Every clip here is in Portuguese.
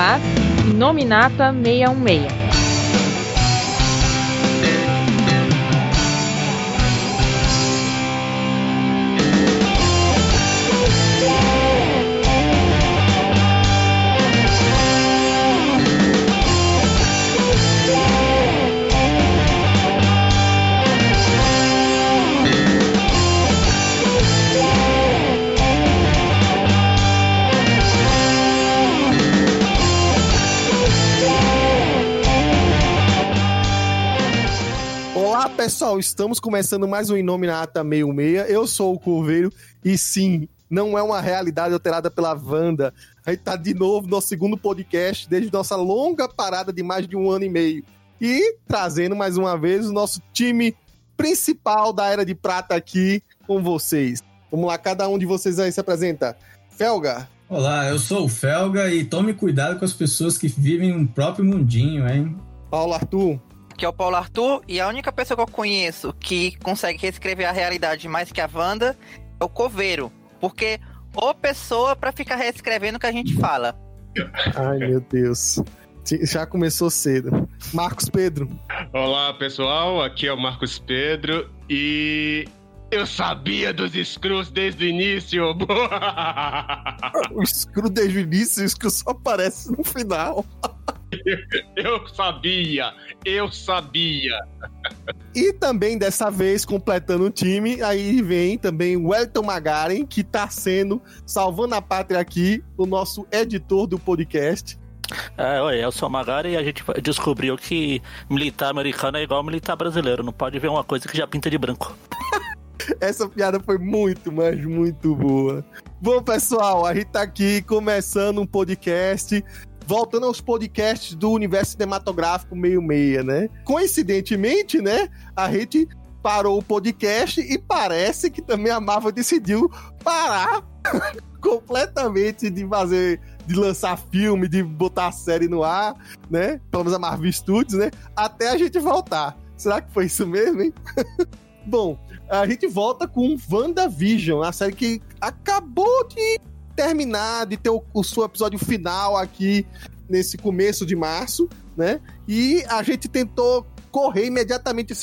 ar Nominata 616. Pessoal, estamos começando mais um Inominata 66. Eu sou o Curveiro e sim, não é uma realidade alterada pela Wanda. A gente tá de novo no segundo podcast desde nossa longa parada de mais de um ano e meio. E trazendo mais uma vez o nosso time principal da Era de Prata aqui com vocês. Vamos lá, cada um de vocês aí se apresenta. Felga. Olá, eu sou o Felga e tome cuidado com as pessoas que vivem um próprio mundinho, hein? Paulo Arthur que é o Paulo Arthur, e a única pessoa que eu conheço que consegue reescrever a realidade mais que a Wanda é o Coveiro. Porque ou pessoa para ficar reescrevendo o que a gente fala. Ai, meu Deus. Já começou cedo. Marcos Pedro. Olá, pessoal. Aqui é o Marcos Pedro e eu sabia dos Screws desde o início. o Screw desde o início, isso que só aparece no final. Eu sabia, eu sabia. E também dessa vez, completando o time, aí vem também o Elton Magaren, que tá sendo, salvando a pátria aqui, o nosso editor do podcast. É, oi, eu sou o Magari e a gente descobriu que militar americano é igual militar brasileiro, não pode ver uma coisa que já pinta de branco. Essa piada foi muito, mas muito boa. Bom, pessoal, a gente tá aqui começando um podcast voltando aos podcasts do universo cinematográfico meio-meia, né? Coincidentemente, né? A gente parou o podcast e parece que também a Marvel decidiu parar completamente de fazer, de lançar filme, de botar série no ar, né? Pelo menos a Marvel Studios, né? Até a gente voltar. Será que foi isso mesmo, hein? Bom, a gente volta com WandaVision, a série que acabou de terminar, de ter o, o seu episódio final aqui nesse começo de março, né? E a gente tentou correr imediatamente,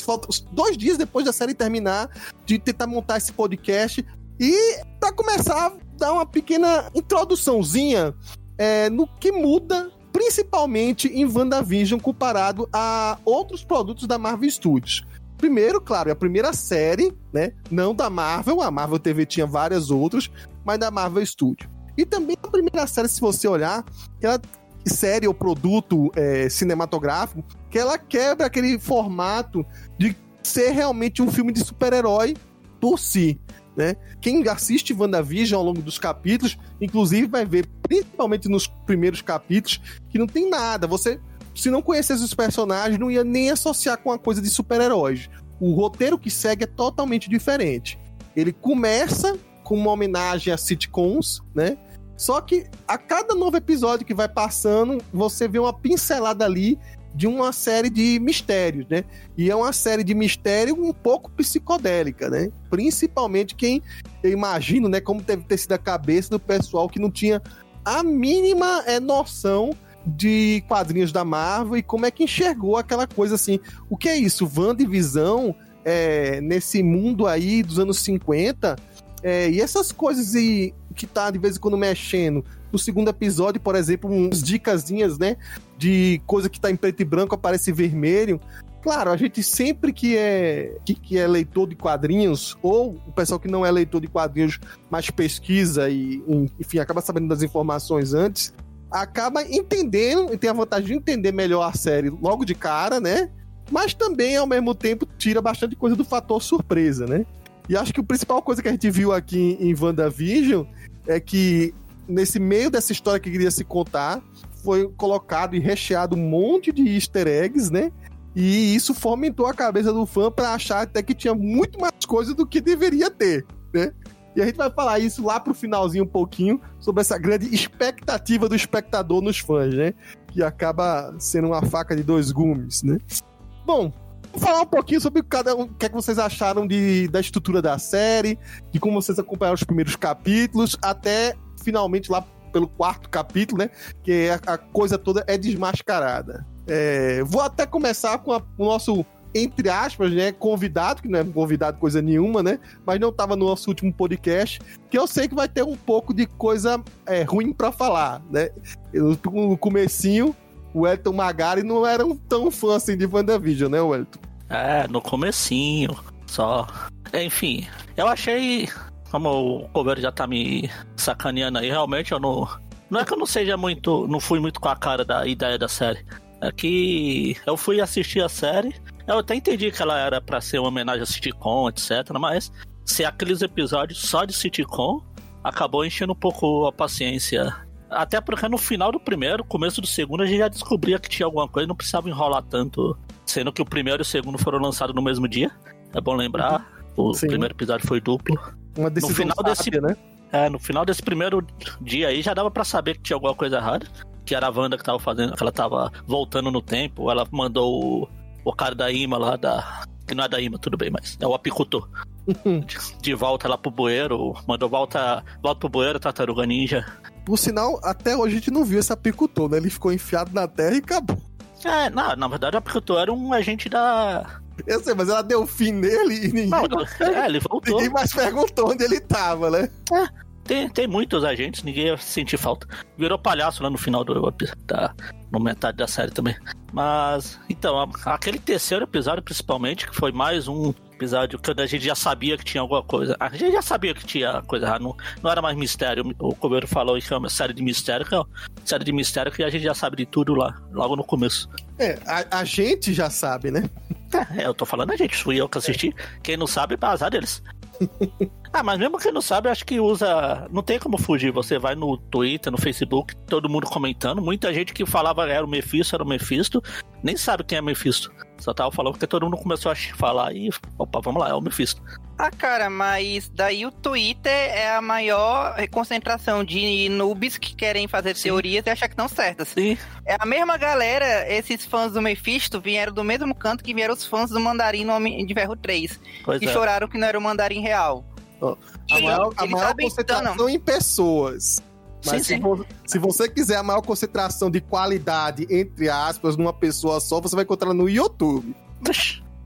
dois dias depois da série terminar, de tentar montar esse podcast. E para começar, dar uma pequena introduçãozinha é, no que muda, principalmente em WandaVision, comparado a outros produtos da Marvel Studios. Primeiro, claro, é a primeira série, né? Não da Marvel, a Marvel TV tinha várias outras, mas da Marvel Studio. E também a primeira série, se você olhar, ela série ou produto é, cinematográfico, que ela quebra aquele formato de ser realmente um filme de super-herói por si. Né? Quem assiste WandaVision ao longo dos capítulos, inclusive vai ver, principalmente nos primeiros capítulos, que não tem nada. Você se não conhecesse os personagens, não ia nem associar com a coisa de super-heróis. O roteiro que segue é totalmente diferente. Ele começa com uma homenagem a sitcoms, né? Só que a cada novo episódio que vai passando, você vê uma pincelada ali de uma série de mistérios, né? E é uma série de mistério um pouco psicodélica, né? Principalmente quem eu imagino, né, como deve ter sido a cabeça do pessoal que não tinha a mínima é, noção de quadrinhos da Marvel e como é que enxergou aquela coisa assim. O que é isso? Visão é, nesse mundo aí dos anos 50 é, e essas coisas e, que tá de vez em quando mexendo. No segundo episódio, por exemplo, uns dicasinhas, né? De coisa que tá em preto e branco aparece vermelho. Claro, a gente sempre que é, que, que, é leitor de quadrinhos, ou o pessoal que não é leitor de quadrinhos, mas pesquisa e, enfim, acaba sabendo das informações antes, acaba entendendo e tem a vantagem de entender melhor a série logo de cara, né? Mas também, ao mesmo tempo, tira bastante coisa do fator surpresa, né? E acho que a principal coisa que a gente viu aqui em WandaVision é que, nesse meio dessa história que queria se contar, foi colocado e recheado um monte de easter eggs, né? E isso fomentou a cabeça do fã para achar até que tinha muito mais coisa do que deveria ter, né? E a gente vai falar isso lá pro finalzinho um pouquinho, sobre essa grande expectativa do espectador nos fãs, né? Que acaba sendo uma faca de dois gumes, né? Bom, falar um pouquinho sobre cada um, o que, é que vocês acharam de, da estrutura da série, de como vocês acompanharam os primeiros capítulos, até finalmente lá pelo quarto capítulo, né? Que a, a coisa toda é desmascarada. É, vou até começar com a- o nosso, entre aspas, né? Convidado, que não é convidado coisa nenhuma, né? Mas não estava no nosso último podcast, que eu sei que vai ter um pouco de coisa é, ruim para falar, né? Eu, no comecinho, o Elton Magari não era um tão fã assim de WandaVision, né, Elton? É, no comecinho, só. Enfim, eu achei. Como o coveiro já tá me sacaneando aí, realmente eu não. Não é que eu não seja muito. Não fui muito com a cara da ideia da série. É que eu fui assistir a série. Eu até entendi que ela era pra ser uma homenagem a sitcom, etc. Mas ser aqueles episódios só de sitcom acabou enchendo um pouco a paciência. Até porque no final do primeiro, começo do segundo, a gente já descobria que tinha alguma coisa, não precisava enrolar tanto. Sendo que o primeiro e o segundo foram lançados no mesmo dia. É bom lembrar. O Sim. primeiro episódio foi duplo. Uma decisão final desse- sábia, né? É, no final desse primeiro dia aí já dava pra saber que tinha alguma coisa errada. Que era a Wanda que tava fazendo, que ela tava voltando no tempo. Ela mandou o, o cara da Ima lá, da. Que não é da Ima, tudo bem, mas é o apicultor. de, de volta lá pro bueiro. Mandou volta, volta pro bueiro, tartaruga ninja. Por sinal, até hoje a gente não viu esse apicultor, né? Ele ficou enfiado na terra e acabou. É, na, na verdade o apicultor era um agente da. Eu sei, mas ela deu fim nele e ninguém, Não, é, ele voltou. ninguém mais perguntou onde ele tava, né? Tem, tem muitos agentes, ninguém ia sentir falta. Virou palhaço lá no final do da, no metade da série também. Mas, então, aquele terceiro episódio, principalmente, que foi mais um episódio que a gente já sabia que tinha alguma coisa. A gente já sabia que tinha coisa não, não era mais mistério. O Coveiro falou que é uma série de mistério, que é uma série de mistério que a gente já sabe de tudo lá, logo no começo. É, a, a gente já sabe, né? É, eu tô falando a gente, fui eu que assisti. Quem não sabe, é azar deles. ah, mas mesmo quem não sabe, acho que usa. Não tem como fugir. Você vai no Twitter, no Facebook, todo mundo comentando. Muita gente que falava era o Mephisto, era o Mephisto. Nem sabe quem é Mephisto. Só tava falando porque todo mundo começou a falar e. Opa, vamos lá, é o Mephisto. Ah, cara, mas daí o Twitter é a maior concentração de noobs que querem fazer teorias e achar que estão certas. Sim. É a mesma galera, esses fãs do Mephisto vieram do mesmo canto que vieram os fãs do Mandarim no Homem de Ferro 3, Pois que é. choraram que não era o Mandarim real. A maior, a maior sabem concentração então, em pessoas. Mas Sim, se, sim. vo- se você quiser a maior concentração de qualidade, entre aspas, numa pessoa só, você vai encontrar no YouTube.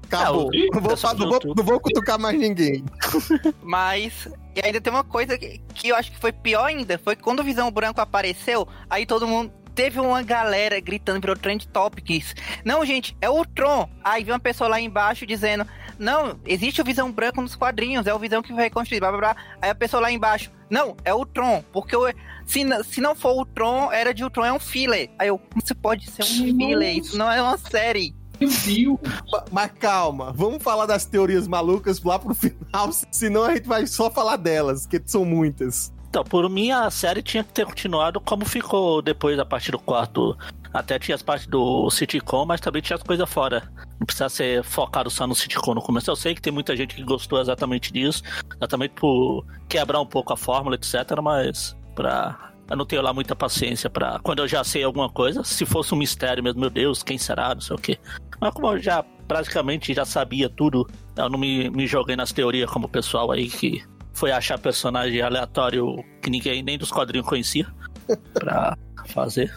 Acabou. É, não, vou, do não, vou, não vou cutucar mais ninguém. Mas e ainda tem uma coisa que, que eu acho que foi pior ainda, foi que quando o Visão Branco apareceu, aí todo mundo teve uma galera gritando virou trend topics. Não, gente, é o Tron. Aí veio uma pessoa lá embaixo dizendo: "Não, existe o Visão Branco nos quadrinhos, é o Visão que vai reconstruir, blá blá blá". Aí a pessoa lá embaixo: "Não, é o Tron, porque o- se, se não for o Tron, era de o Tron é um filler". Aí eu, como isso pode ser um filler? Isso não é uma série. Meu Deus. Ma- Mas calma, vamos falar das teorias malucas lá pro final, senão a gente vai só falar delas, que são muitas. Então, por mim, a série tinha que ter continuado como ficou depois, a partir do quarto. Até tinha as partes do sitcom, mas também tinha as coisas fora. Não precisa ser focado só no sitcom no começo. Eu sei que tem muita gente que gostou exatamente disso, exatamente por quebrar um pouco a fórmula, etc. Mas pra. Eu não tenho lá muita paciência pra. Quando eu já sei alguma coisa, se fosse um mistério mesmo, meu Deus, quem será, não sei o quê. Mas como eu já praticamente já sabia tudo, eu não me, me joguei nas teorias como o pessoal aí que foi achar personagem aleatório que ninguém nem dos quadrinhos conhecia pra fazer.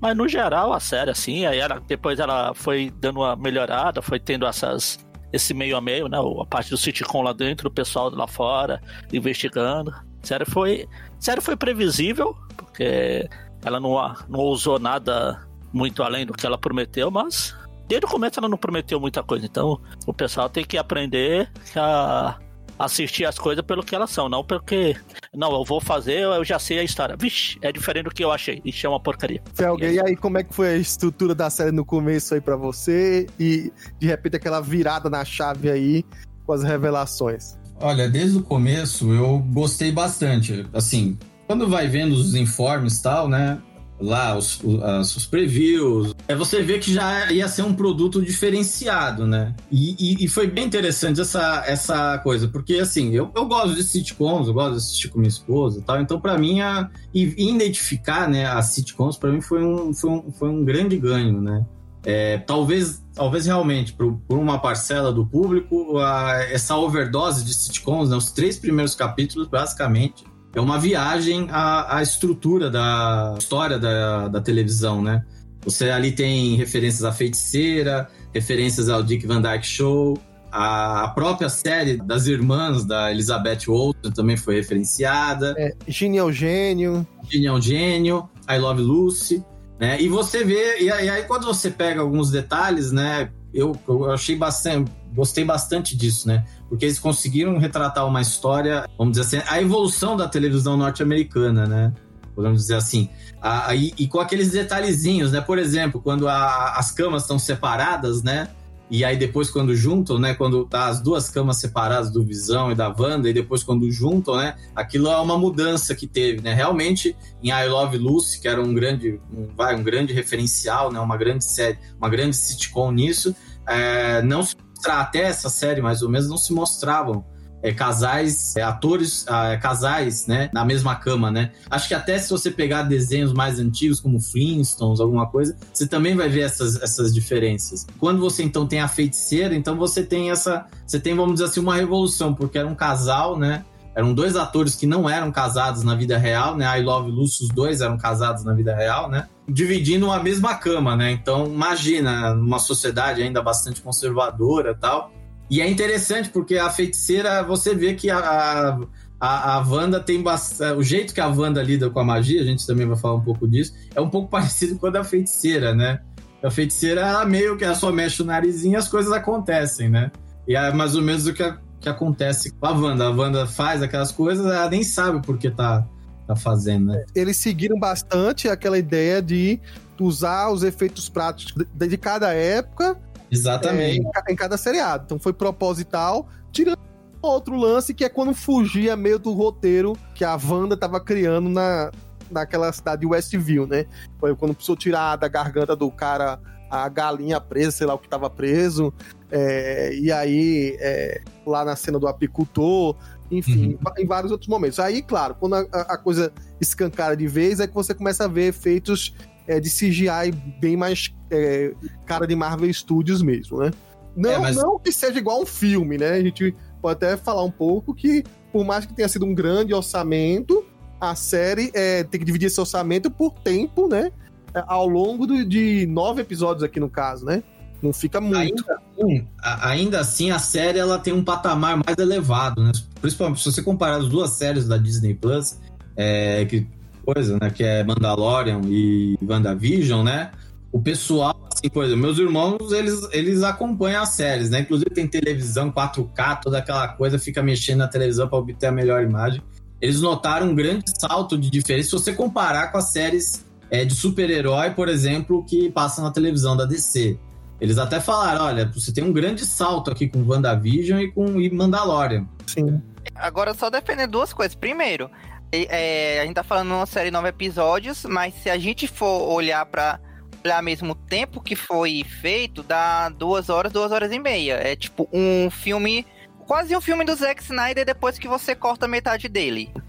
Mas no geral, a série, assim, aí ela, depois ela foi dando uma melhorada, foi tendo essas. Esse meio a meio, né? A parte do sitcom lá dentro, o pessoal lá fora, investigando. A série foi. a série foi previsível, porque ela não, não ousou nada muito além do que ela prometeu, mas desde o começo ela não prometeu muita coisa. Então o pessoal tem que aprender a assistir as coisas pelo que elas são, não porque. Não, eu vou fazer, eu já sei a história. Vixe, é diferente do que eu achei. Isso é uma porcaria. Felga, e aí como é que foi a estrutura da série no começo aí pra você? E de repente aquela virada na chave aí com as revelações. Olha, desde o começo eu gostei bastante. Assim, quando vai vendo os informes e tal, né? Lá, os, os, os previews, é você vê que já ia ser um produto diferenciado, né? E, e- e foi bem interessante essa, essa coisa, porque assim, eu, eu gosto de sitcoms, eu gosto de assistir com minha esposa e tal, então pra mim, a, e identificar né, as sitcoms, pra mim foi um, foi um, foi um grande ganho, né? É, talvez, talvez realmente, por, por uma parcela do público, a- essa overdose de sitcoms, né, os três primeiros capítulos, basicamente, é uma viagem à, à estrutura da história da, da televisão, né? Você ali tem referências à Feiticeira, referências ao Dick Van Dyke Show, a própria série das irmãs da Elizabeth Olsen também foi referenciada. É, Genial Gênio. Genial Gênio, I Love Lucy. Né? E você vê, e aí quando você pega alguns detalhes, né? Eu, eu achei bastante, gostei bastante disso, né? Porque eles conseguiram retratar uma história, vamos dizer assim, a evolução da televisão norte-americana, né? Podemos dizer assim. A, a, e, e, com aqueles detalhezinhos, né? Por exemplo, quando a, as camas estão separadas, né? E aí depois quando juntam, né? Quando tá as duas camas separadas do Visão e da Wanda, e depois quando juntam, né? Aquilo é uma mudança que teve, né? Realmente, em I Love Lucy, que era um grande, um, vai, um grande referencial, né? Uma grande série, uma grande sitcom nisso, é, não se até essa série mais ou menos não se mostravam é, casais, é, atores, é, casais, né, na mesma cama, né? Acho que até se você pegar desenhos mais antigos, como Flintstones, alguma coisa, você também vai ver essas, essas diferenças. Quando você então tem a feiticeira, então você tem essa, você tem, vamos dizer assim, uma revolução, porque era um casal, né? Eram dois atores que não eram casados na vida real, né? I Love Lucy, os dois eram casados na vida real, né? Dividindo uma mesma cama, né? Então, imagina, numa sociedade ainda bastante conservadora tal, e é interessante porque a feiticeira, você vê que a, a, a Wanda tem bastante. O jeito que a Wanda lida com a magia, a gente também vai falar um pouco disso, é um pouco parecido com a da feiticeira, né? A feiticeira, ela meio que ela só mexe o narizinho e as coisas acontecem, né? E é mais ou menos o que, a, que acontece com a Wanda. A Wanda faz aquelas coisas, ela nem sabe por que tá, tá fazendo, né? Eles seguiram bastante aquela ideia de usar os efeitos práticos de, de cada época Exatamente. É, em, em, cada seriado. Então foi proposital, tirando outro lance que é quando fugia meio do roteiro que a Wanda tava criando na, naquela cidade de Westview, né? Foi quando precisou tirar da garganta do cara a galinha presa, sei lá o que tava preso. É, e aí, é, lá na cena do apicultor, enfim, uhum. em vários outros momentos. Aí, claro, quando a, a, coisa escancara de vez, é que você começa a ver efeitos é, de CGI bem mais é, cara de Marvel Studios mesmo, né? Não, é, mas... não que seja igual um filme, né? A gente pode até falar um pouco que, por mais que tenha sido um grande orçamento, a série é, tem que dividir esse orçamento por tempo, né? É, ao longo do, de nove episódios aqui no caso, né? Não fica muito. Ainda, assim, ainda assim, a série ela tem um patamar mais elevado, né? Principalmente se você comparar as duas séries da Disney Plus, é, que coisa, né? Que é Mandalorian e WandaVision, né? O pessoal, assim, por exemplo, meus irmãos, eles, eles acompanham as séries, né? Inclusive tem televisão 4K, toda aquela coisa, fica mexendo na televisão para obter a melhor imagem. Eles notaram um grande salto de diferença se você comparar com as séries é, de super-herói, por exemplo, que passam na televisão da DC. Eles até falaram, olha, você tem um grande salto aqui com WandaVision e com e Mandalorian. Sim. Agora, só defender duas coisas. Primeiro, é, a gente tá falando uma série de nove episódios, mas se a gente for olhar para olhar mesmo o tempo que foi feito, dá duas horas, duas horas e meia. É tipo um filme, quase um filme do Zack Snyder depois que você corta metade dele.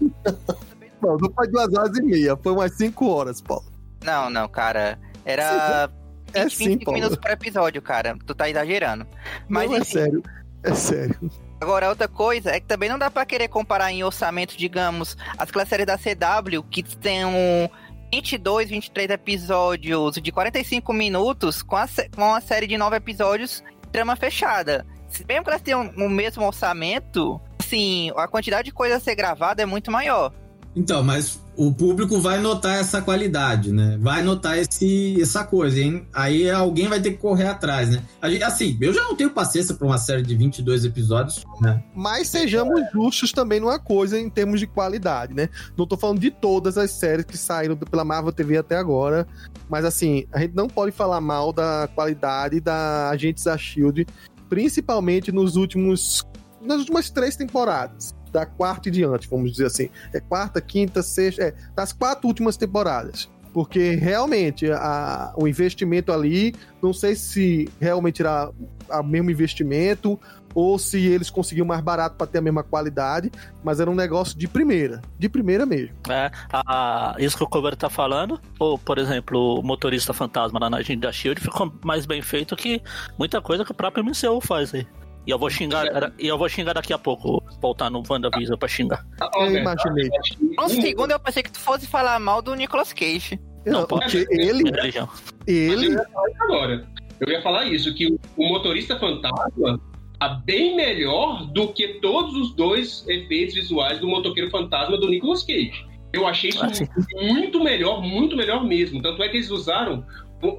não, não foi duas horas e meia, foi umas cinco horas, Paulo. Não, não, cara. Era é 20, sim, 25 minutos por episódio, cara. Tu tá exagerando. Mas, não, é sério. É sério. Agora, outra coisa é que também não dá para querer comparar em orçamento, digamos, as séries da CW, que tem um 22, 23 episódios de 45 minutos, com, a, com uma série de 9 episódios, trama fechada. Mesmo que elas tenham o mesmo orçamento, assim, a quantidade de coisa a ser gravada é muito maior. Então, mas o público vai notar essa qualidade, né? Vai notar esse, essa coisa, hein? Aí alguém vai ter que correr atrás, né? Gente, assim, eu já não tenho paciência para uma série de 22 episódios, né? Mas sejamos justos também numa coisa em termos de qualidade, né? Não tô falando de todas as séries que saíram pela Marvel TV até agora, mas assim, a gente não pode falar mal da qualidade da Agentes da Shield, principalmente nos últimos nas últimas três temporadas da quarta e diante, vamos dizer assim. É quarta, quinta, sexta, é, das quatro últimas temporadas. Porque realmente a, o investimento ali, não sei se realmente era o mesmo investimento ou se eles conseguiam mais barato para ter a mesma qualidade, mas era um negócio de primeira, de primeira mesmo. É, a, isso que o Cover tá falando, ou por exemplo, o motorista fantasma lá na agente da Shield ficou mais bem feito que muita coisa que o próprio MCU faz aí. E eu vou xingar, e eu vou xingar daqui a pouco, voltar no WandaVision pra xingar. Eu imaginei. Um segundo eu pensei que tu fosse falar mal do Nicolas Cage. Não, Não, porque ele, religião. ele, Eu ia falar isso agora. Eu ia falar isso, que o, motorista fantasma tá bem melhor do que todos os dois efeitos visuais do motoqueiro fantasma do Nicolas Cage. Eu achei isso Ah, muito melhor, muito melhor mesmo. Tanto é que eles usaram.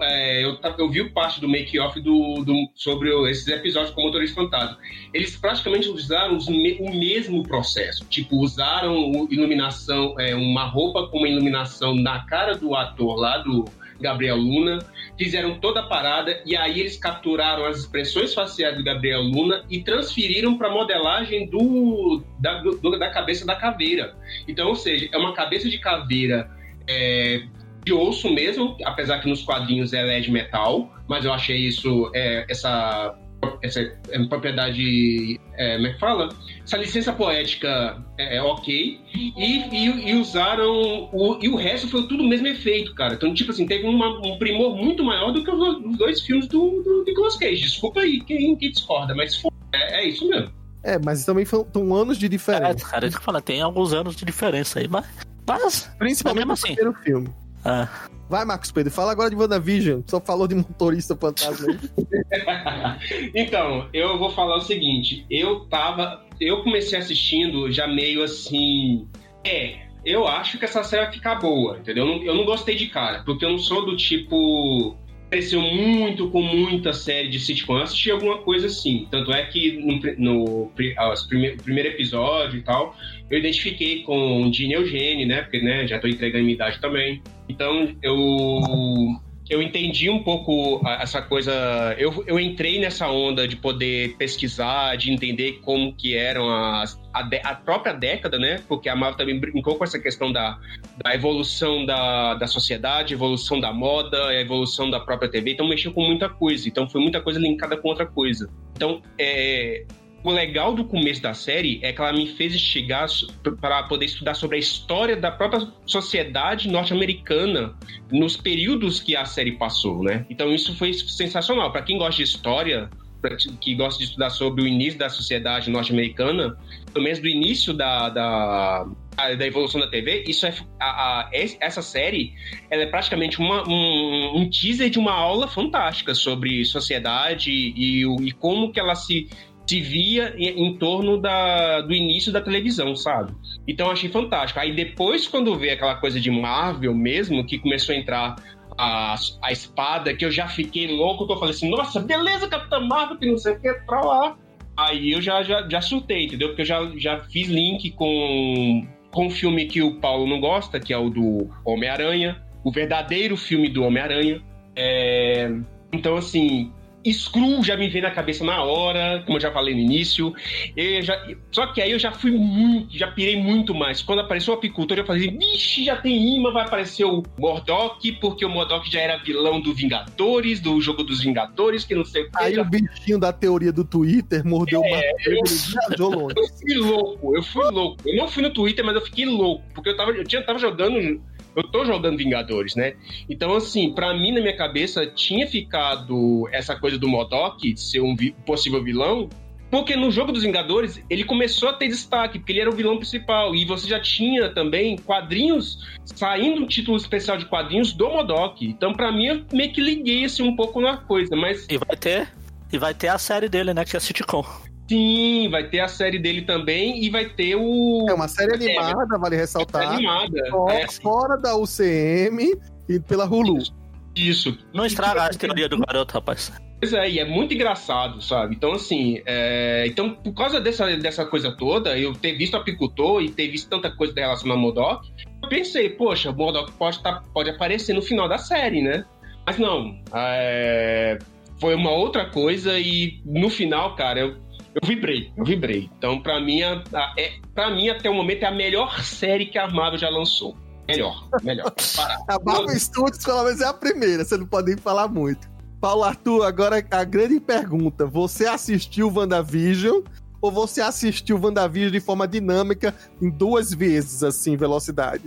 É, eu, eu vi parte do make-off do, do- sobre esses episódios com o motorista fantasma. Eles praticamente usaram os o mesmo processo. Tipo, usaram iluminação, é, uma roupa com uma iluminação na cara do ator lá, do Gabriel Luna fizeram toda a parada e aí eles capturaram as expressões faciais do Gabriel Luna e transferiram para modelagem do da, do- da cabeça da caveira. Então, ou seja, é uma cabeça de caveira é, de osso mesmo, apesar que nos quadrinhos ela é de metal, mas eu achei isso é, essa essa é, propriedade, é, como é que fala? Essa licença poética é, é ok. E, e- e usaram. O, e o resto foi tudo o mesmo efeito, cara. Então, tipo assim, teve uma- um primor muito maior do que os, do- os dois filmes do, do Nicolas Cage. Desculpa aí quem, quem discorda, mas foi- é, é isso mesmo. é, mas também são anos de É, diferença. cara, isso que eu falo, tem alguns anos de diferença aí, mas. Mas. Principalmente mesmo no assim. primeiro filme. É. Vai, Marcos Pedro, fala agora de WandaVision. Só falou de motorista fantasma então, eu vou falar o seguinte: eu tava. Eu comecei assistindo já meio assim. É, eu acho que essa série vai ficar boa, entendeu? Eu não, eu não gostei de cara, porque eu não sou do tipo. Cresceu muito com muita série de sitcom. Eu assisti alguma coisa assim. Tanto é que no, no primeiro episódio e tal, eu identifiquei com Gene Eugênio, né? Porque né, já tô entregando minha idade também. Então eu eu entendi um pouco essa coisa. Eu, eu entrei nessa onda de poder pesquisar, de entender como que eram as, a, dé- a própria década, né? Porque a Marvel também brincou com essa questão da, da evolução da, da sociedade, evolução da moda, a evolução da própria TV. Então mexeu com muita coisa. Então foi muita coisa linkada com outra coisa. Então, é, o legal do começo da série é que ela me fez instigar para poder estudar sobre a história da própria sociedade norte-americana nos períodos que a série passou, né? Então isso foi sensacional. Para quem gosta de história, que gosta de estudar sobre o início da sociedade norte-americana, pelo menos do início da, da, da evolução da TV, isso é a- a- es- essa série ela é praticamente uma- um, um teaser de uma aula fantástica sobre sociedade e, e como que ela se se via em, em torno da, do início da televisão, sabe? Então eu achei fantástico. Aí depois, quando veio aquela coisa de Marvel mesmo, que começou a entrar a, a espada, que eu já fiquei louco, que eu falei assim, nossa, beleza, Capitã Marvel, que não sei o que, pra lá. Aí eu já, já, já surtei, entendeu? Porque eu já, já fiz link com, com um filme que o Paulo não gosta, que é o do Homem-Aranha, o verdadeiro filme do Homem-Aranha. É, Então, assim, Screw já me veio na cabeça na hora, como eu já falei no início. Eu já... Só que aí eu já fui muito, já pirei muito mais. Quando apareceu o apicultor, eu falei, vixe, já tem imã, vai aparecer o Mordok, porque o Mordok já era vilão do Vingadores, do jogo dos Vingadores, que não sei o que. Aí já o bichinho da teoria do Twitter mordeu o Marcos Pedro e viajou longe. Eu fui louco, eu fui louco. Eu não fui no Twitter, mas eu fiquei louco, porque eu tava, eu tinha, tava jogando. Eu tô jogando Vingadores, né? Então, assim, pra mim, na minha cabeça, tinha ficado essa coisa do Modok ser um vi- possível vilão. Porque no jogo dos Vingadores, ele começou a ter destaque, porque ele era o vilão principal. E você já tinha também quadrinhos, saindo um título especial de quadrinhos do Modok. Então, pra mim, eu meio que liguei assim um pouco na coisa. Mas E vai ter. E vai ter a série dele, né? Que é a sitcom. Sim, vai ter a série dele também e vai ter o. É uma série animada, vale ressaltar. animada. Fo- É, assim, Fora da UCM e pela Hulu. isso. Não estraga a teoria do garoto, rapaz. Pois é, e é muito engraçado, sabe? Então, assim, é, então, por causa dessa, dessa coisa toda, eu ter visto Apicultor e ter visto tanta coisa da relação a Modok, eu pensei, poxa, o Modok pode, tá, pode aparecer no final da série, né? Mas não, é, foi uma outra coisa e no final, cara, eu, eu vibrei, eu vibrei. Então, pra mim, a, a- é, pra mim, até o momento, é a melhor série que a Marvel já lançou. Melhor, melhor. A Marvel Studios, pelo menos, é a primeira, você não pode nem falar muito. Paulo Arthur, agora a grande pergunta: você assistiu WandaVision ou você assistiu WandaVision de forma dinâmica em duas vezes, assim, velocidade?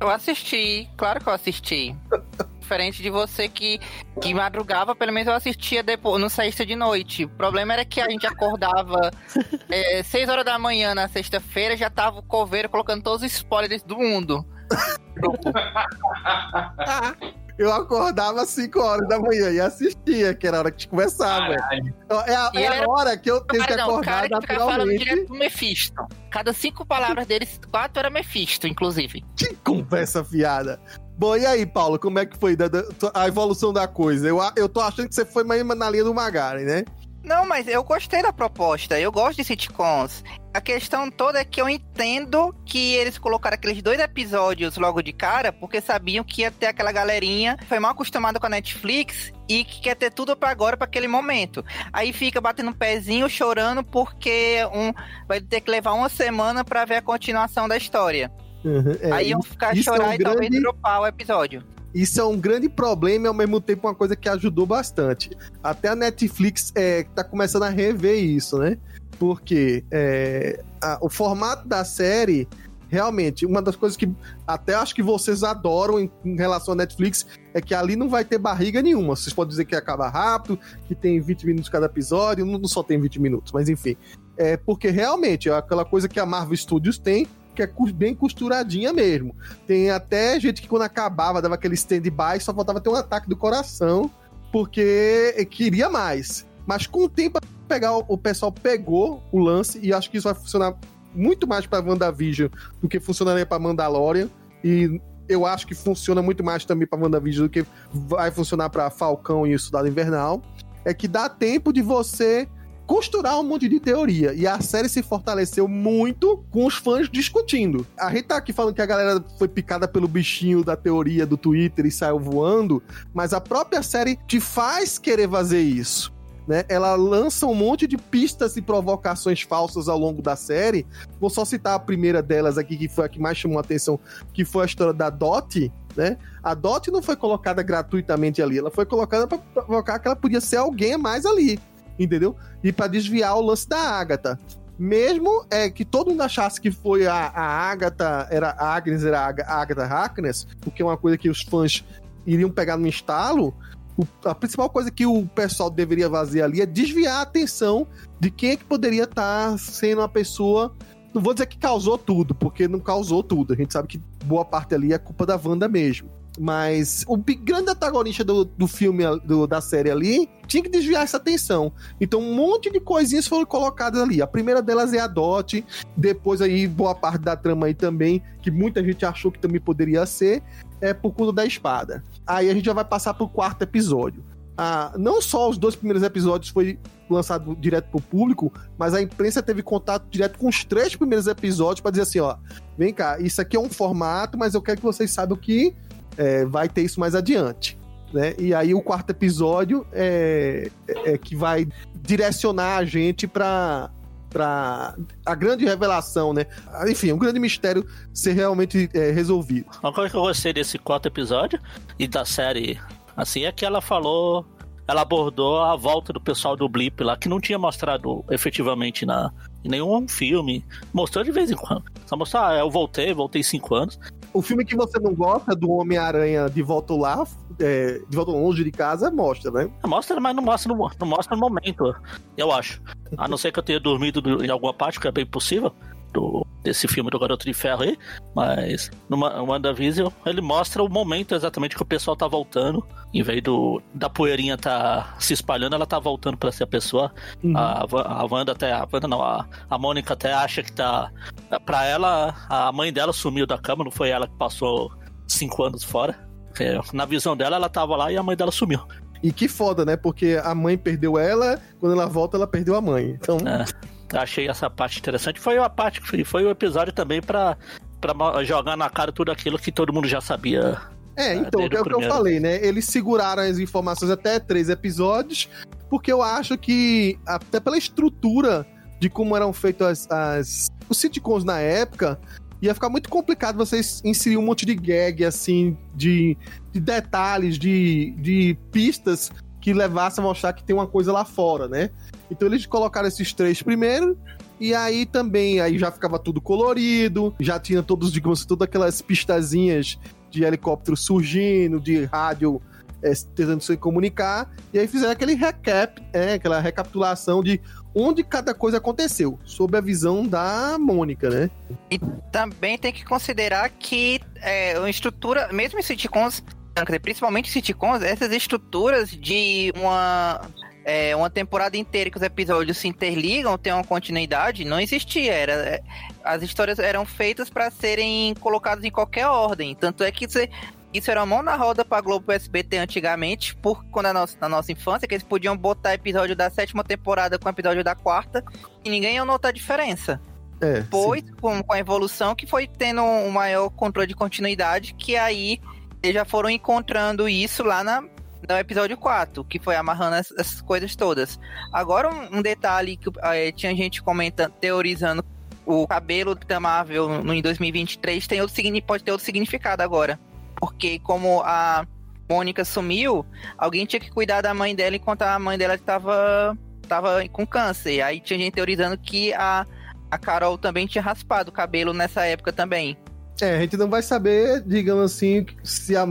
Eu assisti, claro que eu assisti. Diferente de você que, que madrugava, pelo menos eu assistia depois, no sexta de noite. O problema era que a gente acordava é, 6 horas da manhã na sexta-feira, já tava o coveiro colocando todos os spoilers do mundo. Eu acordava às 5 horas da manhã e assistia, que era a hora que a gente conversava. Então, É a, é a era- hora que eu tenho que Cara, não, o acordar cara que ficava falando naturalmente. direto do Mephisto. Cada cinco palavras deles, quatro era Mephisto, inclusive. Que conversa fiada. Bom, e aí, Paulo, como é que foi da- da- a evolução da coisa? Eu, eu tô achando que você foi mais na linha do Magari, né? Não, mas eu gostei da proposta. Eu gosto de sitcoms. A questão toda é que eu entendo que eles colocaram aqueles dois episódios logo de cara, porque sabiam que ia ter aquela galerinha que foi mal acostumada com a Netflix e que quer ter tudo pra agora, pra aquele momento. Aí fica batendo um pezinho, chorando, porque um vai ter que levar uma semana pra ver a continuação da história. Uhum, é, Aí eu ficar isso é um chorar e talvez grande- dropar o episódio. Isso é um grande problema e ao mesmo tempo uma coisa que ajudou bastante. Até a Netflix é, tá começando a rever isso, né? Porque é, a- o formato da série, realmente, uma das coisas que até acho que vocês adoram em, em relação à Netflix é que ali não vai ter barriga nenhuma. Vocês podem dizer que acaba rápido, que tem 20 minutos cada episódio, não, não só tem 20 minutos, mas enfim. É porque realmente é aquela coisa que a Marvel Studios tem, que é bem costuradinha mesmo. Tem até gente que quando acabava dava aquele stand-by, só faltava ter um ataque do coração, porque queria mais. Mas com o tempo, pegar, o pessoal pegou o lance e acho que isso vai funcionar muito mais pra WandaVision do que funcionaria pra Mandalorian. E eu acho que funciona muito mais também pra WandaVision do que vai funcionar pra Falcão e o Soldado Invernal. É que dá tempo de você costurar um monte de teoria. E a série se fortaleceu muito com os fãs discutindo. A gente tá aqui falando que a galera foi picada pelo bichinho da teoria do Twitter e saiu voando, mas a própria série te faz querer fazer isso. Né? Ela lança um monte de pistas e provocações falsas ao longo da série. Vou só citar a primeira delas aqui, que foi a que mais chamou a atenção, que foi a história da Dot, né? A Dot não foi colocada gratuitamente ali, ela foi colocada para provocar que ela podia ser alguém a mais ali, entendeu? E para desviar o lance da Agatha. Mesmo é que todo mundo achasse que foi a, a Agatha, era a Agnes, era a Aga- a Agatha Harkness, porque é uma coisa que os fãs iriam pegar no instalo, o- a principal coisa que o pessoal deveria fazer ali é desviar a atenção de quem é que poderia estar sendo a pessoa. Não vou dizer que causou tudo, porque não causou tudo. A gente sabe que boa parte ali é culpa da Wanda mesmo. Mas o grande antagonista do, do filme, do- da série ali, tinha que desviar essa atenção. Então, um monte de coisinhas foram colocadas ali. A primeira delas é a Dot, depois aí boa parte da trama aí também, que muita gente achou que também poderia ser, é por conta da espada. Aí a gente já vai passar pro quarto episódio. Ah, não só os dois primeiros episódios foi lançado direto pro público, mas a imprensa teve contato direto com os três primeiros episódios para dizer assim, ó, vem cá, isso aqui é um formato, mas eu quero que vocês saibam que é, vai ter isso mais adiante. Né? E aí o quarto episódio é, é- é que vai direcionar a gente para para a grande revelação, né? Enfim, um grande mistério ser realmente é, resolvido. Uma coisa que eu gostei desse quarto episódio e da série, assim, é que ela falou. Ela abordou a volta do pessoal do Blip lá, que não tinha mostrado efetivamente na, em nenhum filme. Mostrou de vez em quando. Só mostrou, ah, eu voltei, voltei cinco anos. O filme que você não gosta do Homem-Aranha de volta lá, é, de volta longe de casa, mostra, né? Mostra, mas não mostra no, não mostra no momento, eu acho. A não ser que eu tenha dormido do- em alguma parte, que é bem possível, do, desse filme do Garoto de Ferro aí. Mas no WandaVision, ele mostra o momento exatamente que o pessoal tá voltando. Em vez do, da poeirinha tá se espalhando, ela tá voltando pra ser a pessoa. Uhum. A, a Wanda até. A Wanda não, a, a Mônica até acha que tá. Pra ela, a mãe dela sumiu da cama, não foi ela que passou cinco anos fora. É, Na visão dela, ela tava lá e a mãe dela sumiu. E que foda, né? Porque a mãe perdeu ela, quando ela volta, ela perdeu a mãe. Então, É, achei essa parte interessante. Foi a parte que foi, o episódio também mo- jogar na cara tudo aquilo que todo mundo já sabia. É, então, desde é o que eu falei, né? Eles seguraram as informações até três episódios, porque eu acho que, até pela estrutura de como eram feitos as, as- os sitcoms na época, ia ficar muito complicado vocês inserir um monte de gag, assim, de, de detalhes, de, de pistas que levassem a mostrar que tem uma coisa lá fora, né? Então eles colocaram esses três primeiro, e aí também aí já ficava tudo colorido, já tinha todos, digamos, todas aquelas pistazinhas de helicóptero surgindo, de rádio é, tentando se comunicar, e aí fizeram aquele recap, é, aquela recapitulação de onde cada coisa aconteceu, sob a visão da Mônica, né? E também tem que considerar que é, uma estrutura, mesmo em sitcoms, principalmente em sitcoms, essas estruturas de uma é, uma temporada inteira que os episódios se interligam, tem uma continuidade, não existia. Era, é, as histórias eram feitas para serem colocadas em qualquer ordem. Tanto é que você, isso era mão na roda pra Globo e SBT antigamente, por quando a nossa, na nossa infância, que eles podiam botar episódio da sétima temporada com episódio da quarta e ninguém ia notar a diferença. É, Depois, com, com a evolução, que foi tendo um maior controle de continuidade, que aí eles já foram encontrando isso lá na, no episódio 4, que foi amarrando as, as coisas todas. Agora, um, um detalhe que eh, tinha gente comentando, teorizando o cabelo Marvel no, em 2023 tem outro, pode ter outro significado agora. Porque como a Mônica sumiu, alguém tinha que cuidar da mãe dela enquanto a mãe dela estava tava com câncer. Aí tinha gente teorizando que a, a Carol também tinha raspado o cabelo nessa época também. É, a gente não vai saber, digamos assim, se a,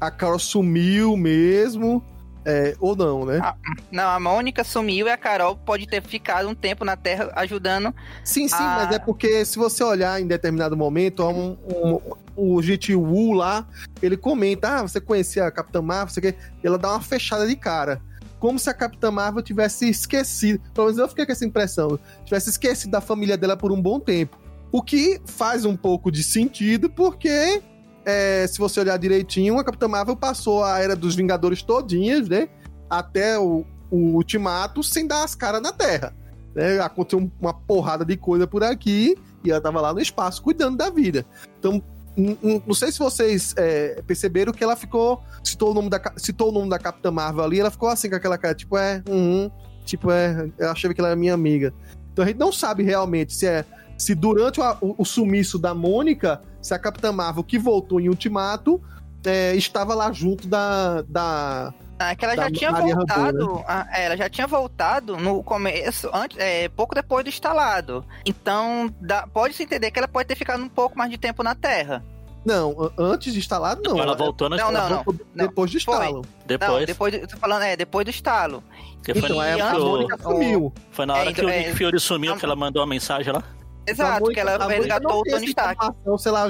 a Carol sumiu mesmo é, ou não, né? Ah. Não, a Mônica sumiu e a Carol pode ter ficado um tempo na Terra ajudando. Sim, sim, Ah. mas é porque se você olhar em determinado momento, um, um- o GT Wu lá, ele comenta, ah, você conhecia a Capitã Marvel, você quer... ela dá uma fechada de cara. Como se a Capitã Marvel tivesse esquecido, pelo menos eu fiquei com essa impressão, tivesse esquecido da família dela por um bom tempo. O que faz um pouco de sentido, porque é, se você olhar direitinho, a Capitã Marvel passou a era dos Vingadores todinhas, né? Até o, o Ultimato, sem dar as caras na Terra. Né? Aconteceu uma porrada de coisa por aqui e ela tava lá no espaço cuidando da vida. Então, não sei se vocês é, perceberam que ela ficou. Citou o, nome da, citou o nome da Capitã Marvel ali, ela ficou assim com aquela cara, tipo, é, uhum, tipo, é, eu achava que ela era minha amiga. Então a gente não sabe realmente se é. Se durante o, o- sumiço da Mônica, se a Capitã Marvel que voltou em Ultimato é, estava lá junto da. da Ah, que ela Da já tinha Maria voltado. ah, é, ela já tinha voltado no começo, antes, é, pouco depois do instalado. Então, dá- pode-se entender que ela pode ter ficado um pouco mais de tempo na Terra. não, a- antes de instalar, não. ela voltou na Não, ela não, voltou depois do Foi. instalo. Não, depois. depois, do- tô falando, é, depois do estalo. que foi, Então, aí a antes do- Mônica sumiu. foi na hora É, que o é, Nick Fury sumiu, não- que ela mandou uma mensagem lá. Então, a Exato, que ela a resgatou o Tony Stark. se ela,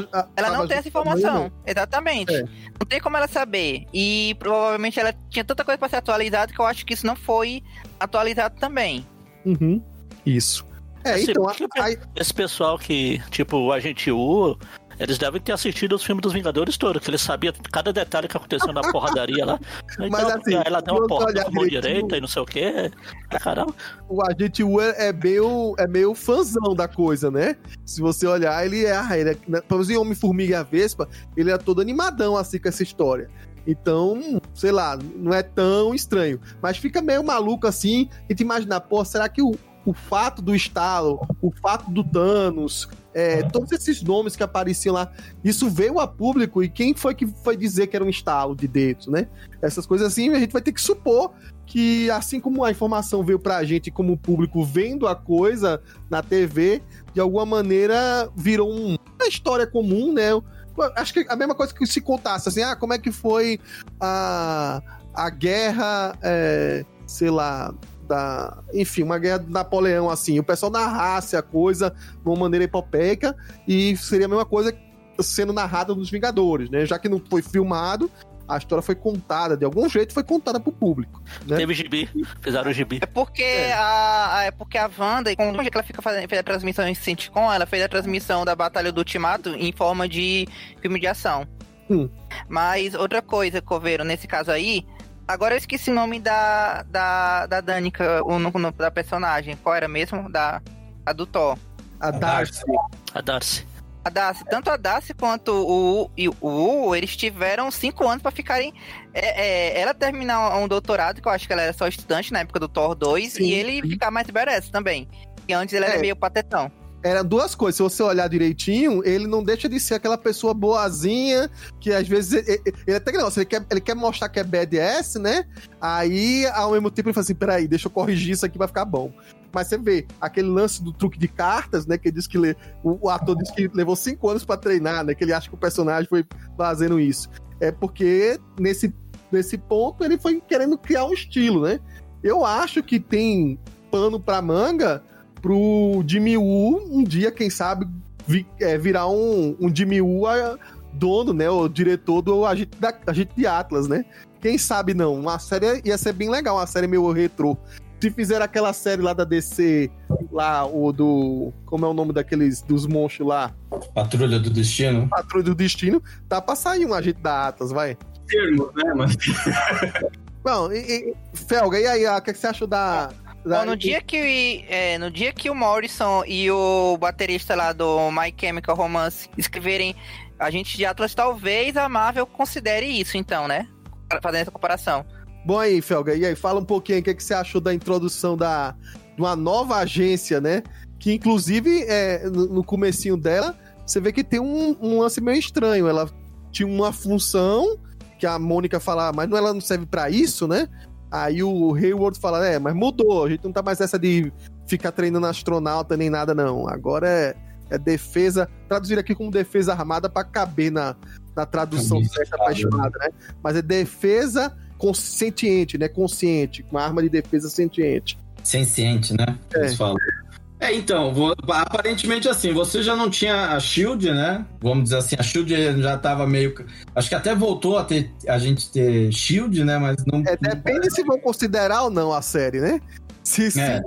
não tem essa a informação. Exatamente. É. Não tem como ela saber. E provavelmente ela tinha tanta coisa pra ser atualizada que eu acho que isso não foi atualizado também. Uhum. Isso. É, Assim, então, porque- aí- Esse pessoal que, tipo, o Agente U, eles devem ter assistido os filmes dos Vingadores todos, que eles sabiam cada detalhe que aconteceu na porradaria lá. Então, Mas, assim, ela deu uma você porrada olhar com a mão direita e não sei o quê. Ah, Caramba. o agente U é, é meio, é meio fãzão da coisa, né? Se você olhar, ele é. Ah, ele é né, pelo menos em Homem-Formiga e a Vespa, ele é todo animadão assim com essa história. Então, sei lá, não é tão estranho. Mas fica meio maluco assim, e te imaginar, pô, será que o, o fato do estalo, o fato do Thanos, é, todos esses nomes que apareciam lá, isso veio a público e quem foi que foi dizer que era um estalo de dedos, né? Essas coisas assim, a gente vai ter que supor que assim como a informação veio pra gente como público vendo a coisa na TV, de alguma maneira virou um- uma história comum, né? Acho que a mesma coisa que se contasse, assim, ah, como é que foi a, a guerra, é, sei lá, da, enfim, uma guerra de Napoleão, assim, o pessoal narrasse a coisa de uma maneira epopeica e seria a mesma coisa sendo narrada nos Vingadores, né? Já que não foi filmado, a história foi contada, de algum jeito foi contada pro público. Né? Teve gibi, fizeram o gibi. É porque É. a, a- é porque a Wanda, como que ela fica fazendo fez a transmissão em sitcom, ela fez a transmissão da Batalha do Ultimato em forma de filme de ação. Hum. Mas outra coisa, Coveiro, nesse caso aí, agora eu esqueci o nome da da, da Danica, o nome da personagem. Qual era mesmo? Da a do Thor. A Darcy. A Darcy. A Darcy, tanto a Darcy quanto o U e o U, eles tiveram cinco anos pra ficarem. é, é, ela terminar um doutorado, que eu acho que ela era só estudante na época do Thor 2, Sim, e ele ficar mais badass também. E antes ele É. era meio patetão. Eram duas coisas. Se você olhar direitinho, ele não deixa de ser aquela pessoa boazinha, que às vezes. Ele, ele até que não, ele quer, ele quer mostrar que é BDS, né? Aí, ao mesmo tempo, ele fala assim: peraí, deixa eu corrigir isso aqui, vai ficar bom. Mas você vê aquele lance do truque de cartas, né? Que diz que o, ator diz que levou cinco anos para treinar, né? Que ele acha que o personagem foi fazendo isso. É porque nesse, nesse ponto ele foi querendo criar um estilo, né? Eu acho que tem pano pra manga pro Jimmy Woo um dia, quem sabe, vi, é, virar um, um Jimmy Woo a, dono, né? O diretor do Agente, da, Agente de Atlas, né? Quem sabe não? Uma série ia ser bem legal, uma série meio retrô. Se fizer aquela série lá da DC, lá, o do. Como é o nome daqueles. dos monstros lá? Patrulha do Destino. Patrulha do Destino, tá pra sair um agente da Atlas, vai. Termo, né, mas. Bom, e, e, Felga, e aí, o que, é que você achou da. Bom, no dia que é, no dia que o Morrison e o baterista lá do My Chemical Romance escreverem Agente de Atlas, talvez a Marvel considere isso, então, né? Fazendo essa comparação. Bom aí, Felga, e aí, fala um pouquinho o que, é que você achou da introdução da, de uma nova agência, né? Que inclusive, é, no, no comecinho dela, você vê que tem um, um, lance meio estranho. Ela tinha uma função que a Mônica fala, mas não, ela não serve para isso, né? Aí o Hayward fala, é, mas mudou, a gente não tá mais essa de ficar treinando astronauta nem nada, não. Agora é, é defesa, traduzir aqui como defesa armada para caber na, na tradução certa apaixonada, né? Mas é defesa consciente, né? Consciente, com arma de defesa sentiente. Senciente, né? É. Eles falam. É, então, vou, aparentemente assim, você já não tinha a Shield, né? Vamos dizer assim, a Shield já tava meio. Acho que até voltou a ter a gente ter Shield, né? Mas não. É, depende se vão considerar ou não a série, né? Se, é.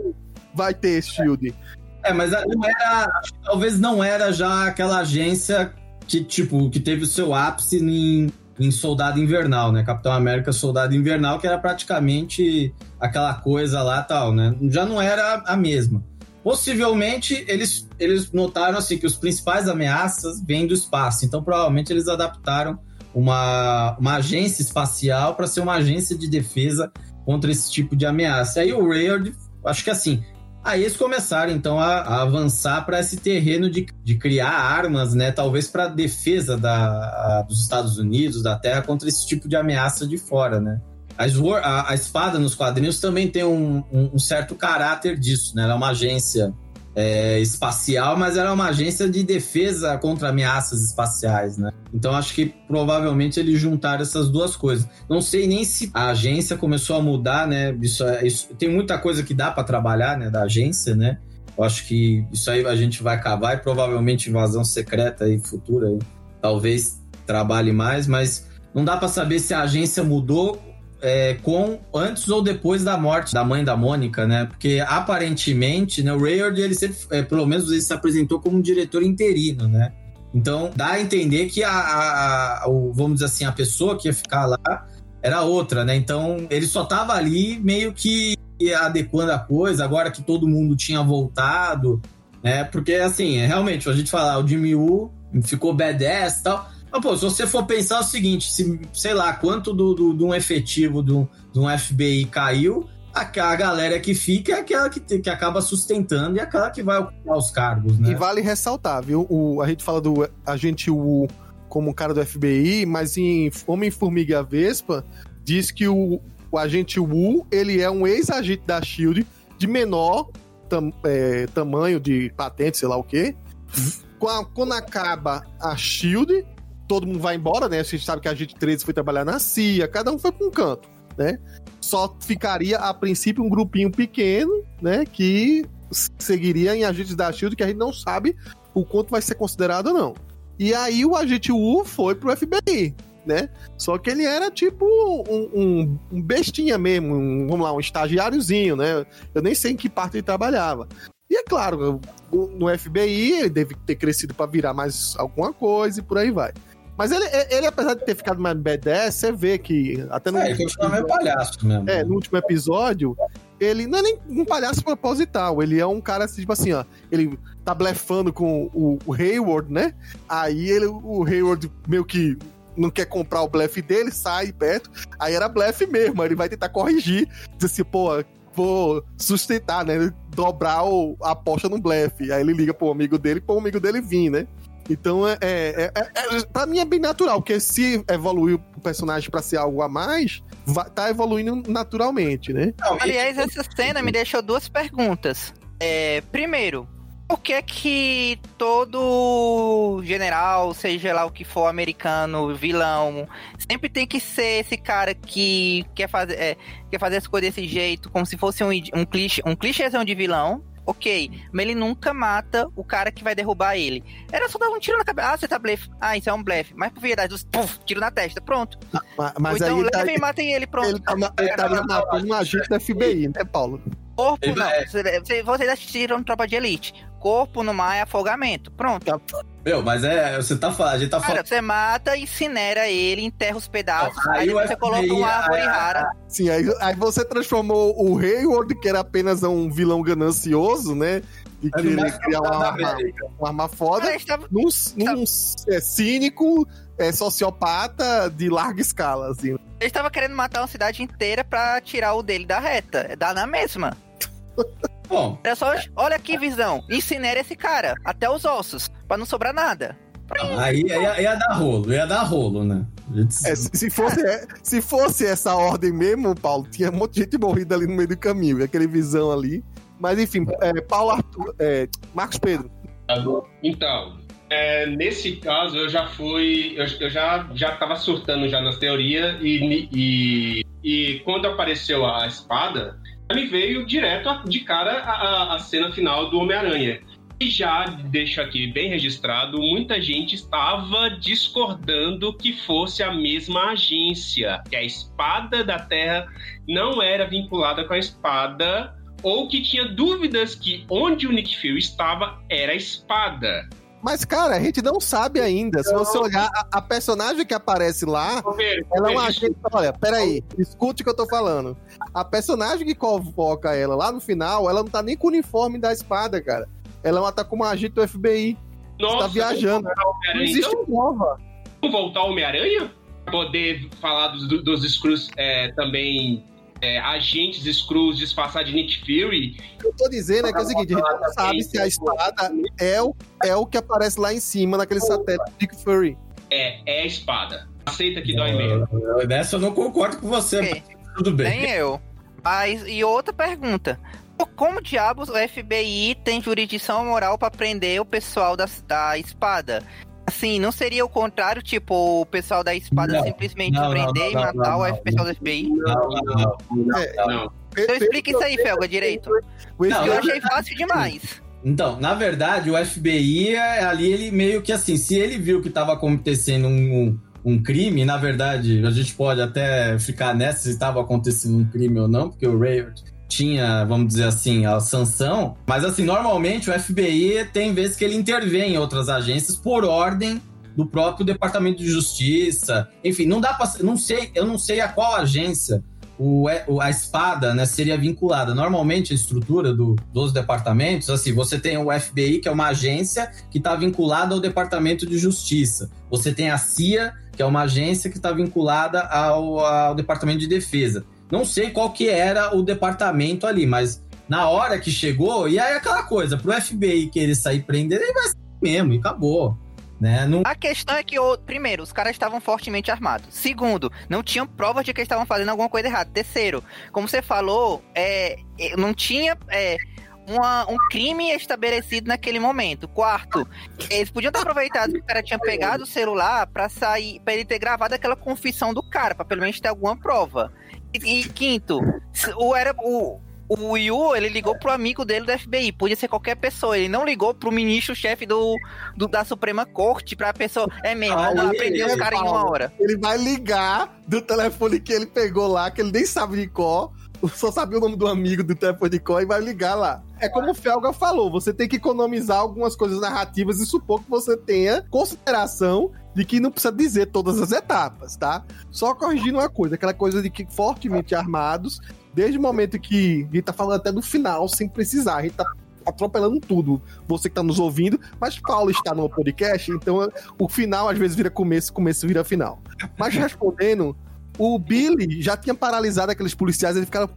vai ter Shield. É, mas não era. Talvez não era já aquela agência que, tipo, que teve o seu ápice em em Soldado Invernal, né? Capitão América Soldado Invernal, que era praticamente aquela coisa lá tal, né? Já não era a mesma. Possivelmente eles, eles notaram assim que os principais ameaças vêm do espaço, então provavelmente eles adaptaram uma, uma agência espacial para ser uma agência de defesa contra esse tipo de ameaça. Aí o Rayard, acho que assim, Aí eles começaram então a, a avançar para esse terreno de, de criar armas, né? Talvez para defesa da, a, dos Estados Unidos, da Terra, contra esse tipo de ameaça de fora, né? A, a, espada nos quadrinhos também tem um, um, um, certo caráter disso, né? Ela é uma agência é, espacial, mas ela é uma agência de defesa contra ameaças espaciais, né? Então acho que provavelmente eles juntaram essas duas coisas. Não sei nem se a agência começou a mudar, né? Isso, é, isso tem muita coisa que dá para trabalhar, né? Da agência, né? Eu acho que isso aí a gente vai cavar e provavelmente invasão secreta aí futura aí, talvez trabalhe mais, mas não dá para saber se a agência mudou é, com antes ou depois da morte da mãe da Mônica, né? Porque aparentemente, né, o Rayard, ele sempre, é, pelo menos ele se apresentou como um diretor interino, né? Então dá a entender que a, a, a o, vamos dizer assim, a pessoa que ia ficar lá era outra, né? Então ele só tava ali meio que adequando a coisa, agora que todo mundo tinha voltado, né? Porque assim, realmente, a gente falar, o Jimmy Woo ficou badass e tal, mas, pô, se você for pensar o seguinte, se, sei lá, quanto do, do, do um efetivo do um FBI caiu, a, a galera que fica é aquela que, que acaba sustentando e aquela que vai ocupar os cargos, né? E vale ressaltar, viu? O, a gente fala do agente Wu como cara do FBI, mas em Homem-Formiga e a Vespa, diz que o, o agente Wu, ele é um ex-agente da SHIELD de menor tam, é, tamanho de patente, sei lá o quê. Quando acaba a SHIELD, todo mundo vai embora, né? A gente sabe que a gente 13 foi trabalhar na CIA, cada um foi para um canto, né? Só ficaria, a princípio, um grupinho pequeno, né? Que seguiria em agentes da SHIELD, que a gente não sabe o quanto vai ser considerado ou não. E aí o agente U foi pro FBI, né? Só que ele era tipo um, um, um bestinha mesmo, um, vamos lá, um estagiáriozinho, né? Eu nem sei em que parte ele trabalhava. E é claro, no FBI ele deve ter crescido para virar mais alguma coisa e por aí vai. Mas ele, ele, apesar de ter ficado mais B10, você vê que até no. É, ele continua meio palhaço mesmo. É, no último episódio, ele não é nem um palhaço proposital. Ele é um cara assim, tipo assim, ó. Ele tá blefando com o, o Hayward, né? Aí ele, o Hayward meio que não quer comprar o blefe dele, sai perto. Aí era blefe mesmo. Aí ele vai tentar corrigir. Diz assim, pô, vou sustentar, né? Dobrar o, a aposta no blefe. Aí ele liga pro amigo dele, pro amigo dele vir, né? Então, é, é, é, é, pra mim é bem natural, porque se evoluir o personagem pra ser algo a mais, vai, tá evoluindo naturalmente, né? Aliás, essa cena me deixou duas perguntas. É, primeiro, por que que todo general, seja lá o que for, americano, vilão, sempre tem que ser esse cara que quer fazer, é, quer fazer as coisas desse jeito, como se fosse um, um, clichê, um clichêzão de vilão, ok, mas ele nunca mata o cara que vai derrubar ele. Era só dar um tiro na cabeça. Ah, você tá blefe. Ah, isso é um blefe. Mas por verdade, os puf, tiro na testa, pronto. Mas, mas Ou então aí tá- levem e matem ele, pronto. ele, tá, ele estaria matando um agente da FBI, né, Paulo? Corpo Ele não. Você- Vocês assistiram Tropa de Elite. Corpo no mar é afogamento. Pronto. Meu, mas é. Você tá falando. A gente tá Cara, falando. você mata, incinera ele, enterra os pedaços, Aí você FBI coloca uma árvore aí- rara. Sim, aí, aí você transformou o Hayward, que era apenas um vilão ganancioso, né? E É que ele mais queria uma arma, uma arma foda, Cara, estava- num, num é, cínico, é, sociopata de larga escala, assim. Ele estava querendo matar uma cidade inteira pra tirar o dele da reta. Dá na mesma. Bom, Era só, olha aqui, visão. Incinera esse cara, até os ossos, pra não sobrar nada. aí ia, ia dar rolo, ia dar rolo, né? É, se, se fosse, é, se fosse essa ordem mesmo, Paulo, tinha um monte de gente morrida ali no meio do caminho, aquele visão ali. Mas enfim, é, Paulo Arthur, é, Marcos Pedro. Então, é, nesse caso eu já fui. Eu, eu já, já tava surtando já nas teorias e, e, e quando apareceu a espada, me veio direto de cara a- a cena final do Homem-Aranha. E já deixo aqui bem registrado, muita gente estava discordando que fosse a mesma agência, que a espada da Terra não era vinculada com a espada, ou que tinha dúvidas que onde o Nick Fury estava era a espada. Mas, cara, a gente não sabe ainda. Se você olhar, a, a personagem que aparece lá, Ver, ela é uma agente. Olha, peraí, escute o que eu tô falando. A personagem que convoca ela lá no final, ela não tá nem com o uniforme da espada, cara. Ela tá como uma agente do FBI. Nossa, tá viajando. Não existe então? prova. Vamos voltar ao Homem-Aranha? Poder falar dos, dos Screws é, também. É, agentes Screws disfarçar de Nick Fury. O que eu tô dizendo é que é o seguinte: a gente não sabe se a espada é o, é o que aparece lá em cima, naquele satélite do Dick Fury. É, é a espada. Aceita que dói mesmo. Nessa eu não concordo com você, mas tudo bem. Nem eu. Mas, e outra pergunta. Como diabos o FBI tem jurisdição moral pra prender o pessoal da, da espada? Assim, não seria o contrário, tipo, o pessoal da espada Não. simplesmente Não, não, prender e não, matar não, o pessoal do FBI? Não, não, não. É, Não. Então explica isso aí, Felga, direito. Não, Eu achei fácil demais. Então, na verdade, o FBI ali, ele meio que assim, se ele viu que estava acontecendo um, um, um crime, na verdade, a gente pode até ficar nessa se estava acontecendo um crime ou não, porque o Rayward tinha, vamos dizer assim, a sanção. Mas assim, normalmente o FBI tem vezes que ele intervém em outras agências por ordem do próprio Departamento de Justiça. Enfim, não dá não sei, eu não sei a qual agência o- a espada né, seria vinculada. Normalmente, a estrutura do- dos departamentos, assim, você tem o FBI, que é uma agência que está vinculada ao Departamento de Justiça. Você tem a CIA, que é uma agência que está vinculada ao, ao Departamento de Defesa. Não sei qual que era o departamento ali, mas na hora que chegou, e aí aquela coisa, pro FBI querer sair prender, ele vai sair mesmo, e acabou. Né? Não, A questão é que, primeiro, os caras estavam fortemente armados. Segundo, não tinham provas de que eles estavam fazendo alguma coisa errada. Terceiro, como você falou, é, é, não tinha é, uma- um crime estabelecido naquele momento. Quarto, eles podiam ter aproveitado que o cara tinha pegado o celular pra sair, para ele ter gravado aquela confissão do cara, pra pelo menos ter alguma prova. E, e quinto, o era o o Yu, ele ligou pro amigo dele do FBI, podia ser qualquer pessoa, ele não ligou pro ministro-chefe do, do- da Suprema Corte pra pessoa, é mesmo, vamos lá Aí, prender os caras em uma hora. Ele vai ligar do telefone que ele pegou lá, que ele nem sabe de qual, só sabia o nome do amigo do telefone qual e vai ligar lá. É como o Felga falou, você tem que economizar algumas coisas narrativas e supor que você tenha consideração de que não precisa dizer todas as etapas, tá? Só corrigindo uma coisa, aquela coisa de que fortemente armados, desde o momento que a gente tá falando até do final, sem precisar, a gente tá atropelando tudo, você que tá nos ouvindo, mas Paulo está no podcast, então o final às vezes vira começo, começo vira final. Mas respondendo, o Billy já tinha paralisado aqueles policiais, eles ficaram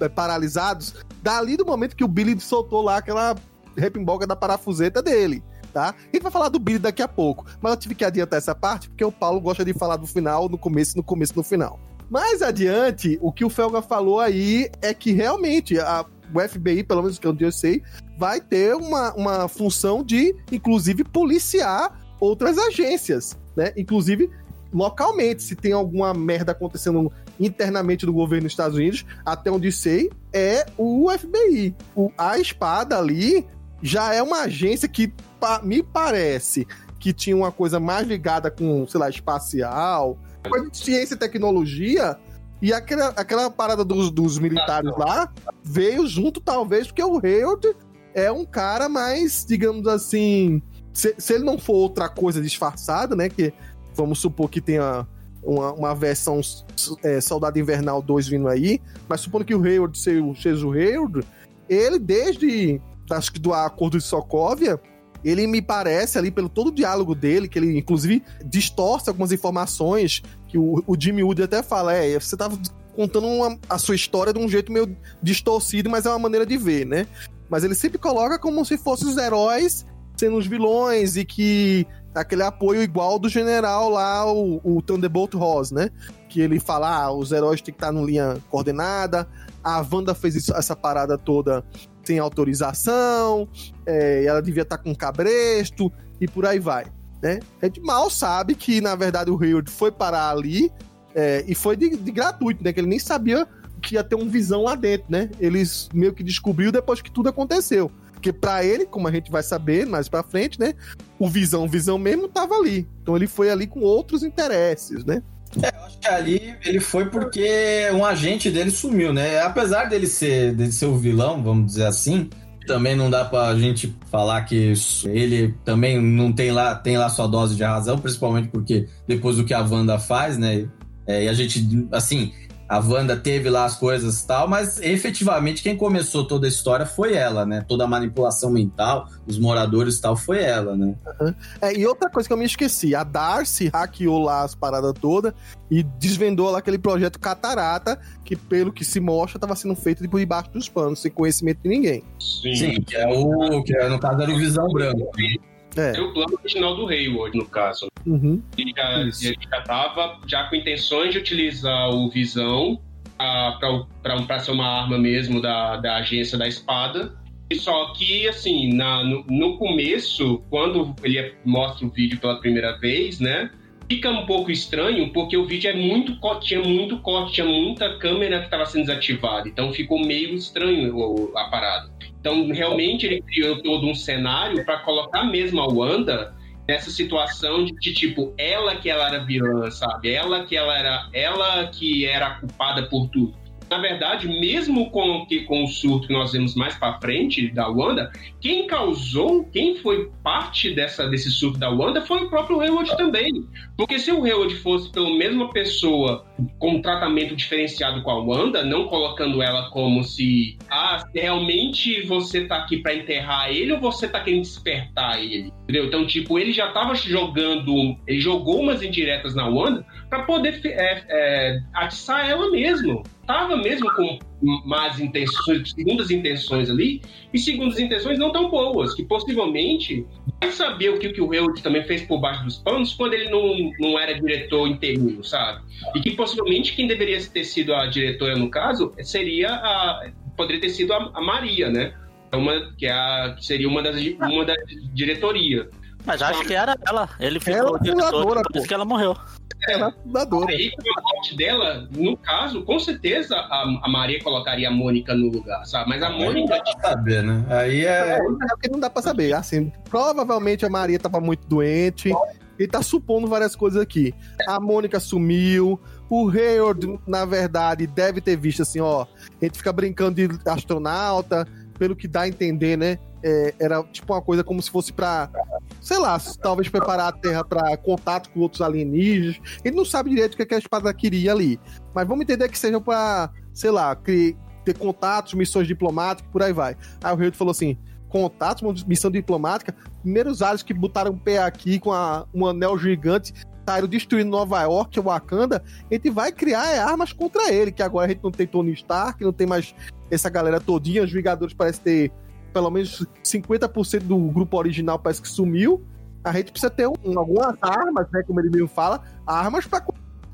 é, paralisados dali do momento que o Billy soltou lá aquela repimboca da parafuseta dele. Tá? A gente vai falar do Billy daqui a pouco, mas eu tive que adiantar essa parte porque o Paulo gosta de falar do final, no começo, no começo, no final. Mais adiante, o que o Felga falou aí é que realmente a, o FBI, pelo menos que eu sei, vai ter uma, uma função de, inclusive, policiar outras agências, né? Inclusive, localmente, se tem alguma merda acontecendo internamente do governo dos Estados Unidos, até onde sei, é o FBI. O, a espada ali já é uma agência que pa, me parece que tinha uma coisa mais ligada com, sei lá, espacial, coisa de ciência e tecnologia. E aquela, aquela parada dos, dos militares lá veio junto, talvez, porque o Hayward é um cara mais, digamos assim. Se, se ele não for outra coisa disfarçada, né? Que vamos supor que tenha uma, uma versão é, Soldado Invernal 2 vindo aí, mas supondo que o Hayward seja o Hayward, ele desde acho que do acordo de Sokovia, ele me parece ali pelo todo o diálogo dele, que ele inclusive distorce algumas informações que o, o Jimmy Wood até fala, é, você tava contando uma, a sua história de um jeito meio distorcido, mas é uma maneira de ver, né? Mas ele sempre coloca como se fossem os heróis sendo os vilões e que aquele apoio igual do general lá, o, o Thunderbolt Ross, né? Que ele fala, ah, os heróis têm que estar no linha coordenada, a Wanda fez isso, essa parada toda sem autorização, é, ela devia estar com cabresto e por aí vai. Né? A gente mal sabe que, na verdade, o Hayward foi parar ali é, e foi de, de, gratuito, né? Que ele nem sabia que ia ter um visão lá dentro, né? Eles meio que descobriu depois que tudo aconteceu. Porque para ele, como a gente vai saber mais para frente, né? O visão, visão mesmo tava ali. Então ele foi ali com outros interesses, né? É, eu acho que ali ele foi porque um agente dele sumiu, né? Apesar dele ser, dele ser o vilão, vamos dizer assim, também não dá pra gente falar que ele também não tem lá, tem lá sua dose de razão, principalmente porque depois do que a Wanda faz, né? É, e a gente, assim, a Wanda teve lá as coisas e tal, mas efetivamente quem começou toda a história foi ela, né? Toda a manipulação mental, os moradores e tal, foi ela, né? Uhum. É, e outra coisa que eu me esqueci, a Darcy hackeou lá as paradas todas e desvendou lá aquele projeto Catarata, que pelo que se mostra, estava sendo feito por debaixo dos panos, sem conhecimento de ninguém. Sim, Sim que é o que é, no caso era o Visão Branco. É. o plano original do Hayward, no caso. Uhum. Ele, já, ele já tava já com intenções de utilizar o Visão para ser uma arma mesmo da, da agência da espada. Só que, assim, na, no, no começo, quando ele mostra o vídeo pela primeira vez, né? Fica um pouco estranho porque o vídeo é muito tinha muito corte, tinha muita câmera que estava sendo desativada, então ficou meio estranho a parada. Então, realmente, ele criou todo um cenário para colocar mesmo a Wanda nessa situação de, de, tipo, ela que ela era vilã, sabe? Ela que ela era, ela que era culpada por tudo na verdade, mesmo com, que, com o surto que nós vemos mais para frente da Wanda, quem causou, quem foi parte dessa, desse surto da Wanda foi o próprio Hayward também. Porque se o Hayward fosse pela mesma pessoa com um tratamento diferenciado com a Wanda, não colocando ela como se, ah, realmente você tá aqui para enterrar ele ou você tá querendo despertar ele? Entendeu? Então, tipo, ele já tava jogando, ele jogou umas indiretas na Wanda para poder é, é, atiçar ela mesmo estava mesmo com más intenções, segundas intenções ali, e segundas intenções não tão boas, que possivelmente vai saber o que, que o Hayward também fez por baixo dos panos quando ele não, não era diretor interino, sabe? E que possivelmente quem deveria ter sido a diretora no caso seria a. poderia ter sido a, a Maria, né? Uma, que, é a, que seria uma das, uma da diretoria. Mas acho que era ela. Ele ficou ela diretor, por isso que ela morreu. Ela é fundadora. Aí, com a morte dela, no caso, com certeza a, a, Maria colocaria a Mônica no lugar, sabe? Mas a Mônica. Não dá pra saber, né? Aí é. É, é não dá pra saber. Assim, provavelmente a Maria tava muito doente. Ele tá supondo várias coisas aqui. A Mônica sumiu. O Hayward, na verdade, deve ter visto assim, ó. A gente fica brincando de astronauta, pelo que dá a entender, né? é, era tipo uma coisa como se fosse para, sei lá, talvez preparar a Terra para contato com outros alienígenas. Ele não sabe direito o que, é que a espada queria ali. Mas vamos entender que seja para, sei lá, ter contatos, missões diplomáticas, por aí vai. Aí o Rio falou assim: contatos, missão diplomática, primeiros aliens que botaram o pé aqui com a, um anel gigante Tyro destruindo Nova York, Wakanda, a gente vai criar é, armas contra ele, que agora a gente não tem Tony Stark, não tem mais essa galera todinha, os Vingadores parecem ter pelo menos 50% do grupo original parece que sumiu. A gente precisa ter um, algumas armas, né, como ele mesmo fala, armas para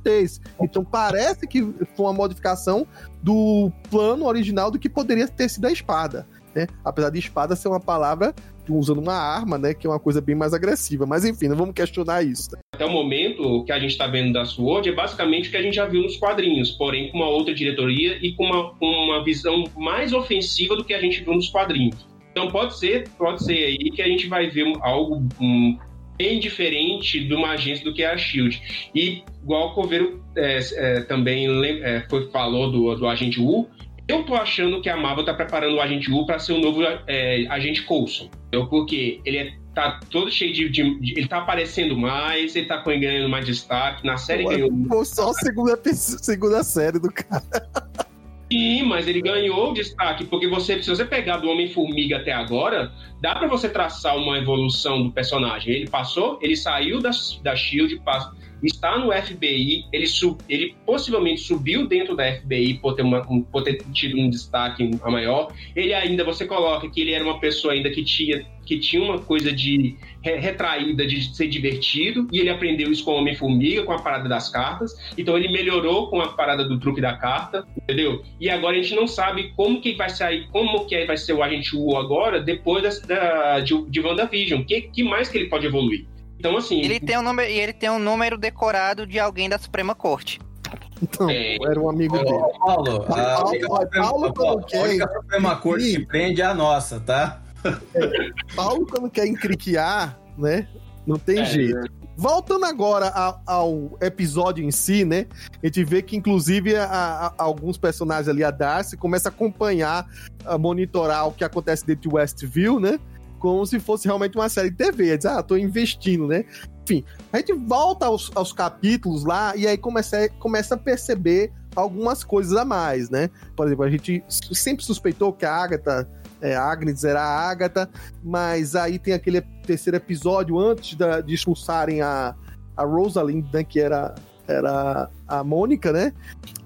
isso. Então parece que foi uma modificação do plano original do que poderia ter sido a espada. Né? Apesar de espada ser uma palavra usando uma arma, né? Que é uma coisa bem mais agressiva. Mas enfim, não vamos questionar isso. Tá? Até o momento, o que a gente está vendo da SWORD é basicamente o que a gente já viu nos quadrinhos, porém com uma outra diretoria e com uma, uma visão mais ofensiva do que a gente viu nos quadrinhos. Então pode ser, pode ser aí que a gente vai ver algo um, bem diferente de uma agência do que é a Shield. E igual o Coveiro é, é, também é, foi, falou do, do Agente U, eu tô achando que a Marvel tá preparando o Agente U para ser o novo é, Agente Coulson. Porque ele é, tá todo cheio de, de, de, Ele tá aparecendo mais, ele tá ganhando mais destaque. Na série ganhou. Pô, só a segunda, segunda série do cara. Sim, mas ele ganhou destaque, porque você, se você pegar do Homem-Formiga até agora, dá para você traçar uma evolução do personagem. Ele passou, ele saiu da, da Shield, passa, está no FBI, ele, sub, ele possivelmente subiu dentro da FBI por ter, uma, um, por ter tido um destaque a maior. Ele ainda, você coloca que ele era uma pessoa ainda que tinha, que tinha uma coisa de retraída de ser divertido, e ele aprendeu isso com o Homem-Formiga, com a parada das cartas. Então ele melhorou com a parada do truque da carta, entendeu? E agora a gente não sabe como que vai sair, como que vai ser o Agente U agora, depois da, da, de, de WandaVision. O que, que mais que ele pode evoluir? Então, assim. Ele tem um número, ele tem um número decorado de alguém da Suprema Corte. Então, é, era um amigo dele. Paulo, a, Paulo, única, Paulo, Paulo, a única Suprema Corte que prende é a nossa, tá? É, Paulo, quando quer encriquear, né? Não tem é, jeito. Voltando agora ao, ao, episódio em si, né? A gente vê que, inclusive, a, a, alguns personagens ali, a Darcy, começa a acompanhar, a monitorar o que acontece dentro de Westview, né? Como se fosse realmente uma série de TV. Diz, ah, tô investindo, né? Enfim, a gente volta aos, aos capítulos lá e aí começa, começa a perceber algumas coisas a mais, né? Por exemplo, a gente sempre suspeitou que a Agatha, é, a Agnes era a Agatha, mas aí tem aquele terceiro episódio antes da, de expulsarem a, a Rosalind, né, que era, era a Mônica, né?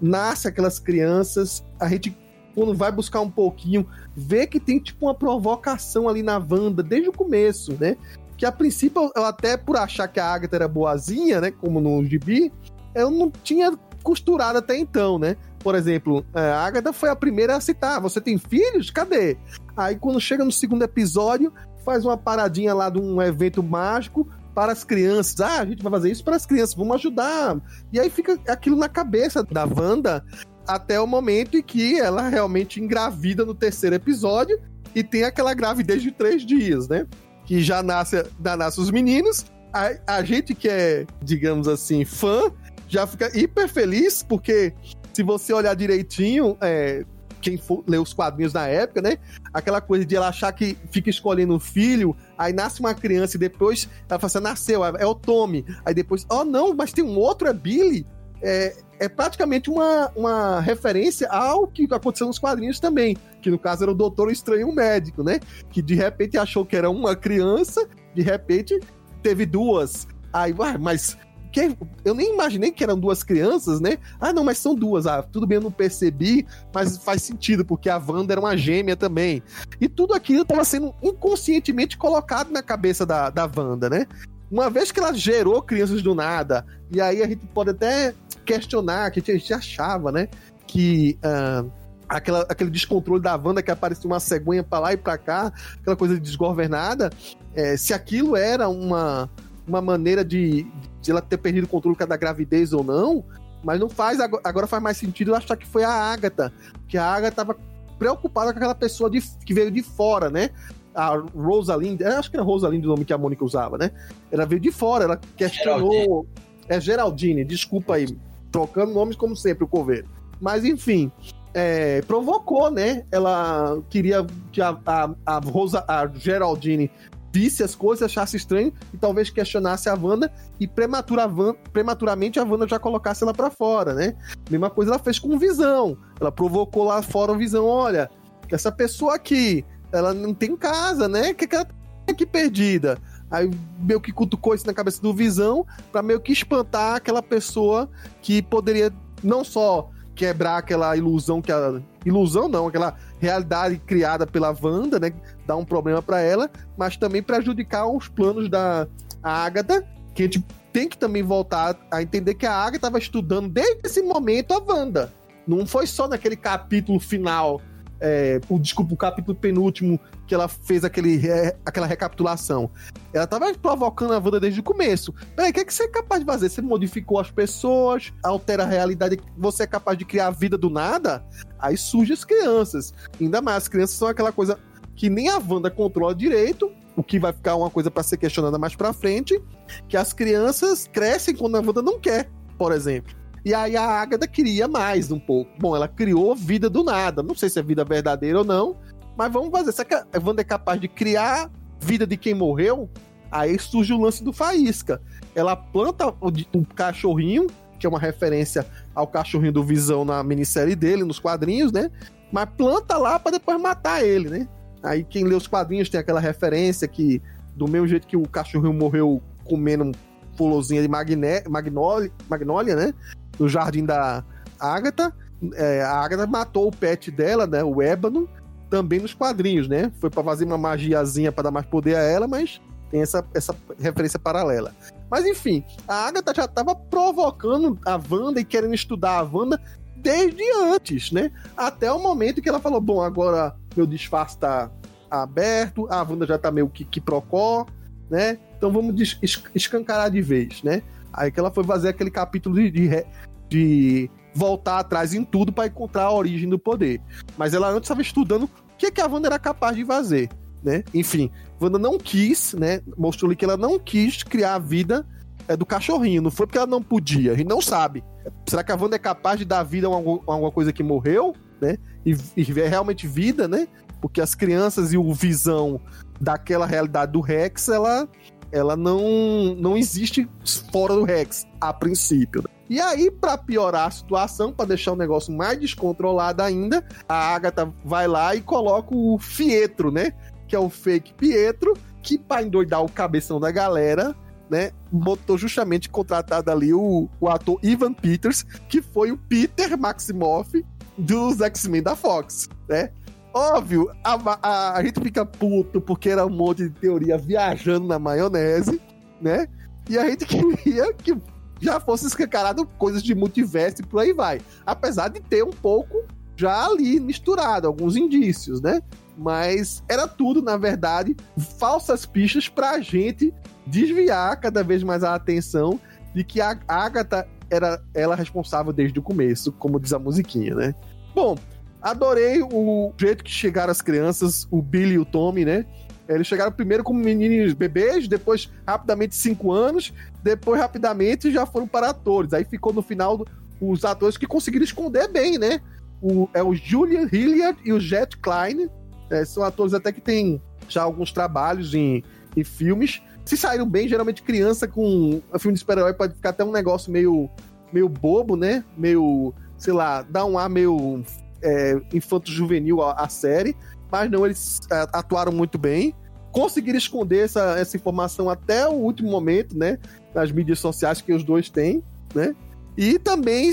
Nasce aquelas crianças, a gente quando vai buscar um pouquinho, vê que tem tipo uma provocação ali na Wanda desde o começo, né? Que a princípio, eu até por achar que a Agatha era boazinha, né? Como no gibi, eu não tinha costurado até então, né? Por exemplo, a Agatha foi a primeira a citar: você tem filhos? Cadê? Aí quando chega no segundo episódio, faz uma paradinha lá de um evento mágico para as crianças. Ah, a gente vai fazer isso para as crianças, vamos ajudar. E aí fica aquilo na cabeça da Wanda até o momento em que ela realmente engravida no terceiro episódio e tem aquela gravidez de três dias, né? Que já nasce, já nasce os meninos. A, a gente que é, digamos assim, fã, já fica hiper feliz, porque se você olhar direitinho, é, quem for ler os quadrinhos na época, né? Aquela coisa de ela achar que fica escolhendo um filho, aí nasce uma criança e depois ela fala assim, nasceu, é, o Tommy. Aí depois, oh não, mas tem um outro, é Billy é, é praticamente uma, uma referência ao que aconteceu nos quadrinhos também, que no caso era o Doutor Estranho Médico, né? Que de repente achou que era uma criança, de repente teve duas. Aí, mas que eu nem imaginei que eram duas crianças, né? Ah, não, mas são duas. Ah, tudo bem, eu não percebi, mas faz sentido, porque a Wanda era uma gêmea também. E tudo aquilo estava sendo inconscientemente colocado na cabeça da, da Wanda, né? Uma vez que ela gerou crianças do nada, e aí a gente pode até questionar, que a gente achava, né? Que uh, aquela, aquele descontrole da Wanda que aparecia uma cegonha para lá e para cá, aquela coisa desgovernada, é, se aquilo era uma, uma maneira de, de ela ter perdido o controle da gravidez ou não, mas não faz, agora faz mais sentido eu achar que foi a Agatha, que a Agatha estava preocupada com aquela pessoa de, que veio de fora, né? A Rosalind, acho que era Rosalind o nome que a Mônica usava, né? Ela veio de fora, ela questionou. Geraldine. É Geraldine, desculpa aí, trocando nomes como sempre, o Coveiro. Mas enfim, é, provocou, né? Ela queria que a, a, a, Rosa, a Geraldine visse as coisas, achasse estranho e talvez questionasse a Wanda e prematura, prematuramente a Wanda já colocasse ela para fora, né? Mesma coisa ela fez com Visão. Ela provocou lá fora o Visão, olha, essa pessoa aqui, ela não tem casa, né? Que, que ela tá aqui perdida? Aí meio que cutucou isso na cabeça do Visão pra meio que espantar aquela pessoa que poderia não só quebrar aquela ilusão que a ilusão não, aquela realidade criada pela Wanda, né, dar um problema pra ela, mas também prejudicar os planos da Agatha, que a gente tem que também voltar a entender que a Agatha estava estudando desde esse momento a Wanda. Não foi só naquele capítulo final, é, o, desculpa, o capítulo penúltimo que ela fez aquele, é, aquela recapitulação. Ela estava provocando a Wanda desde o começo. Peraí, o que, é que você é capaz de fazer? Você modificou as pessoas, altera a realidade, você é capaz de criar a vida do nada? Aí surgem as crianças. Ainda mais, as crianças são aquela coisa que nem a Wanda controla direito, o que vai ficar uma coisa para ser questionada mais para frente, que as crianças crescem quando a Wanda não quer, por exemplo. E aí a Agatha queria mais um pouco. Bom, ela criou vida do nada. Não sei se é vida verdadeira ou não, mas vamos fazer. Será que a Wanda é capaz de criar vida de quem morreu? Aí surge o lance do Faísca. Ela planta o, o cachorrinho, que é uma referência ao cachorrinho do Visão na minissérie dele, nos quadrinhos, né? Mas planta lá para depois matar ele, né? Aí quem lê os quadrinhos tem aquela referência que, do mesmo jeito que o cachorrinho morreu comendo florzinha de magné, magnólia, magnólia, né? no jardim da Agatha. É, a Agatha matou o pet dela, né? O Ébano, também nos quadrinhos, né? Foi para fazer uma magiazinha para dar mais poder a ela, mas tem essa, essa referência paralela. Mas enfim, a Agatha já estava provocando a Wanda e querendo estudar a Wanda desde antes, né? Até o momento que ela falou: bom, agora meu disfarce está aberto, a Wanda já tá meio que, que procó, né? Então vamos escancarar de vez, né? Aí que ela foi fazer aquele capítulo de, de, de voltar atrás em tudo para encontrar a origem do poder. Mas ela antes estava estudando o que, é que a Wanda era capaz de fazer, né? Enfim, Wanda não quis, né? Mostrou-lhe que ela não quis criar a vida é, do cachorrinho. Não foi porque ela não podia, a gente não sabe. Será que a Wanda é capaz de dar vida a alguma, coisa que morreu, né? E, e ver realmente vida, né? Porque as crianças e o visão daquela realidade do Rex, ela ela não, não existe fora do Rex, a princípio. Né? E aí, para piorar a situação, para deixar o negócio mais descontrolado ainda, a Agatha vai lá e coloca o Fietro, né? Que é o fake Pietro, que para endoidar o cabeção da galera, né? Botou justamente contratado ali o, o ator Ivan Peters, que foi o Peter Maximoff dos X-Men da Fox, né? Óbvio, a, a, a, gente fica puto porque era um monte de teoria viajando na maionese, né? E a gente queria que já fosse escancarado coisas de multiverso e por aí vai. Apesar de ter um pouco já ali misturado, alguns indícios, né? Mas era tudo, na verdade, falsas pistas pra gente desviar cada vez mais a atenção de que a Agatha era ela responsável desde o começo, como diz a musiquinha, né? Bom, Adorei o jeito que chegaram as crianças, o Billy e o Tommy, né? Eles chegaram primeiro como meninos bebês, depois rapidamente cinco anos, depois rapidamente já foram para atores. Aí ficou no final os atores que conseguiram esconder bem, né? O, é o Julian Hilliard e o Jet Klein. É, são atores até que têm já alguns trabalhos em, em filmes. Se saíram bem, geralmente criança com um filme de super-herói pode ficar até um negócio meio, meio bobo, né? Meio, sei lá, dá um ar meio é, infanto-juvenil a, a, série, mas não, eles é, atuaram muito bem. Conseguiram esconder essa, essa informação até o último momento, né? Nas mídias sociais que os dois têm, né? E também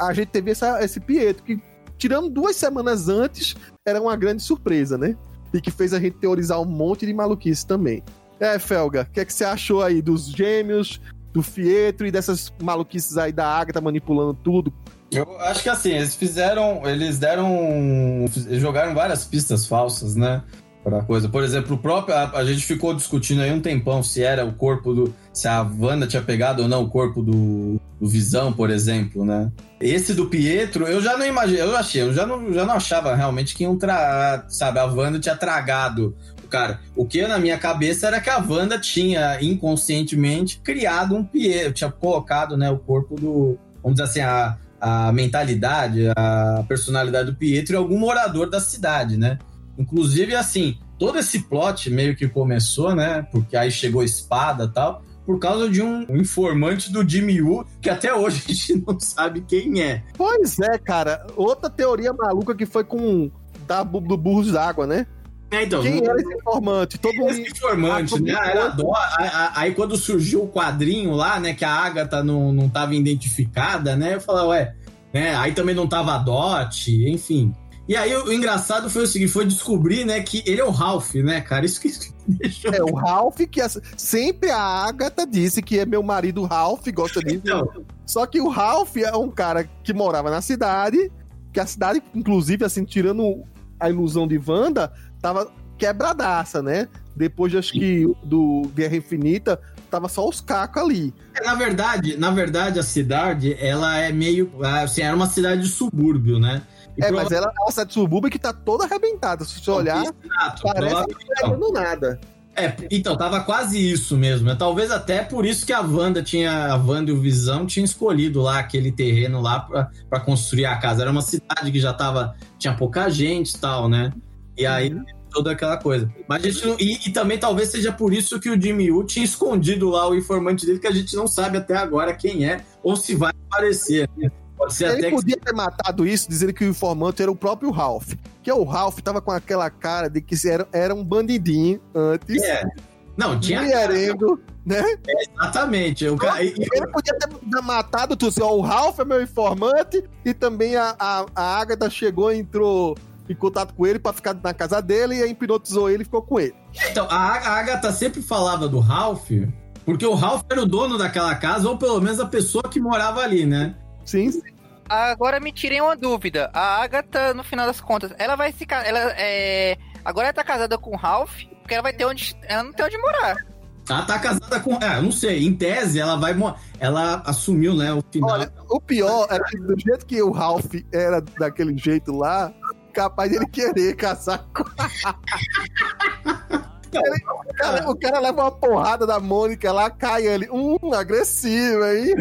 a gente teve essa, esse Pietro, que tirando duas semanas antes, era uma grande surpresa, né? E que fez a gente teorizar um monte de maluquice também. É, Felga, o que, é que você achou aí dos gêmeos, do Fietro e dessas maluquices aí da Agatha manipulando tudo? Eu acho que assim, eles fizeram. Eles deram. jogaram várias pistas falsas, né? Pra coisa. Por exemplo, o próprio. A, a, gente ficou discutindo aí um tempão se era o corpo do. Se a Wanda tinha pegado ou não o corpo do, do Visão, por exemplo, né? Esse do Pietro, eu já não imaginei. Eu achei, eu já não, já não achava realmente que iam tra, Sabe, a Wanda tinha tragado cara. O que na minha cabeça era que a Wanda tinha inconscientemente criado um Pietro, tinha colocado, né, o corpo do. Vamos dizer assim, a a mentalidade, a personalidade do Pietro e algum morador da cidade, né? Inclusive, assim, todo esse plot meio que começou, né? Porque aí chegou espada e tal, por causa de um informante do Jimmy Woo, que até hoje a gente não sabe quem é. Pois é, cara. Outra teoria maluca que foi com da, do Burros d'Água, né? É, então, Quem não- era esse informante? Todo mundo. esse informante, né? Era a- Aí quando surgiu o quadrinho lá, né? Que a Agatha não, não tava identificada, né? Eu falei, ué, né? Aí também não tava a Dot, enfim. E aí o, engraçado foi o seguinte, foi descobrir, né, que ele é o Ralph, né, cara? Isso que deixou. É, o Ralph, que as- sempre a Agatha disse que é meu marido Ralph, gosta disso. Então, Só que o Ralph é um cara que morava na cidade, que a cidade, inclusive, assim, tirando a ilusão de Wanda, tava quebradaça, né? Depois, acho que do Guerra Infinita, tava só os cacos ali. na verdade, na verdade, a cidade, ela é meio, assim, era uma cidade de subúrbio, né? E É, mas ela é uma cidade subúrbia que tá toda arrebentada. Se você olhar, Exato, parece prova- que não tá dando nada. É, então, tava quase isso mesmo. né? Talvez até por isso que a Wanda tinha. A Wanda e o Visão tinham escolhido lá aquele terreno lá pra construir a casa. Era uma cidade que já tava. Tinha pouca gente e tal, né? E aí toda aquela coisa. Mas a gente não, e, e também talvez seja por isso que o Jimmy Woo tinha escondido lá o informante dele, que a gente não sabe até agora quem é, ou se vai aparecer. né? Pode ser Ele até que. podia ter matado isso dizendo que o informante era o próprio Ralph. Que o Ralph tava com aquela cara de que era, era um bandidinho antes. É. Não, tinha. mulherengo, né? Exatamente. O cara- e- Ele podia ter matado tudo assim, ó, o Ralph é meu informante e também a, a, a Agatha chegou e entrou em contato com ele pra ficar na casa dele e aí hipnotizou ele e ficou com ele. Então, a, Agatha sempre falava do Ralph, porque o Ralph era o dono daquela casa, ou pelo menos a pessoa que morava ali, né? Sim, sim. Agora me tirei uma dúvida. A Agatha, no final das contas, ela vai se casar. Ela é. Agora ela tá casada com o Ralph, porque ela vai ter onde. Ela não tem onde morar. Ela tá casada com. É, eu não sei, em tese ela vai. Ela assumiu, né, o final. Olha, o pior é que do jeito que o Ralph era daquele jeito lá, capaz dele querer casar com. Ele- o, cara, o cara leva uma porrada da Mônica lá, cai ele. Hum, agressivo aí.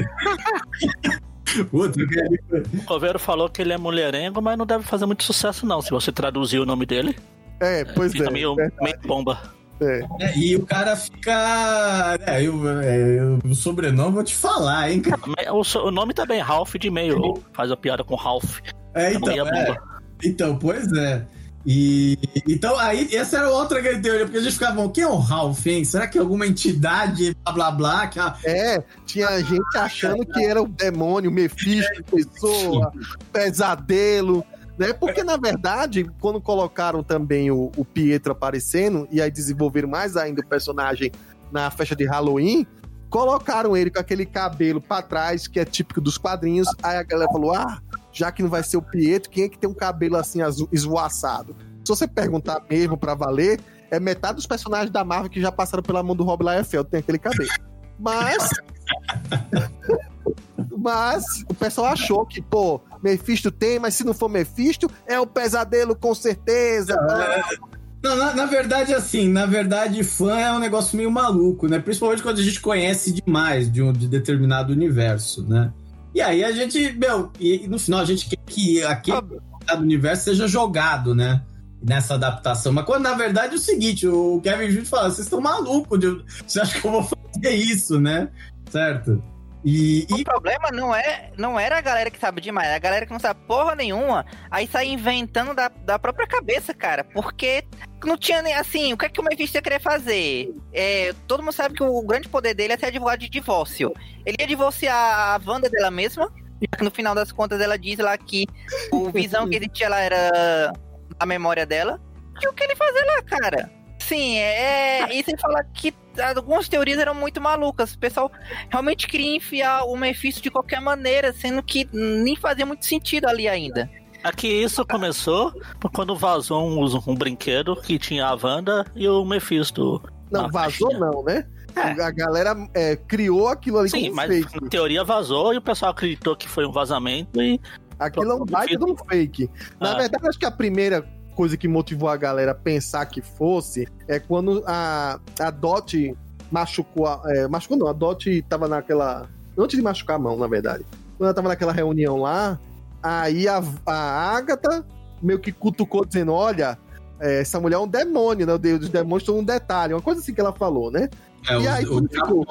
Que- O Coveiro falou que ele é mulherengo, mas não deve fazer muito sucesso, não. Se você traduzir o nome dele, É, pois fica é. meio, é, meio bomba. é. é, e o cara fica. É, eu, é, eu- o sobrenome eu vou te falar, hein, cara. O, o nome tá bem, Ralph de meio. Faz a piada com Ralph. É, então, Meia é. Então, pois é. E então aí essa era outra grande teoria, porque a gente ficava, quem é o Ralph, hein? Será que é alguma entidade, blá blá blá? Que a- É, tinha gente achando que era o demônio, o Mephisto, pessoa, pesadelo, né? Porque, na verdade, quando colocaram também o, o Pietro aparecendo, e aí desenvolveram mais ainda o personagem na festa de Halloween, colocaram ele com aquele cabelo pra trás, que é típico dos quadrinhos, aí a galera falou, ah, já que não vai ser o Pietro, quem é que tem um cabelo assim azul, esvoaçado? Se você perguntar mesmo pra valer, é metade dos personagens da Marvel que já passaram pela mão do Rob Liefeld tem aquele cabelo. Mas. mas o pessoal achou que, pô, Mephisto tem, mas se não for Mephisto, é o pesadelo com certeza. Não, na, na verdade, assim, na verdade, fã é um negócio meio maluco, né? Principalmente quando a gente conhece demais de um de determinado universo, né? E aí a gente, meu, e, no final a gente quer que aquele determinado universo seja jogado, né? Nessa adaptação. Mas quando na verdade é o seguinte, o Kevin Júnior fala, vocês estão malucos, de- você acha que eu vou fazer isso, né? Certo? E, O e problema não é não era a galera que sabe demais, é a galera que não sabe porra nenhuma, aí sai inventando da, da própria cabeça, cara. Porque não tinha nem assim, o que é que o Mephisto ia querer fazer? É, todo mundo sabe que o grande poder dele é ser advogado de divórcio. Ele ia divorciar a Wanda dela mesma, já que no final das contas ela diz lá que o visão que ele tinha lá era a memória dela. E o que ele fazer lá, cara? Sim, é. E sem falar que algumas teorias eram muito malucas. O pessoal realmente queria enfiar o Mephisto de qualquer maneira, sendo que nem fazia muito sentido ali ainda. Aqui isso começou quando vazou um, um brinquedo que tinha a Wanda e o Mephisto. Não, vazou caixinha. não, né? É. A galera é, criou aquilo ali Sim, como mas fake. na teoria vazou e o pessoal acreditou que foi um vazamento e Aquilo é um baita de um fake. Na Ah. verdade, acho que a primeira coisa que motivou a galera a pensar que fosse é quando a, a Dot machucou. A, é, machucou não, a Dot tava naquela. Antes de machucar a mão, na verdade. Quando ela tava naquela reunião lá, aí a, a Agatha meio que cutucou dizendo: olha. é, essa mulher é um demônio, né? Os demônios estão um detalhe, uma coisa assim que ela falou, né? É, e aí, o diabo-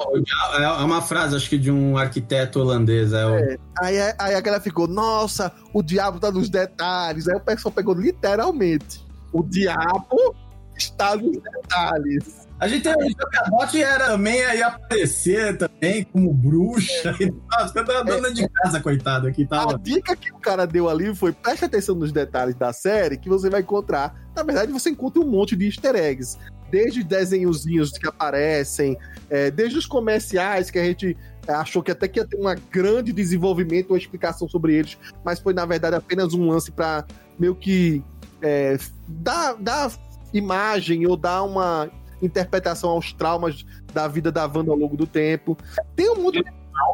é uma frase, acho que de um arquiteto holandês. É, o- Aí, aí a galera ficou, nossa, o diabo tá nos detalhes. Aí o pessoal pegou literalmente. O diabo Está nos detalhes. A gente tem o Jacobot era também ia aparecer também como bruxa. Nossa, tá dona de casa, coitado, aqui A tava. dica que o cara deu ali foi preste atenção nos detalhes da série que você vai encontrar. Na verdade, você encontra um monte de easter eggs. Desde desenhozinhos que aparecem, é, desde os comerciais que a gente é, achou que até que ia ter um grande desenvolvimento, uma explicação sobre eles, mas foi na verdade apenas um lance para meio que é, dar, dar imagem ou dar uma interpretação aos traumas da vida da Wanda ao longo do tempo. Tem um monte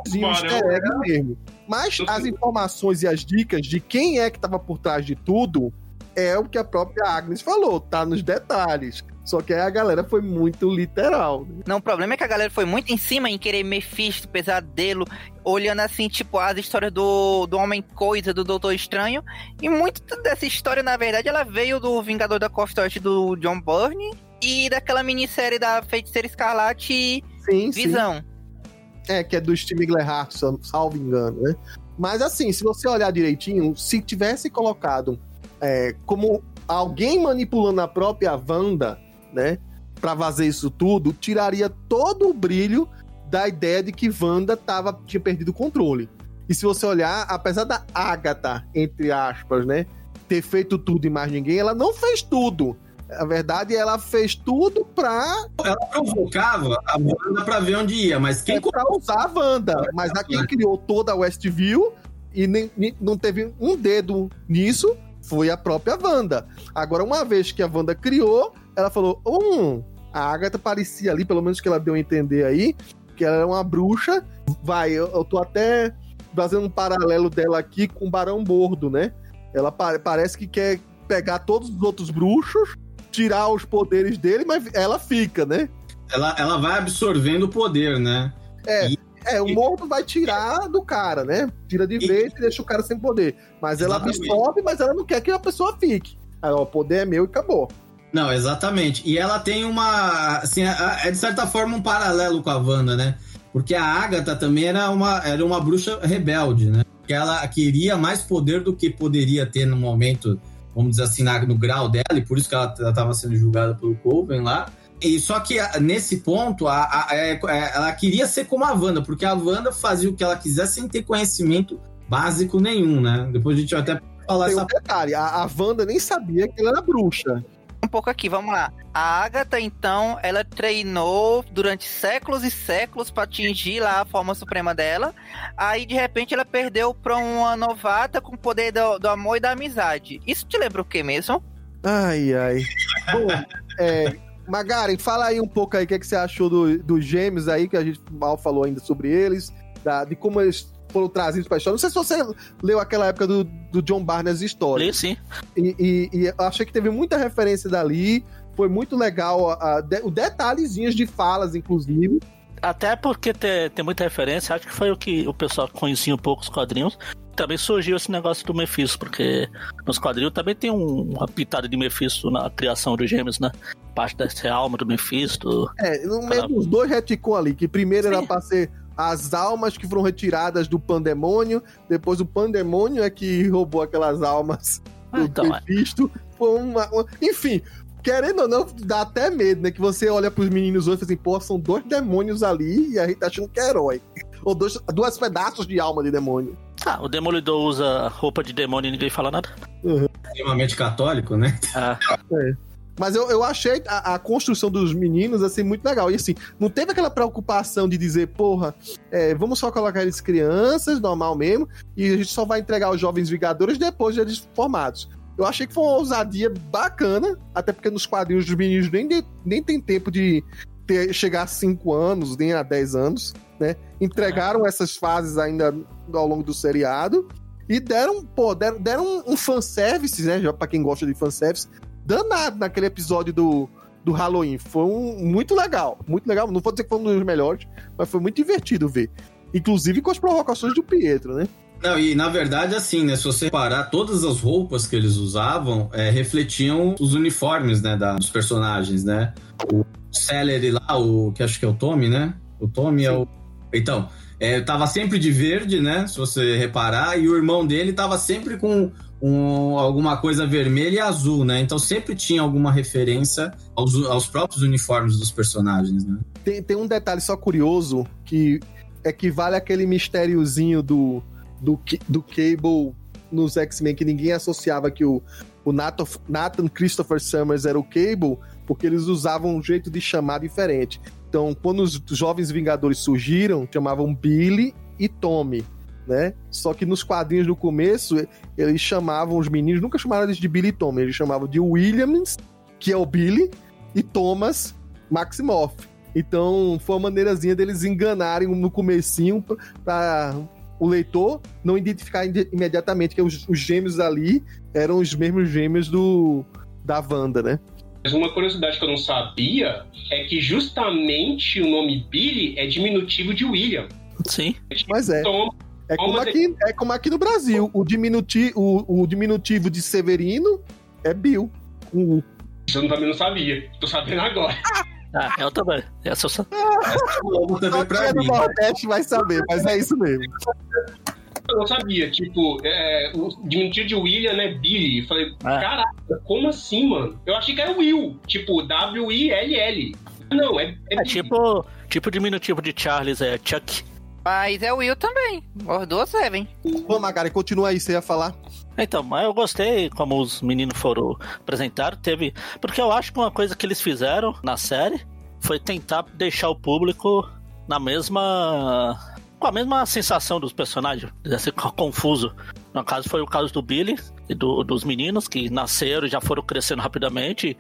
de easter egg mesmo. Mas as informações e as dicas de quem é que estava por trás de tudo é o que a própria Agnes falou, tá nos detalhes. Só que aí a galera foi muito literal. né? Não, o problema é que a galera foi muito em cima em querer Mephisto, Pesadelo, olhando assim, tipo, as histórias do, do Homem-Coisa, do Doutor Estranho. E muito dessa história, na verdade, ela veio do Vingador da Costa Oeste do John Byrne e daquela minissérie da Feiticeira Escarlate Sim, sim. Visão. É, que é do Steve Glehart, sal- salvo engano, né? Mas assim, se você olhar direitinho, se tivesse colocado é, como alguém manipulando a própria Wanda, né? Pra fazer isso tudo, tiraria todo o brilho da ideia de que Wanda tava, tinha perdido o controle. E se você olhar, apesar da Agatha, entre aspas, né? Ter feito tudo e mais ninguém, ela não fez tudo. A verdade, ela fez tudo pra Ela provocava a banda pra ver onde ia, mas quem é pra usar a Wanda. Mas a quem criou toda a Westview e nem, nem- não teve um dedo nisso foi a própria Wanda. Agora, uma vez que a Wanda criou, ela falou: Hum, a Agatha parecia ali, pelo menos que ela deu a entender aí, que ela era uma bruxa. Vai, eu, eu tô até fazendo um paralelo dela aqui com o Barão Bordo, né? Ela pa- parece que quer pegar todos os outros bruxos, tirar os poderes dele, mas ela fica, né? ela, ela vai absorvendo o poder, né? É, o morto vai tirar do cara, né? Tira de vez e deixa o cara sem poder. Mas ela Exatamente. absorve, mas ela não quer que a pessoa fique. Aí, ó, o poder é meu e acabou. Não, exatamente. E ela tem uma. Assim, é é de certa forma um paralelo com a Wanda, né? Porque a Agatha também era uma, era uma bruxa rebelde, né? Que ela queria mais poder do que poderia ter no momento, vamos dizer assim, no grau dela, e por isso que ela estava sendo julgada pelo Coven lá. E só que a- nesse ponto, a, a- é- é- ela queria ser como a Wanda, porque a Wanda fazia o que ela quisesse sem ter conhecimento básico nenhum, né? Depois a gente vai até falar Tem essa um detalhe, a, a Wanda nem sabia que ela era bruxa. Um pouco aqui, vamos lá. A Agatha, então, ela treinou durante séculos e séculos para atingir lá a forma suprema dela. Aí, de repente, ela perdeu pra uma novata com o poder do, do amor e da amizade. Isso te lembra o que mesmo? Ai, ai. Bom, é, Magaren, fala aí um pouco aí o que, é que você achou do- dos gêmeos aí, que a gente mal falou ainda sobre eles, da- de como eles foram trazidos pra história. Não sei se você leu aquela época do, do John Barnes história. Li sim. E, e- e eu achei que teve muita referência dali. Foi muito legal a, a- de- o detalhezinhos de falas, inclusive. Até porque tem, tem muita referência, acho que foi o que o pessoal conhecia um pouco os quadrinhos. Também surgiu esse negócio do Mephisto, porque nos quadrinhos também tem um- uma pitada de Mephisto na criação dos gêmeos, né? Parte dessa alma do Mephisto. É, no meio dos dois retcon ali, que primeiro era Sim. pra ser as almas que foram retiradas do pandemônio, depois o pandemônio é que roubou aquelas almas Ah, do então, é. Mephisto. Foi uma, uma- Enfim, querendo ou não, dá até medo, né? Que você olha pros meninos hoje e fala assim, pô, são dois demônios ali e a gente tá achando que é herói. Ou dois, dois pedaços de alma de demônio. Ah, o Demolidor usa roupa de demônio e ninguém fala nada. extremamente católico, né? Ah, Mas eu, eu achei a, a construção dos meninos, assim, muito legal. E assim, não teve aquela preocupação de dizer, porra, é, vamos só colocar eles crianças, normal mesmo, e a gente só vai entregar os jovens Vingadores depois de eles formados. Eu achei que foi uma ousadia bacana, até porque nos quadrinhos dos meninos nem, de- nem tem tempo de ter- chegar a 5 anos, nem a 10 anos, né? Entregaram essas fases ainda ao longo do seriado. E deram, pô, deram, deram um, um fanservice, né? Já pra quem gosta de fanservice, danado naquele episódio do, do Halloween. Foi um, muito legal, muito legal. Não vou dizer que foi um dos melhores, mas foi muito divertido ver. Inclusive com as provocações do Pietro, né? Não, e na verdade, assim, né? Se você parar, todas as roupas que eles usavam é, refletiam os uniformes, né? Da, dos personagens, né? O Celery lá, o que acho que é o Tommy, né? O Tommy é o. Então, é, tava sempre de verde, né? Se você reparar, e o irmão dele tava sempre com um, alguma coisa vermelha e azul, né? Então sempre tinha alguma referência aos, aos próprios uniformes dos personagens, né? Tem, tem um detalhe só curioso que equivale àquele mistériozinho do, do, do Cable nos X-Men que ninguém associava que o, o Nathan, Nathan Christopher Summers era o Cable, porque eles usavam um jeito de chamar diferente. Então, quando os Jovens Vingadores surgiram, chamavam Billy e Tommy, né? Só que nos quadrinhos do começo, eles chamavam os meninos, nunca chamaram eles de Billy e Tommy, eles chamavam de Williams, que é o Billy, e Thomas Maximoff. Então, foi uma maneirazinha deles enganarem no comecinho para o leitor não identificar imediatamente que os, os gêmeos ali eram os mesmos gêmeos do da Wanda, né? Mas uma curiosidade que eu não sabia é que justamente o nome Billy é diminutivo de William. Sim. Mas é. Tom, É como aqui, é como aqui no Brasil. O, diminuti, o, o diminutivo de Severino é Bill. O, isso eu também não sabia. Tô sabendo agora. Ah, eu também. Essa eu só... Só também pra é do mim. Nordeste vai saber, mas é isso mesmo. Eu não sabia. Tipo, é, o diminutivo de William é Billy. Eu falei, Ah. caraca, como assim, mano? Eu achei que era Will. Tipo, W-I-L-L. Não, é, é, É tipo, tipo diminutivo de Charles, é Chuck. Mas é o Will também. Os duas servem. Ô, Magari, continua aí, você ia falar. Então, mas eu gostei como os meninos foram apresentados. Teve. Porque eu acho que uma coisa que eles fizeram na série foi tentar deixar o público na mesma. com a mesma sensação dos personagens, assim, confuso. No caso, foi o caso do Billy e do- dos meninos que nasceram e já foram crescendo rapidamente,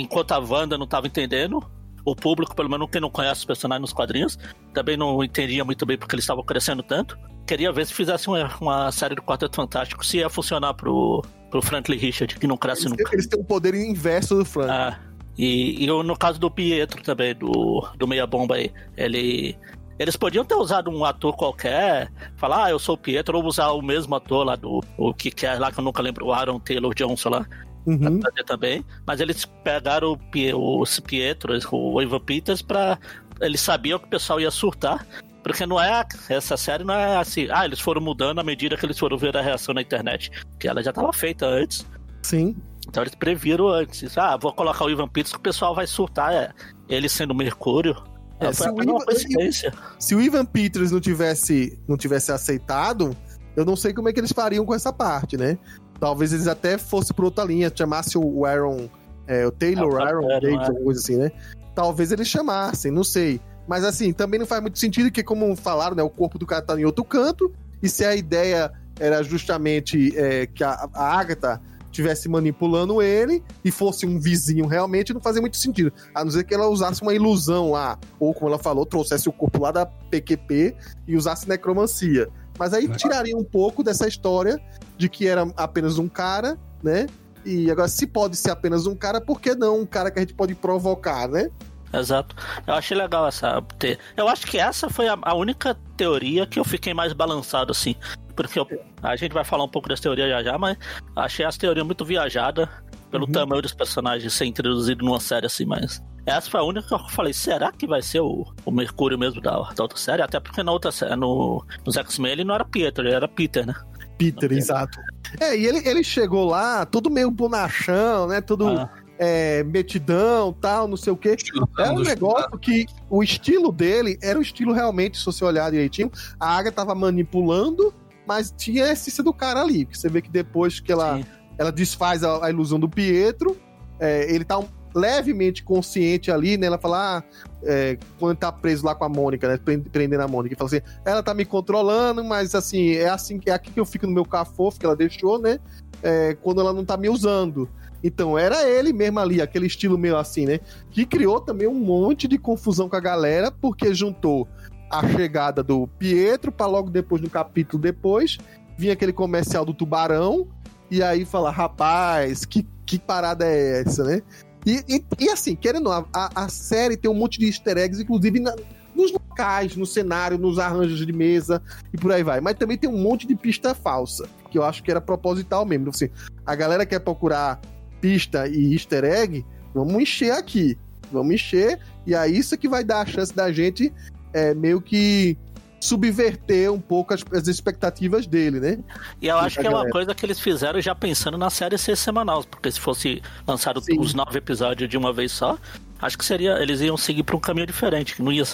enquanto a Wanda não estava entendendo. O público, pelo menos quem não conhece os personagens nos quadrinhos, também não entendia muito bem porque eles estavam crescendo tanto. Queria ver se fizesse uma, uma série do Quarteto Fantástico, se ia funcionar pro, pro Franklin Richard, que não cresce Eles, nunca. eles têm um poder inverso do Frank. Ah, e, e eu, no caso do Pietro também, do, do Meia Bomba aí, ele. Eles podiam ter usado um ator qualquer, falar, ah, eu sou o Pietro, ou usar o mesmo ator lá do. O que que é lá, que eu nunca lembro, o Aaron Taylor Johnson lá, Uhum. pra fazer também. Mas eles pegaram o, o Pietro, o Ivan Peters, pra. Eles sabiam que o pessoal ia surtar. Porque não é. Essa série não é assim. Ah, eles foram mudando à medida que eles foram ver a reação na internet. Que ela já estava feita antes. Sim. Então eles previram antes. Ah, vou colocar o Ivan Peters que o pessoal vai surtar. É, ele sendo Mercúrio. É, É, se o Ivan- coincidência. Se o Ivan Peters não tivesse, não tivesse aceitado, eu não sei como é que eles fariam com essa parte, né? Talvez eles até fossem por outra linha, chamasse o Aaron, é, o Taylor, É, o Aaron Davis, é. alguma coisa assim, né? Talvez eles chamassem, não sei. Mas assim, também não faz muito sentido, porque como falaram, né, o corpo do cara tá em outro canto, e se a ideia era justamente é, que a, a Agatha estivesse manipulando ele e fosse um vizinho realmente, não fazia muito sentido. A não ser que ela usasse uma ilusão lá, ou como ela falou, trouxesse o corpo lá da PQP e usasse necromancia. Mas aí tiraria um pouco dessa história de que era apenas um cara, né? E agora, se pode ser apenas um cara, por que não um cara que a gente pode provocar, né? Exato. Eu achei legal essa. Ter... Eu acho que essa foi a, única teoria que eu fiquei mais balançado, assim. Porque eu- a gente vai falar um pouco das teorias já já, mas achei as teorias muito viajadas pelo Uhum. tamanho dos personagens ser introduzido numa série assim, mas. Essa foi a única que eu falei, será que vai ser o, o Mercúrio mesmo da, da outra série? Até porque na outra série, no, nos X-Men ele não era Pietro, ele era Peter, né? Peter, exato. É, e ele, ele chegou lá, todo meio bonachão, né? Todo Ah, é, metidão, tal, não sei o quê. É um negócio que o estilo dele era o estilo realmente, se você olhar direitinho, a Águia tava manipulando, mas tinha a essência do cara ali. Porque você vê que depois que ela, Sim. ela desfaz a, a ilusão do Pietro, é, ele tá um- levemente consciente ali, né? Ela fala, ah, é, quando tá preso lá com a Mônica, né? prend- Prendendo a Mônica, ele fala assim, ela tá me controlando, mas assim, é assim é aqui que eu fico no meu cafofo que ela deixou, né? É, quando ela não tá me usando. Então era ele mesmo ali, aquele estilo meio assim, né? Que criou também um monte de confusão com a galera, porque juntou a chegada do Pietro para logo depois, no capítulo depois, vinha aquele comercial do tubarão, e aí fala, rapaz, que, que parada é essa, né? E, e, e assim, querendo a, a série tem um monte de easter eggs, inclusive na- nos locais, no cenário, nos arranjos de mesa e por aí vai. Mas também tem um monte de pista falsa, que eu acho que era proposital mesmo. Assim, a galera quer procurar pista e easter egg, vamos encher aqui. Vamos encher, e é isso que vai dar a chance da gente é, meio que subverter um pouco as, as expectativas dele, né? E eu acho que é uma coisa que eles fizeram já pensando na série ser semanal, porque se fosse lançado Sim. os nove episódios de uma vez só, acho que seria. Eles iam seguir pra um caminho diferente, que não ia.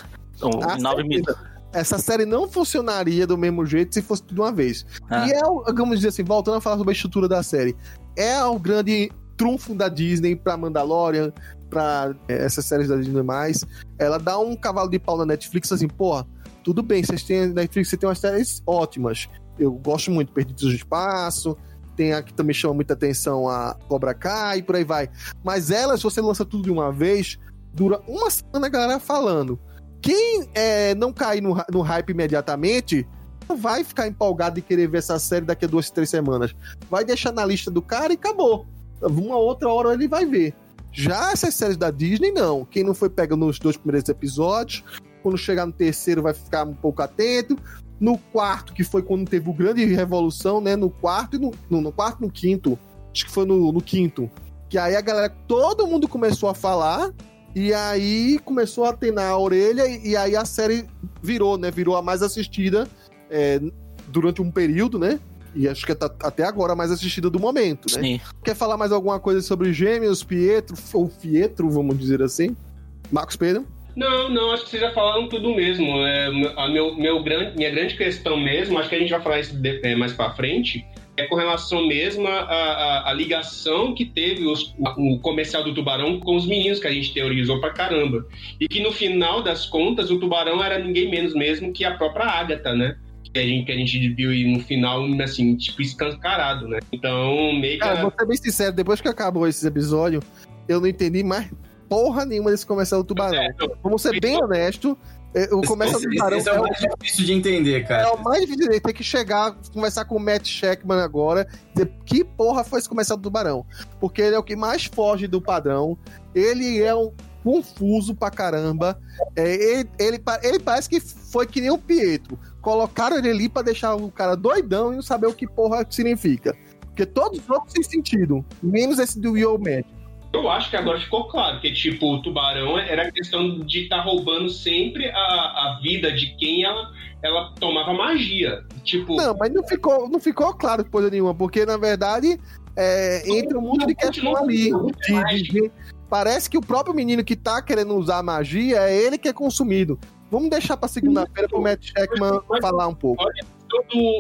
o- Ah, nove minutos. Essa série não funcionaria do mesmo jeito se fosse tudo de uma vez. Ah. E é, vamos dizer assim, voltando a falar sobre a estrutura da série, é o grande trunfo da Disney pra Mandalorian, pra é, essas séries da Disney mais. Ela dá um cavalo de pau na Netflix assim, porra, tudo bem, vocês têm Netflix, você tem umas séries ótimas. Eu gosto muito, Perdidos no Espaço, tem a que também chama muita atenção a Cobra Kai e por aí vai. Mas elas, você lança tudo de uma vez, dura uma semana a galera falando. Quem é, não cair no, no hype imediatamente, vai ficar empolgado e querer ver essa série daqui a duas, três semanas. Vai deixar na lista do cara e acabou. Uma outra hora ele vai ver. Já essas séries da Disney, não. Quem não foi pega nos dois primeiros episódios, quando chegar no terceiro vai ficar um pouco atento. No quarto, que foi quando teve o grande revolução, né? No quarto e no, no, no quarto no quinto. Acho que foi no, no quinto. Que aí a galera, todo mundo começou a falar. E aí começou a atenar a orelha. E, e aí a série virou, né? Virou a mais assistida é, durante um período, né? E acho que tá até agora a mais assistida do momento, né? Sim. Quer falar mais alguma coisa sobre Gêmeos, Pietro, ou Fietro, vamos dizer assim? Marcos Pedro? Não, não, acho que vocês já falaram tudo mesmo. É, a meu, meu grande, minha grande questão mesmo, acho que a gente vai falar isso de- é, mais pra frente, é com relação mesmo à, à- à ligação que teve os- o comercial do Tubarão com os meninos, que a gente teorizou pra caramba. E que no final das contas, o Tubarão era ninguém menos mesmo que a própria Agatha, né? Que a gente, que a gente viu aí no final, assim, tipo, escancarado, né? Então, meio que... Cara, vou ser bem sincero, depois que acabou esse episódio, eu não entendi mais porra nenhuma desse comercial do Tubarão. É, Vamos ser bem honesto, é, o comercial do Tubarão esse é é o mais difícil de entender, É cara. o mais difícil, ele tem que chegar, conversar com o Matt Sheckman agora, dizer que porra foi esse comercial do Tubarão. Porque ele é o que mais foge do padrão, ele é um confuso pra caramba, é, ele, ele, ele parece que foi que nem o Pietro, colocaram ele ali pra deixar o cara doidão e não saber o que porra significa. Porque todos os outros têm sentido, menos esse do Yo Man. Eu acho que agora ficou claro que, tipo, o tubarão era questão de estar roubando sempre a, a vida de quem ela, ela tomava magia. Tipo, Não, mas não ficou, não ficou claro coisa nenhuma, porque na verdade é, entra um monte de questão ali. de- de- parece que o próprio menino que tá querendo usar magia é ele que é consumido. Vamos deixar pra segunda-feira pro Matt Sheckman falar um pouco.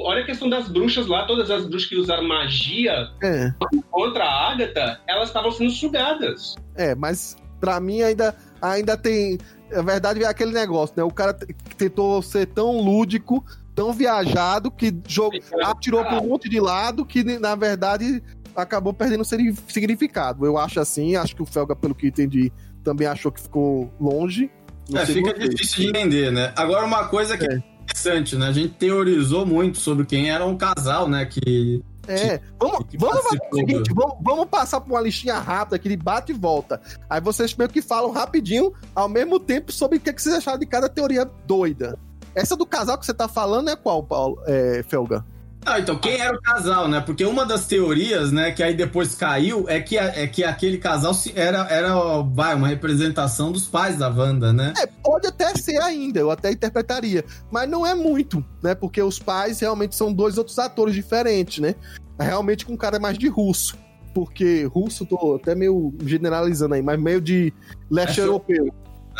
Olha a questão das bruxas lá, todas as bruxas que usaram magia É, contra a Agatha, elas estavam sendo sugadas. é, mas pra mim ainda, ainda tem. A verdade é aquele negócio, né? O cara tentou ser tão lúdico, tão viajado, que jogou, atirou pra um monte de lado que, na verdade, acabou perdendo significado. Eu acho assim, acho que o Felga, pelo que entendi, também achou que ficou longe. É, fica difícil de entender, né? Agora, uma coisa que é. É. interessante, né? A gente teorizou muito sobre quem era um casal, né? Que. É, vamos, que vamos fazer o seguinte, vamos, vamos passar por uma listinha rápida aqui de bate e volta. Aí vocês meio que falam rapidinho, ao mesmo tempo, sobre o que, que vocês acharam de cada teoria doida. Essa do casal que você tá falando é qual, Paulo, é, Felga? Ah, então, quem era o casal, né? Porque uma das teorias, né, que aí depois caiu, é que, a- é que aquele casal era, era vai, uma representação dos pais da Wanda, né? É, pode até ser ainda, eu até interpretaria. Mas não é muito, né? Porque os pais realmente são dois outros atores diferentes, né? Realmente com um cara mais de russo. Porque russo, tô até meio generalizando aí, mas meio de leste Acho- europeu.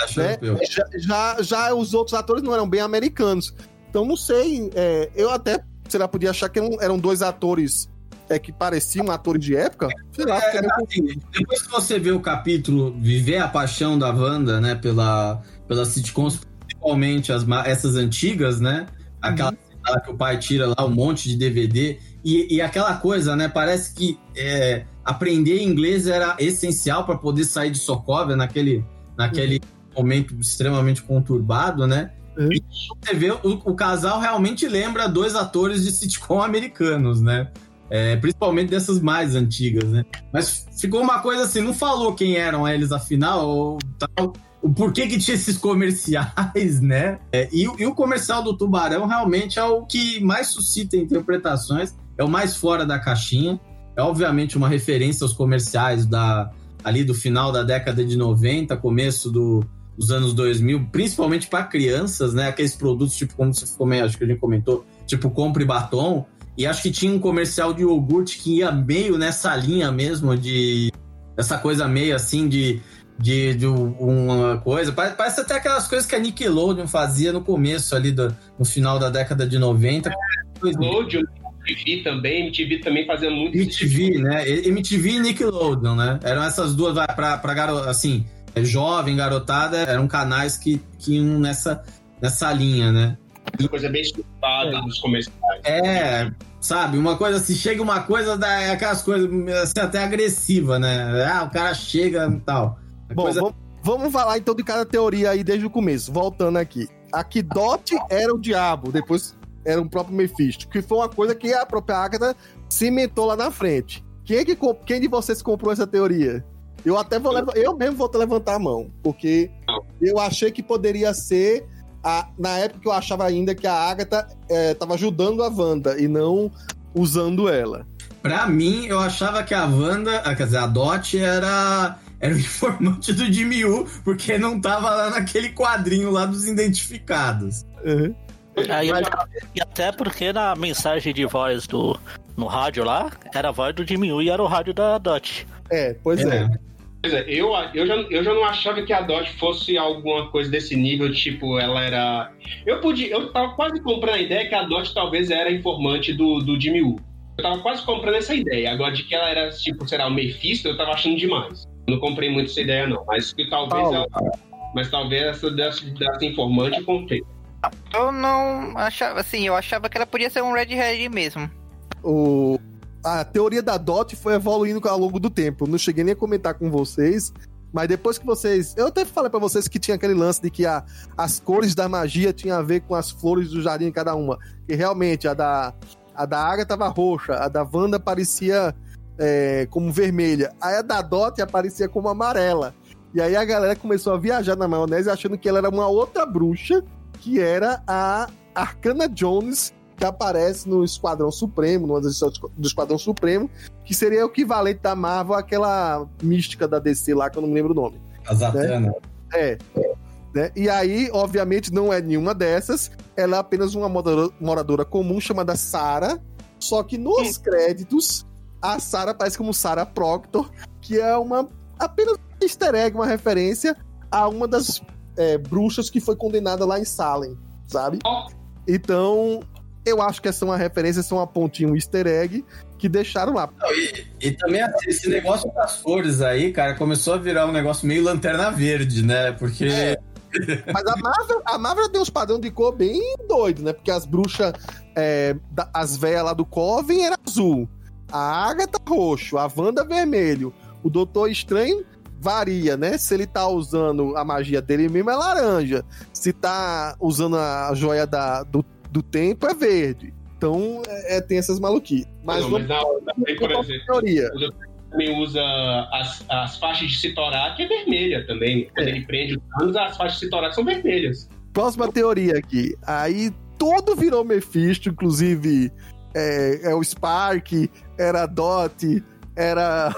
Acho né? europeu. Já, já, já os outros atores não eram bem americanos. Então não sei. é, eu até, sei lá, podia achar que eram, eram dois atores é, que pareciam atores de época. Sei lá, fiquei meio assim, depois que você vê o capítulo Viver a Paixão da Wanda, né, pela, pelas sitcoms, principalmente as, essas antigas, né? Aquela cena que o pai tira lá um monte de DVD. E, e aquela coisa, né? Parece que é, aprender inglês era essencial para poder sair de Sokovia naquele, naquele momento extremamente conturbado, né? Uhum. E vê, o, o casal realmente lembra dois atores de sitcom americanos, né? É, principalmente dessas mais antigas, né? Mas ficou uma coisa assim, não falou quem eram eles afinal, ou tal, o porquê que tinha esses comerciais, né? É, e, e o comercial do Tubarão realmente é o que mais suscita interpretações, é o mais fora da caixinha. É obviamente uma referência aos comerciais da, ali do final da década de 90, começo do, dos anos 2000, principalmente para crianças, né? Aqueles produtos, tipo, como você comentou, acho que a gente comentou, tipo, compre batom. E acho que tinha um comercial de iogurte que ia meio nessa linha mesmo de. Essa coisa meio assim de. De, de uma coisa. Parece, até aquelas coisas que a Nickelodeon fazia no começo ali, do, no final da década de 90. Nickelodeon, MTV também, MTV também fazia muito MTV, né? MTV e Nickelodeon, né? Eram essas duas, pra, pra garoto, assim, jovem, garotada, eram canais que, que iam nessa, nessa linha, né? Uma coisa bem estupada É. nos comerciais. É, sabe, uma coisa, se chega uma coisa, dá é aquelas coisas assim, até agressiva, né? Ah, o cara chega e tal. A Bom, coisa- vamos, vamos falar então de cada teoria aí desde o começo, voltando aqui. Aqui Dot era o diabo, depois era o próprio Mephisto, que foi uma coisa que a própria Agatha cimentou lá na frente. Quem, é que, quem de vocês comprou essa teoria? Eu até vou levar, eu mesmo vou levantar a mão, porque eu achei que poderia ser a- na época eu achava ainda que a Agatha estava ajudando a Wanda e não usando ela. Pra mim, eu achava que a Wanda, ah, quer dizer, a Dot era, era o informante do Jimmy Woo, porque não tava lá naquele quadrinho lá dos identificados. Uhum. Aí, Mas- e até porque na mensagem de voz do no rádio lá, era a voz do Jimmy Woo e era o rádio da Dot. É, pois é. Pois é, eu, eu, já, eu já não achava que a Dot fosse alguma coisa desse nível, tipo, ela era. Eu podia. Eu tava quase comprando a ideia que a Dot talvez era informante do, do Jimmy Woo. Eu tava quase comprando essa ideia. Agora, de que ela era, tipo, será o Mephisto, eu tava achando demais. Eu não comprei muito essa ideia, não. Mas que talvez Paulo. ela. Mas talvez essa dessa, dessa informante eu comprei. Eu não achava, assim, eu achava que ela podia ser um Red Herring mesmo. o, a teoria da DOT foi evoluindo ao longo do tempo. Não cheguei nem a comentar com vocês, mas depois que vocês. Eu até falei pra vocês que tinha aquele lance de que a, as cores da magia tinham a ver com as flores do jardim cada uma. E realmente a da, a da Água tava roxa, a da Wanda parecia é, como vermelha, aí a da Dot aparecia como amarela. E aí a galera começou a viajar na maionese achando que ela era uma outra bruxa, que era a Arcana Jones, que aparece no Esquadrão Supremo, numa das edições do Esquadrão Supremo, que seria o equivalente da Marvel àquela mística da DC lá, que eu não me lembro o nome. A Zatanna. É. Né? E aí, obviamente, não é nenhuma dessas. Ela é apenas uma moradora, moradora comum chamada Sarah. Só que nos créditos, a Sarah aparece como Sarah Proctor, que é uma apenas um easter egg, uma referência a uma das é, bruxas que foi condenada lá em Salem, sabe? Então, eu acho que essa é uma referência, essa é uma pontinha, um easter egg que deixaram lá. E também assim, esse negócio das cores aí, cara, começou a virar um negócio meio lanterna verde, né? Porque. É. Mas a Marvel, a Marvel tem uns padrões de cor bem doido, né? Porque as bruxas, é, da- as velhas lá do Coven era azul. A Agatha roxo, a Wanda vermelho. O Doutor Estranho varia, né? Se ele tá usando a magia dele mesmo é laranja. Se tá usando a joia da, do, do tempo é verde. Então é, é, tem essas maluquices. Mas não, mas na hora, também, por exemplo, teoria. também usa as, as faixas de Citorak, que é vermelha também. Quando É. ele prende os as faixas de Citorak são vermelhas. Próxima teoria aqui. Aí todo virou Mephisto, inclusive é, é o Spark, era a Dot, era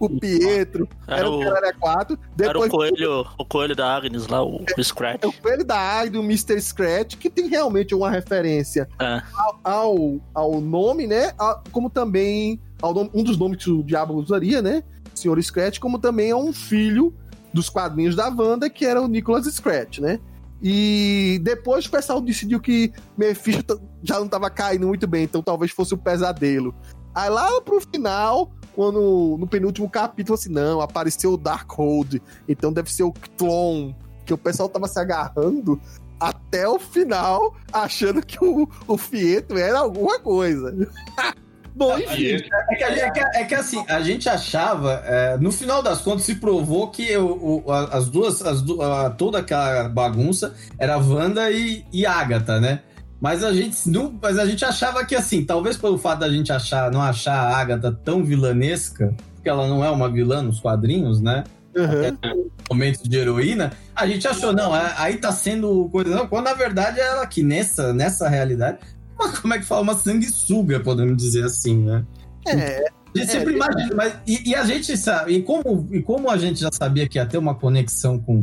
o Pietro, era, Era o o, Caralho 4. era o Depois coelho, o coelho da Agnes lá, o, o Scratch. é o Coelho da Águia, do Mr. Scratch, que tem realmente uma referência É. ao, ao nome, né? A- como também ao nome- um dos nomes que o Diabo usaria, né? Senhor Scratch, como também é um filho dos quadrinhos da Wanda, que era o Nicholas Scratch, né? E depois o pessoal decidiu que Mephisto já não estava caindo muito bem, então talvez fosse o pesadelo. Aí lá pro final, quando no penúltimo capítulo, assim, não, apareceu o Darkhold, então deve ser o Clone, que o pessoal tava se agarrando até o final, achando que o, o Fietro era alguma coisa. Bom, enfim, É que, é que- é que, assim, a gente achava, é, no final das contas, se provou que o, o- as duas, as du- a- toda aquela bagunça era Wanda e, e Agatha, né? Mas a gente não, mas a gente achava que assim, talvez pelo fato da gente achar, não achar a Agatha tão vilanesca, porque ela não é uma vilã nos quadrinhos, né? uhum. Momentos de heroína, a gente achou, não, é- aí tá sendo coisa. Não, quando na verdade ela que nessa, nessa realidade, uma, como é que fala? Uma sanguessuga, podemos dizer assim, né? é, A gente sempre imagina, mas e, e a gente sabe, e como, e como a gente já sabia que ia ter uma conexão com,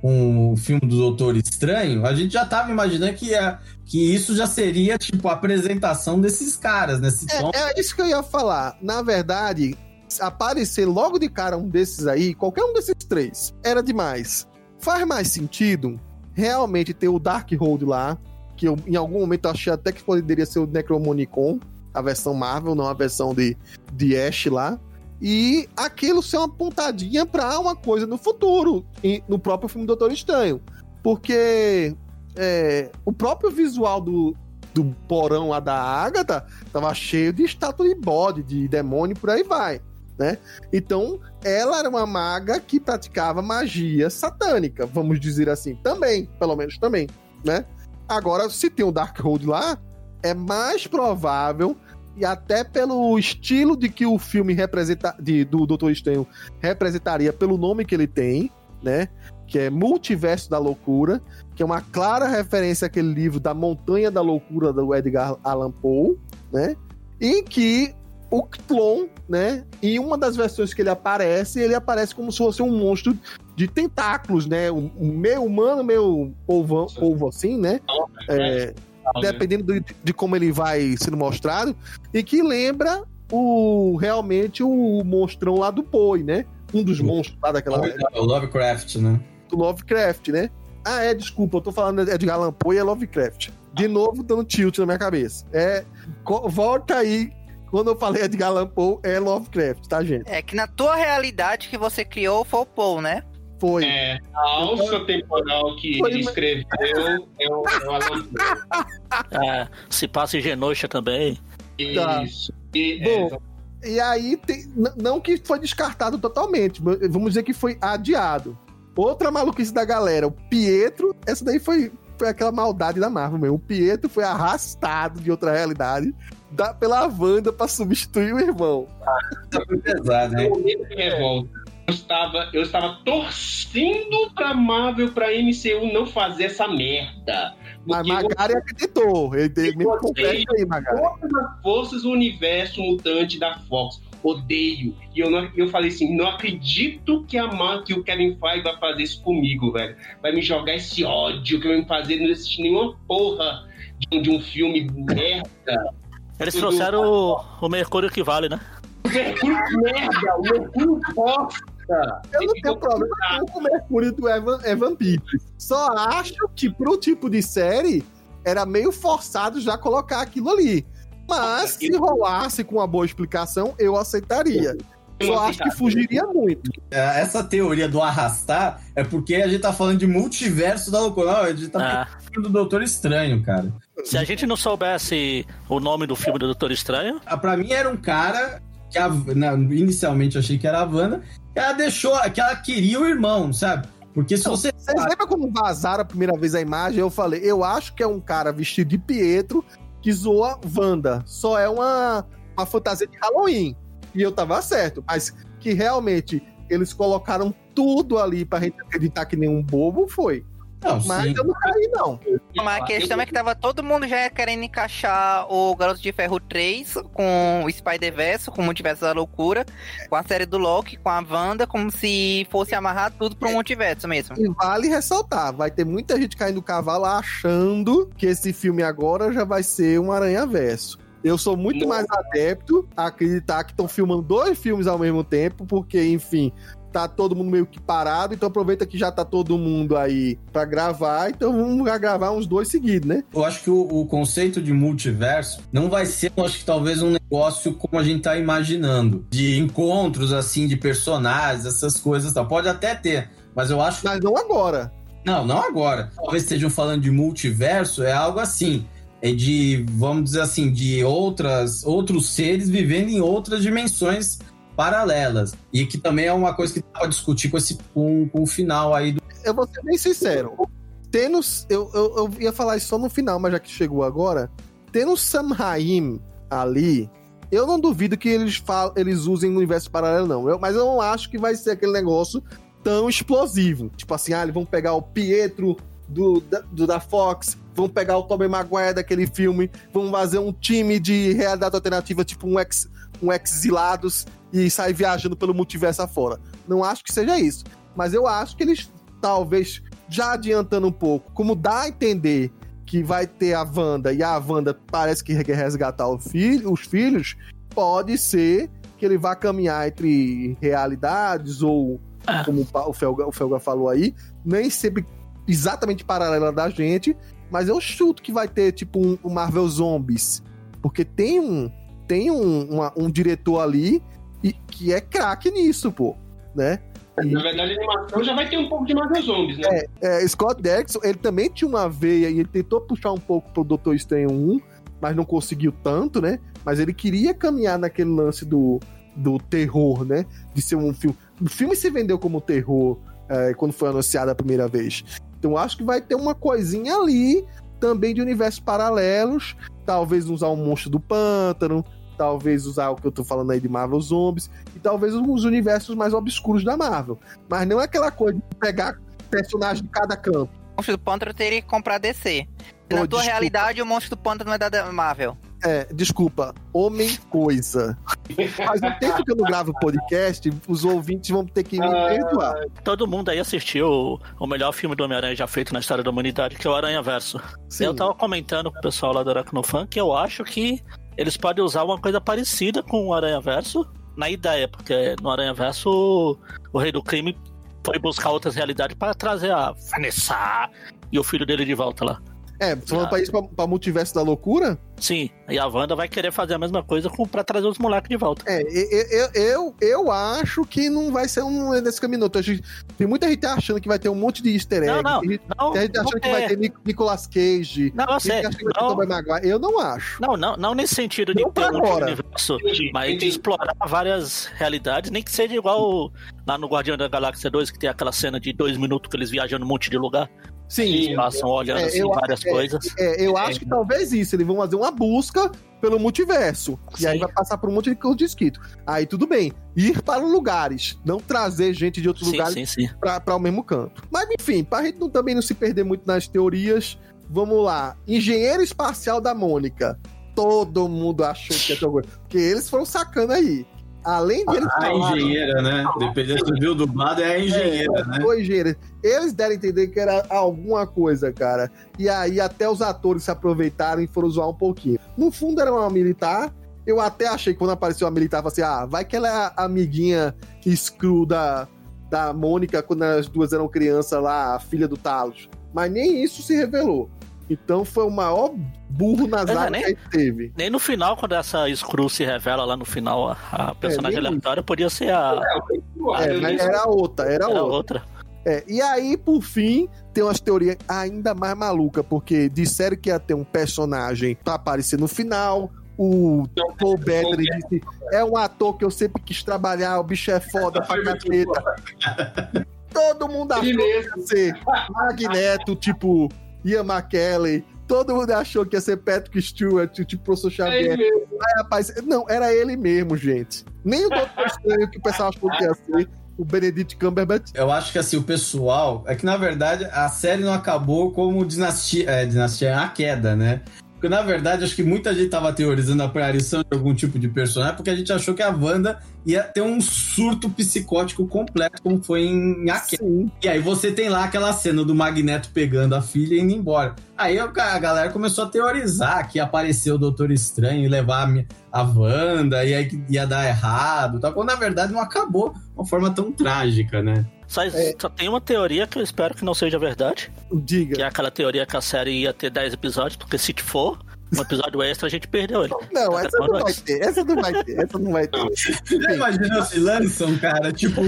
com o filme do Doutor Estranho, a gente já tava imaginando que, ia, que isso já seria, tipo, a apresentação desses caras, nesse tom. É, é isso que eu ia falar. Na verdade, aparecer logo de cara um desses aí, qualquer um desses três, era demais. Faz mais sentido realmente ter o Darkhold lá, que eu, em algum momento eu achei até que poderia ser o Necromonicon, a versão Marvel, não a versão de, de Ash lá. E aquilo ser uma pontadinha pra uma coisa no futuro, no próprio filme Doutor Estranho. Porque é, o próprio visual do, do porão lá da Agatha tava cheio de estátua de bode, de demônio, por aí vai. Né? Então, ela era uma maga que praticava magia satânica, vamos dizer assim, também, pelo menos também, né? Agora, se tem o Darkhold lá, é mais provável e até pelo estilo de que o filme representa de, do Doutor Estranho representaria pelo nome que ele tem, né? Que é Multiverso da Loucura, que é uma clara referência àquele livro da Montanha da Loucura do Edgar Allan Poe, né? Em que o Clon, né? Em uma das versões que ele aparece, ele aparece como se fosse um monstro de tentáculos, né? Um, meio humano, meio polvo assim, né? É, dependendo de, de, como ele vai sendo mostrado, e que lembra o realmente o monstrão lá do Poe, né? Um dos monstros lá daquela. O Lovecraft, né? Do Lovecraft, né? Ah, é, desculpa, eu tô falando é de Allan Poe e é Lovecraft. De novo, dando tilt na minha cabeça. É, volta aí quando eu falei Edgar Allan Poe, é Lovecraft, tá, gente? É que na tua realidade que você criou foi o Poe, né? Foi. É, a alça temporal que foi, ele escreveu é o, é o Alan. É, se passa em Genosha também. Isso. Tá. E, Bom, é, e aí, tem, não que foi descartado totalmente, vamos dizer que foi adiado. Outra maluquice da galera, o Pietro, essa daí foi, foi aquela maldade da Marvel mesmo. O Pietro foi arrastado de outra realidade da, pela Wanda pra substituir o irmão. Ah, tá pesado, né? Eu estava, eu estava torcendo pra Marvel, pra MCU não fazer essa merda. Mas Magari eu... acreditou. Ele, ele me aí, Magari. Todas as forças do universo mutante da Fox. Odeio. E eu, não, eu falei assim: não acredito que a Mar, que o Kevin Feige vai fazer isso comigo, velho. Vai me jogar esse ódio que vai me fazer não assistir nenhuma porra de, de um filme merda. Eles trouxeram o, o Mercúrio que vale, né? O Mercúrio merda, o Mercúrio bosta. Eu não tenho problema com o Mercúrio do Evan, Evan Peters. Só acho que pro tipo de série era meio forçado já colocar aquilo ali. Mas se rolasse com uma boa explicação, eu aceitaria. Eu acho que fugiria muito. É, essa teoria do arrastar é porque a gente tá falando de multiverso da loucura. Não, a gente tá ah. falando do Doutor Estranho, cara. Se a gente não soubesse o nome do filme do Doutor Estranho. Ah, pra mim era um cara que a, na, inicialmente eu achei que era a Wanda, que ela deixou, que ela queria o irmão, sabe? Porque se não, você. Vocês lembram quando vazaram a primeira vez a imagem? Eu falei, eu acho que é um cara vestido de Pietro que zoa Wanda. Só é uma, uma fantasia de Halloween. E eu tava certo, mas que realmente eles colocaram tudo ali pra gente acreditar que nenhum bobo foi. Não, mas sim. eu não caí, não. Mas a questão é que tava todo mundo já querendo encaixar o Garoto de Ferro 3 com o Spider-Verse, com o Multiverso da Loucura, com a série do Loki, com a Wanda, como se fosse amarrar tudo pro multiverso mesmo. E vale ressaltar, vai ter muita gente caindo do cavalo achando que esse filme agora já vai ser um Aranha-Verso. Eu sou muito mais adepto a acreditar que estão filmando dois filmes ao mesmo tempo, porque, enfim, tá todo mundo meio que parado, então aproveita que já tá todo mundo aí para gravar, então vamos gravar uns dois seguidos, né? Eu acho que o, o, conceito de multiverso não vai ser, eu acho que talvez um negócio como a gente tá imaginando, de encontros assim de personagens, essas coisas, tá? pode até ter, mas eu acho Mas não agora. Não, não agora. Talvez estejam falando de multiverso, é algo assim é de, vamos dizer assim, de outras outros seres vivendo em outras dimensões paralelas. E que também é uma coisa que dá pra discutir com, esse, com, com o final aí do. Eu vou ser bem sincero. Tendo. Eu, eu, eu ia falar isso só no final, mas já que chegou agora. Tendo Sam Raim ali, eu não duvido que eles, falam, eles usem no universo paralelo, não. Eu, mas eu não acho que vai ser aquele negócio tão explosivo. Tipo assim, ah, eles vão pegar o Pietro do, da, do, da Fox, vão pegar o Tobey Maguire daquele filme, vão fazer um time de realidade alternativa, tipo um ex, um exilados e sair viajando pelo multiverso afora. Não acho que seja isso. Mas eu acho que eles talvez já adiantando um pouco, como dá a entender que vai ter a Wanda e a Wanda parece que quer resgatar filho, os filhos, pode ser que ele vá caminhar entre realidades ou, Ah. como o Felga, o Felga falou aí, nem sempre exatamente paralela da gente, mas eu chuto que vai ter tipo um, um Marvel Zombies, porque tem um tem um, uma- um diretor ali e, que é craque nisso, pô, né? Na verdade, a animação já vai ter um pouco de Marvel Zombies, né? É, Scott Derrickson, ele também tinha uma veia e ele tentou puxar um pouco pro Doutor Estranho 1, mas não conseguiu tanto, né? Mas ele queria caminhar naquele lance do, do terror, né? De ser um filme. O filme se vendeu como terror é, quando foi anunciado a primeira vez. Então acho que vai ter uma coisinha ali também de universos paralelos. Talvez usar um monstro do pântano, talvez usar o que eu tô falando aí de Marvel Zombies, e talvez os universos mais obscuros da Marvel. Mas não é aquela coisa de pegar personagem de cada canto. O Monstro do Pântano teria que comprar DC. Na tua desculpa. realidade, o Monstro do Pântano é da Marvel. É, desculpa, homem coisa. Faz um tempo que eu não gravo podcast, os ouvintes vão ter que me Ah. perdoar. Todo mundo aí assistiu o, o melhor filme do Homem-Aranha já feito na história da humanidade, que é o Aranha Verso. Sim. Eu tava comentando com o pessoal lá do Aracnofan que eu acho que eles podem usar uma coisa parecida com o Aranha Verso na ideia, porque no Aranha Verso o, Rei do Crime foi buscar outras realidades para trazer a Vanessa e o filho dele de volta lá. É, falando Ah. pra isso pra, pra multiverso da loucura, Sim, e a Wanda vai querer fazer a mesma coisa com, pra trazer os moleques de volta. é, eu, eu, eu, eu acho que não vai ser um desse caminho. não. Tem muita gente achando que vai ter um monte de easter egg. Não, não, Tem gente, não, tem gente não achando que vai é. ter Nic- Nicolas Cage. Não, eu sei. gente achando que vai ter Não. Eu não acho. não, não, não nesse sentido de Não ter um universo, Entendi, mas de entendi. explorar várias realidades, nem que seja igual lá no Guardião da Galáxia 2, que tem aquela cena de dois minutos que eles viajam num monte de lugar, Sim. Sim. passam olhando É, assim, eu- várias é, coisas. É, eu acho que talvez isso. Eles vão fazer uma busca pelo multiverso. E aí Sim. vai passar por um monte de coisa de escrito. Aí tudo bem. Ir para lugares. Não trazer gente de outros Sim, lugares sim, sim. para o mesmo canto. Mas enfim, pra gente não, também não se perder muito nas teorias, vamos lá. Engenheiro espacial da Mônica. Todo mundo achou que ia ter alguma coisa. Porque eles foram sacando aí. Além de eles A falarem- engenheira, né? Dependendo se viu dublado, é a engenheira, né? Foi engenheiro. Eles deram a entender que era alguma coisa, cara. E aí até os atores se aproveitaram e foram zoar um pouquinho. No fundo era uma militar. Eu até achei que quando apareceu a militar, falei assim: ah, vai que ela é a amiguinha screw da, da Mônica quando as duas eram crianças lá, a filha do Talos. Mas nem isso se revelou. Então foi o maior burro nas Pois é, que a gente teve. Nem no final, quando essa Screw se revela lá no final, a, a personagem É, aleatória podia ser a, É, mas era outra, era a outra. outra. É, e aí, por fim, tem umas teorias ainda mais malucas, porque disseram que ia ter um personagem pra aparecer no final. O Paul Bettany disse: é um ator que eu sempre quis trabalhar, o bicho é foda pra caceta. Todo mundo achou que ia ser Magneto, tipo Ian McKellen. Todo mundo achou que ia ser Patrick Stewart, tipo Professor É Xavier. mesmo. Aí, rapaz, não, era ele mesmo, gente. Nem o Doutor Estranho que o pessoal achou que ia ser, o Benedict Cumberbatch. Eu acho que assim, o pessoal. É que na verdade a série não acabou como Dinastia. É, Dinastia é a queda, né? Porque na verdade acho que muita gente tava teorizando a aparição de algum tipo de personagem porque a gente achou que a Wanda ia ter um surto psicótico completo, como foi em A Queda. Sim. E aí você tem lá aquela cena do Magneto pegando a filha e indo embora. Aí a galera começou a teorizar que ia aparecer o Doutor Estranho e levar a a Wanda, e aí ia dar errado, tá? quando na verdade não acabou de uma forma tão trágica, né? Só, só tem uma teoria que eu espero que não seja verdade, Diga. que é aquela teoria que a série ia ter 10 episódios, porque se for um episódio extra, a gente perdeu ele. Não, Até essa não vai é? ter, essa não vai ter, essa não vai ter. Já Enfim, imaginou se lançam, cara? Tipo,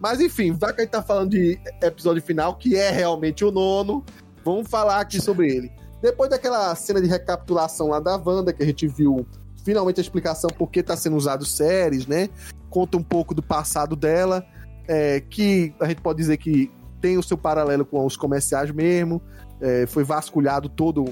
mas enfim, já que a gente tá falando de episódio final, que é realmente o nono, vamos falar aqui sobre ele. Depois daquela cena de recapitulação lá da Wanda, que a gente viu finalmente a explicação por que tá sendo usado séries, né? Conta um pouco do passado dela, é, que a gente pode dizer que tem o seu paralelo com os comerciais mesmo, é, foi vasculhado todo,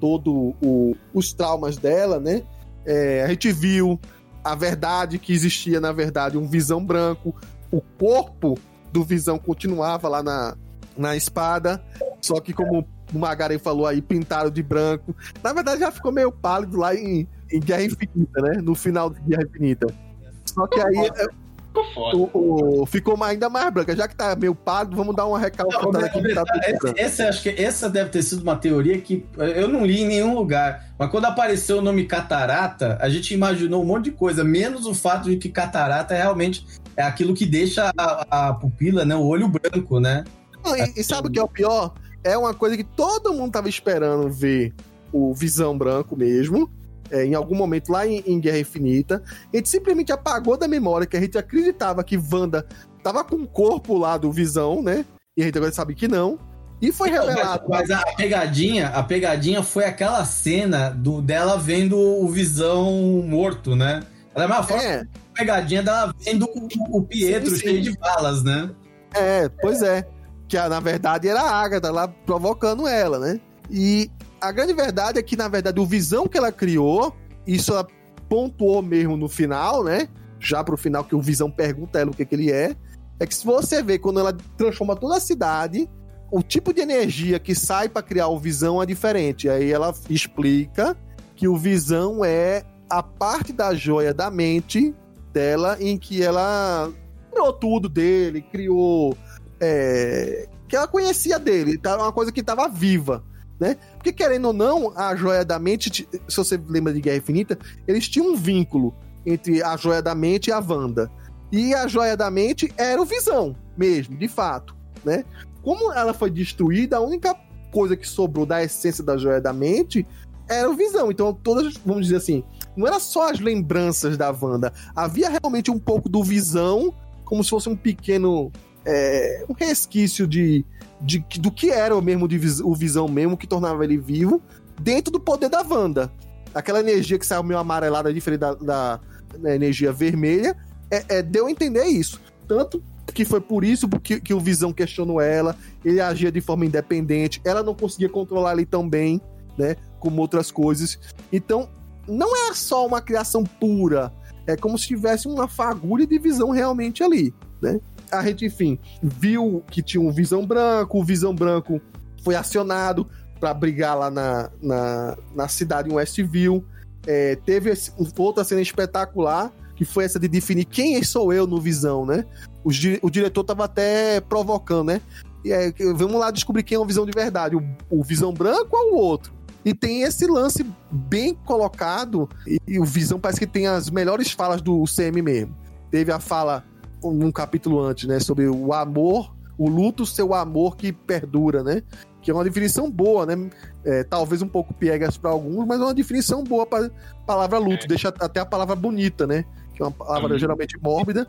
todo o- os traumas dela, né? É, a gente viu a verdade que existia, na verdade, um Visão branco, o corpo do Visão continuava lá na, na espada, só que como o Magaren falou aí, pintaram de branco. Na verdade, já ficou meio pálido lá em, em Guerra Infinita, né? No final de Guerra Infinita. Só que aí é, ficou foda. O, o- ficou mais- ainda mais branca. Já que tá meio pálido, vamos dar uma recalcutada aqui tá branco. esse, acho que essa deve ter sido uma teoria que eu não li em nenhum lugar. Mas quando apareceu o nome catarata, a gente imaginou um monte de coisa, menos o fato de que catarata realmente é aquilo que deixa a, a pupila, né, o olho branco, né? Não, e, e sabe o que é o pior? É uma coisa que todo mundo tava esperando ver o Visão Branco mesmo. é, em algum momento lá em, em Guerra Infinita. A gente simplesmente apagou da memória que a gente acreditava que Wanda tava com o corpo lá do Visão, né? E a gente agora sabe que não. E foi revelado. Mas, mas a pegadinha, a pegadinha foi aquela cena do dela vendo o Visão morto, né? Ela é uma forma É, pegadinha dela vendo o, o Pietro Sim, sim. cheio de balas, né? É, pois é. Que na verdade era a Agatha lá provocando ela, né? E a grande verdade é que, na verdade, o visão que ela criou, isso ela pontuou mesmo no final, né? Já pro final, que o visão pergunta ela o que, que ele é. É que se você vê quando ela transforma toda a cidade, o tipo de energia que sai para criar o visão é diferente. Aí ela explica que o visão é a parte da joia da mente dela em que ela criou tudo dele, criou. É, que ela conhecia dele, tá? uma coisa que estava viva. Né? Porque, querendo ou não, a joia da mente, se você lembra de Guerra Infinita, eles tinham um vínculo entre a joia da mente e a Wanda. E a joia da mente era o visão, mesmo, de fato. Né? Como ela foi destruída, a única coisa que sobrou da essência da joia da mente era o visão. Então, todas, vamos dizer assim, não era só as lembranças da Wanda. Havia realmente um pouco do visão, como se fosse um pequeno. É, um resquício de, de- do que era o mesmo o visão mesmo, que tornava ele vivo, dentro do poder da Wanda. Aquela energia que saiu meio amarelada, diferente da, da- da energia vermelha, é, é, deu a entender isso. Tanto que foi por isso que, que o Visão questionou ela, ele agia de forma independente, ela não conseguia controlar ele tão bem, né, como outras coisas. Então, não é só uma criação pura, é como se tivesse uma fagulha de visão realmente ali, né? A gente, enfim, viu que tinha um Visão Branco, o Visão Branco foi acionado para brigar lá na, na, na cidade em Westview. É, teve esse- outra cena espetacular, que foi essa de definir quem sou eu no Visão, né? O, o diretor tava até provocando, né? E é, vamos lá descobrir quem é o Visão de verdade, o, o Visão Branco ou o outro? E tem esse lance bem colocado, e, e o Visão parece que tem as melhores falas do CM mesmo. Teve a fala num capítulo antes, né? Sobre o amor, o luto ser o amor que perdura, né? Que é uma definição boa, né? É, talvez um pouco piegas para alguns, mas é uma definição boa para palavra luto. Deixa até a palavra bonita, né? Que é uma palavra Uhum. geralmente mórbida,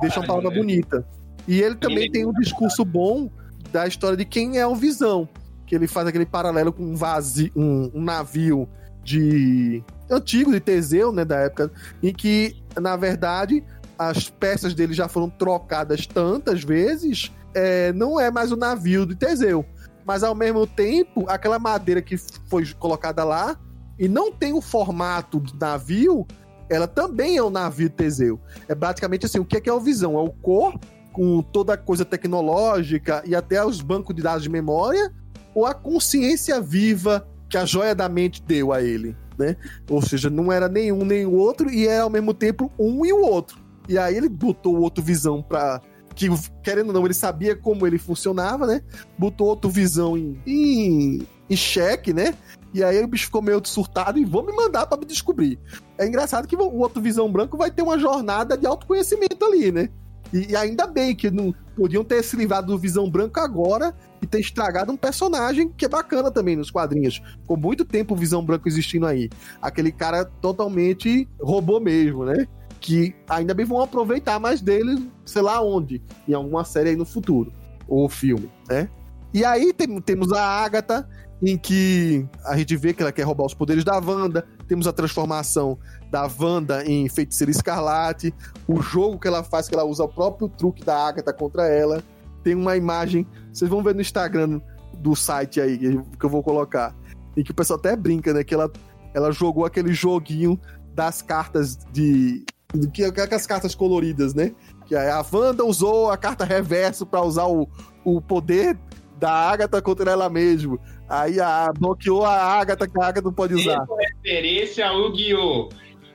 deixa uma palavra né? bonita. E ele também tem um discurso bom da história de quem é o Visão, que ele faz aquele paralelo com um, vazio, um, um navio de antigo de Teseu, né, da época, em que na verdade as peças dele já foram trocadas tantas vezes, é, não é mais o navio de Teseu, mas ao mesmo tempo aquela madeira que foi colocada lá e não tem o formato do navio, ela também é o navio de Teseu. É praticamente assim, o que é, que é o Visão? É o corpo com toda a coisa tecnológica e até os bancos de dados de memória, ou a consciência viva que a joia da mente deu a ele, né? Ou seja, não era nenhum nem o outro e era ao mesmo tempo um e o outro. E aí ele botou o outro visão pra. Que, querendo ou não, ele sabia como ele funcionava, né? Botou outro visão em, em, em xeque, né? E aí o bicho ficou meio surtado e vou me mandar pra me descobrir. É engraçado que o outro visão branco vai ter uma jornada de autoconhecimento ali, né? E, e ainda bem que não podiam ter se livrado do Visão Branco agora e ter estragado um personagem que é bacana também nos quadrinhos. Ficou muito tempo o Visão Branco existindo aí. Aquele cara totalmente robô mesmo, né? Que ainda bem vão aproveitar mais dele, sei lá onde, em alguma série aí no futuro. Ou filme, né? E aí tem- temos a Agatha, em que a gente vê que ela quer roubar os poderes da Wanda. Temos a transformação da Wanda em Feiticeira Escarlate. O jogo que ela faz, que ela usa o próprio truque da Agatha contra ela. Tem uma imagem, vocês vão ver no Instagram do site aí, que eu vou colocar. Em que o pessoal até brinca, né? Que ela, ela jogou aquele joguinho das cartas de. De que, aquelas cartas coloridas, né? Que a Wanda usou a carta reverso pra usar o, o poder da Agatha contra ela mesmo. Aí a bloqueou a Agatha, que a Agatha não pode usar. Referência ao Yu-Gi-Oh!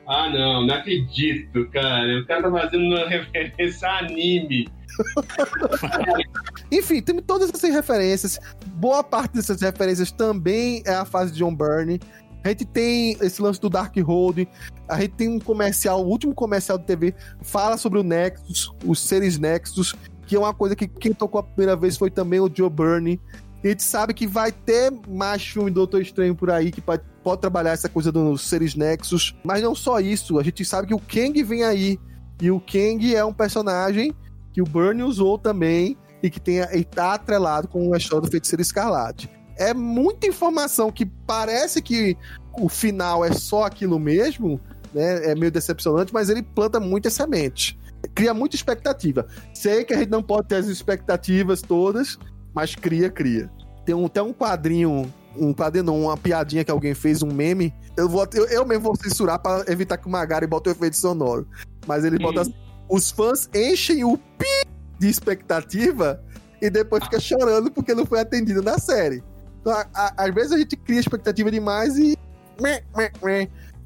Ah, não, não acredito, cara. O cara tá fazendo uma referência a anime. Enfim, tem todas essas referências. Boa parte dessas referências também é a fase de John Byrne. A gente tem esse lance do Dark Road. A gente tem um comercial, o último comercial de TV fala sobre o Nexus, os seres Nexus, que é uma coisa que quem tocou a primeira vez foi também o Joe Byrne. A gente sabe que vai ter mais filme do Doutor Estranho por aí que pode, pode trabalhar essa coisa dos seres Nexus. Mas não só isso, a gente sabe que o Kang vem aí. E o Kang é um personagem que o Byrne usou também e que tem, e tá atrelado com a história do Feiticeiro Escarlate. É muita informação que parece que o final é só aquilo mesmo, né? É meio decepcionante, mas ele planta muitas sementes. Cria muita expectativa. Sei que a gente não pode ter as expectativas todas, mas cria, cria. Tem um, até um quadrinho, um quadrinho, não, uma piadinha que alguém fez, um meme. Eu, vou, eu, eu mesmo vou censurar para evitar que o Magari bote o efeito sonoro. Mas ele bota assim, os fãs enchem o pi de expectativa e depois fica chorando porque não foi atendido na série. Então, a, a, às vezes a gente cria expectativa demais e.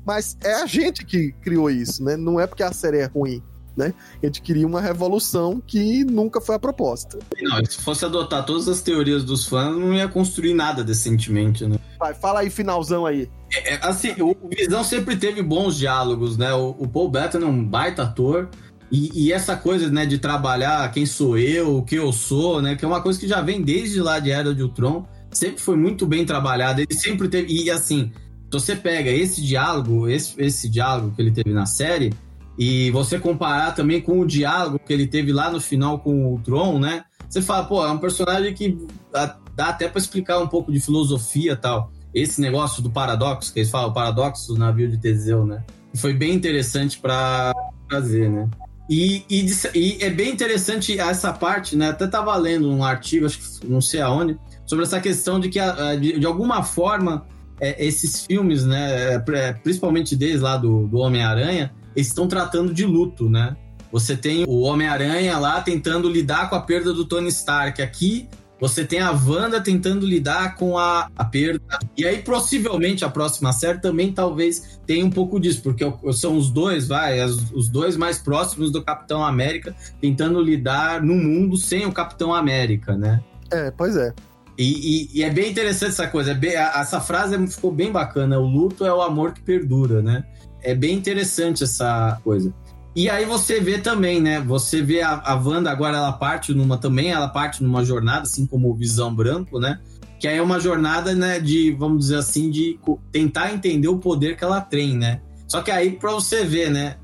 Mas é a gente que criou isso, né? Não é porque a série é ruim. Né? A gente queria uma revolução que nunca foi a proposta. Não, se fosse adotar todas as teorias dos fãs, não ia construir nada decentemente, né? Vai, fala aí, finalzão aí. É, é assim, o Visão sempre teve bons diálogos, né? O, o Paul Bettany é um baita ator. E, e, essa coisa, né, de trabalhar quem sou eu, o que eu sou, né, que é uma coisa que já vem desde lá de Era de Ultron, sempre foi muito bem trabalhado, ele sempre teve, e assim, você pega esse diálogo, esse, esse diálogo que ele teve na série, e você comparar também com o diálogo que ele teve lá no final com o Tron, né, você fala, pô, é um personagem que dá até para explicar um pouco de filosofia tal. Esse negócio do paradoxo, que eles falam, o paradoxo do navio de Teseu, né, foi bem interessante para fazer, né. E, e, e, é bem interessante essa parte, né? Até estava lendo um artigo, acho que não sei aonde, sobre essa questão de que, de, alguma forma, é, esses filmes, né? É, principalmente desde lá do, do Homem-Aranha, estão tratando de luto, né? Você tem o Homem-Aranha lá tentando lidar com a perda do Tony Stark. Aqui você tem a Wanda tentando lidar com a, a perda. E aí, possivelmente, a próxima série também talvez tenha um pouco disso, porque são os dois, vai, os dois mais próximos do Capitão América tentando lidar no mundo sem o Capitão América, né? É, pois é. E, e, e é bem interessante essa coisa. É bem, essa frase ficou bem bacana. O luto é o amor que perdura, né? É bem interessante essa coisa. E aí você vê também, né? Você vê a, a Wanda agora, ela parte numa também, ela parte numa jornada, assim como o Visão Branco, né? Que aí é uma jornada, né, de, vamos dizer assim, de tentar entender o poder que ela tem, né? Só que aí, pra você ver, né?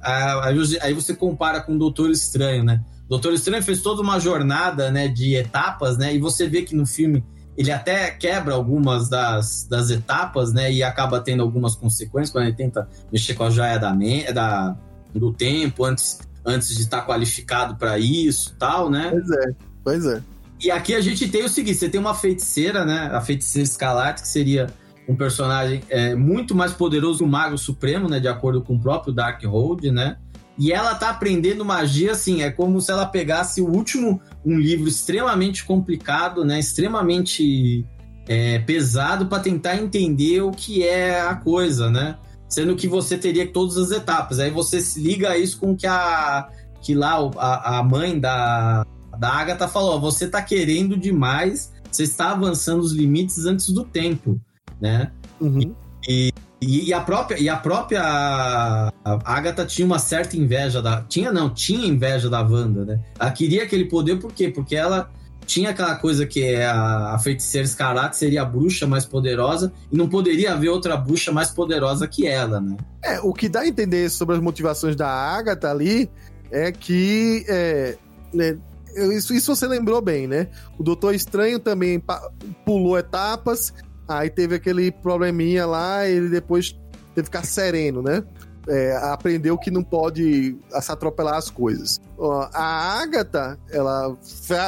Aí você compara com o Doutor Estranho, né? O Doutor Estranho fez toda uma jornada, né, de etapas, né? E você vê que no filme ele até quebra algumas das, das etapas, né? E acaba tendo algumas consequências quando ele tenta mexer com a joia da, da, do tempo antes, antes de estar qualificado para isso tal, né? Pois é, pois é. E aqui a gente tem o seguinte: você tem uma feiticeira, né? A feiticeira Escalate, que seria um personagem é, muito mais poderoso que o Mago Supremo, né? De acordo com o próprio Darkhold, né? E ela tá aprendendo magia, assim, é como se ela pegasse o último, um livro extremamente complicado, né? Extremamente é, pesado para tentar entender o que é a coisa, né? sendo que você teria todas as etapas. Aí você se liga isso com que a que lá a, a mãe da, da Agatha falou: você está querendo demais, você está avançando os limites antes do tempo, né? Uhum. E, e, e, a própria e a própria Agatha tinha uma certa inveja da tinha não tinha inveja da Wanda, né? Ela queria aquele poder por quê? Porque ela tinha aquela coisa que é a, a feiticeira escarlate seria a bruxa mais poderosa e não poderia haver outra bruxa mais poderosa que ela, né? É, o que dá a entender sobre as motivações da Agatha ali é que é, né, isso, isso você lembrou bem, né? O Doutor Estranho também pulou etapas, aí teve aquele probleminha lá, ele depois teve que ficar sereno, né? é, aprendeu que não pode se atropelar as coisas. A Agatha, ela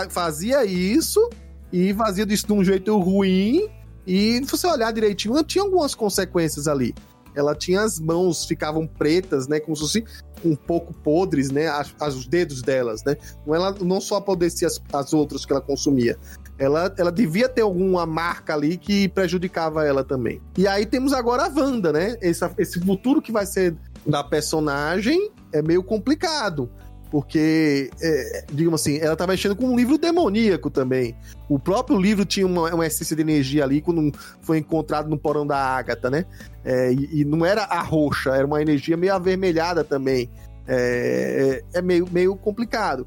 fazia isso e fazia isso de um jeito ruim. E se você olhar direitinho, tinha algumas consequências ali. Ela tinha as mãos, ficavam pretas, né? Como se fosse um pouco podres, né? As, os dedos delas, né? Não, ela não só apodrecia as, as outras que ela consumia ela, ela devia ter alguma marca ali que prejudicava ela também. E aí temos agora a Wanda, né? Esse, esse futuro que vai ser da personagem é meio complicado. Porque, é, digamos assim, ela tá mexendo com um livro demoníaco também. O próprio livro tinha uma, uma essência de energia ali quando foi encontrado no porão da Ágata, né? É, e, e não era a roxa, era uma energia meio avermelhada também. É, é meio, meio complicado.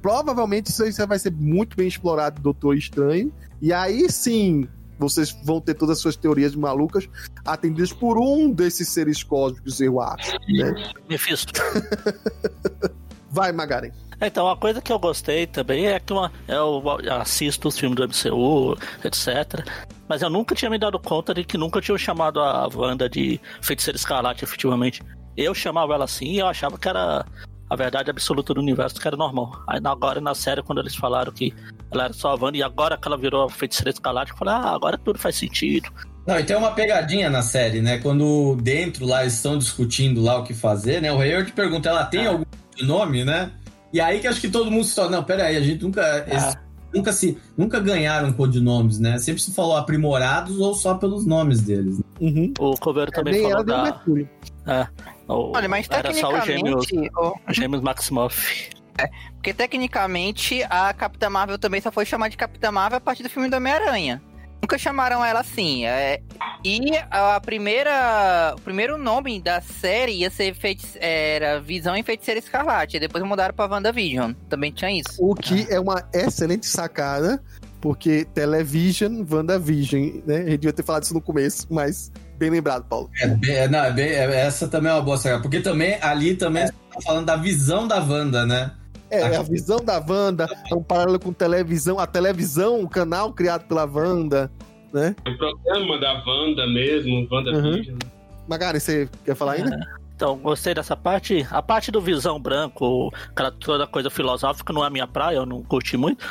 Provavelmente isso aí vai ser muito bem explorado do Doutor Estranho. E aí sim, vocês vão ter todas as suas teorias malucas atendidas por um desses seres cósmicos, eu acho. Né? Mephisto. Vai, Magaren. Então, uma coisa que eu gostei também é que uma, eu assisto os filmes do MCU, etc. Mas eu nunca tinha me dado conta de que nunca tinham chamado a Wanda de Feiticeira Escarlate, efetivamente. Eu chamava ela assim e eu achava que era a verdade absoluta do universo, que era normal. Aí agora na série, quando eles falaram que ela era só a Wanda, e agora que ela virou a Feiticeira Escarlate, eu falei, ah, agora tudo faz sentido. Não, e tem uma pegadinha na série, né? Quando dentro lá estão discutindo lá o que fazer, né? O Hayward pergunta, ela tem ah. algum nome, né? E aí que acho que todo mundo se fala, não, peraí, a gente nunca. Ah. nunca se. Nunca ganharam codinomes, né? Sempre se falou aprimorados ou só pelos nomes deles. Né? Uhum. O Coveiro também é, falou da. É, o, Olha, mas tecnicamente. Gêmeos, oh. gêmeos Maximoff. É, porque tecnicamente a Capitã Marvel também só foi chamada de Capitã Marvel a partir do filme do Homem-Aranha. Nunca chamaram ela assim. É, e a primeira, o primeiro nome da série ia ser feitice, era Visão e Feiticeira Escarlate. E depois mudaram pra WandaVision. Também tinha isso. O que é uma excelente sacada, porque Television, WandaVision, né? A gente devia ter falado isso no começo, mas bem lembrado, Paulo. É, é não, é bem, é, essa também é uma boa sacada. Porque também ali também é. você tá falando da visão da Wanda, né? É, a visão da Wanda, é um paralelo com televisão, a televisão, o canal criado pela Wanda, né? O programa da Wanda mesmo, Wanda uhum. Vision. Magari, você quer falar ainda? É. Então, gostei dessa parte. A parte do visão branco, aquela toda coisa filosófica, não é a minha praia, eu não curti muito.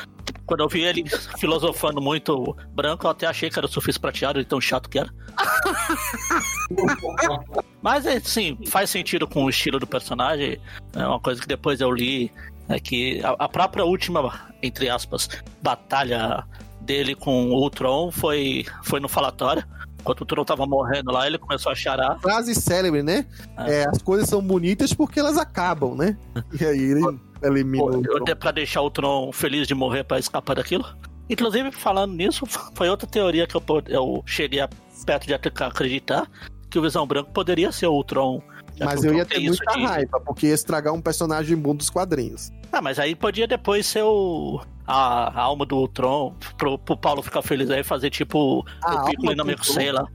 Quando eu vi ele filosofando muito branco, eu até achei que era o surfista prateado, de tão chato que era. Mas, sim, faz sentido com o estilo do personagem. É uma coisa que depois eu li é que a, a própria última, entre aspas, batalha dele com o Ultron foi, foi no falatório. Enquanto o Tron tava morrendo lá, ele começou a chorar. Frase célebre, né? É. É, as coisas são bonitas porque elas acabam, né? E aí ele elimina o Tron. Pra deixar o Tron feliz de morrer pra escapar daquilo. Inclusive, falando nisso, foi outra teoria que eu, eu cheguei a, perto de acreditar que o Visão Branco poderia ser o Tron mas eu ia ter muita de... raiva, porque ia estragar um personagem bom dos quadrinhos. Ah, mas aí podia depois ser o. A, a alma do Tron, pro, pro Paulo ficar feliz aí, fazer tipo a o Piccolo e sei lá.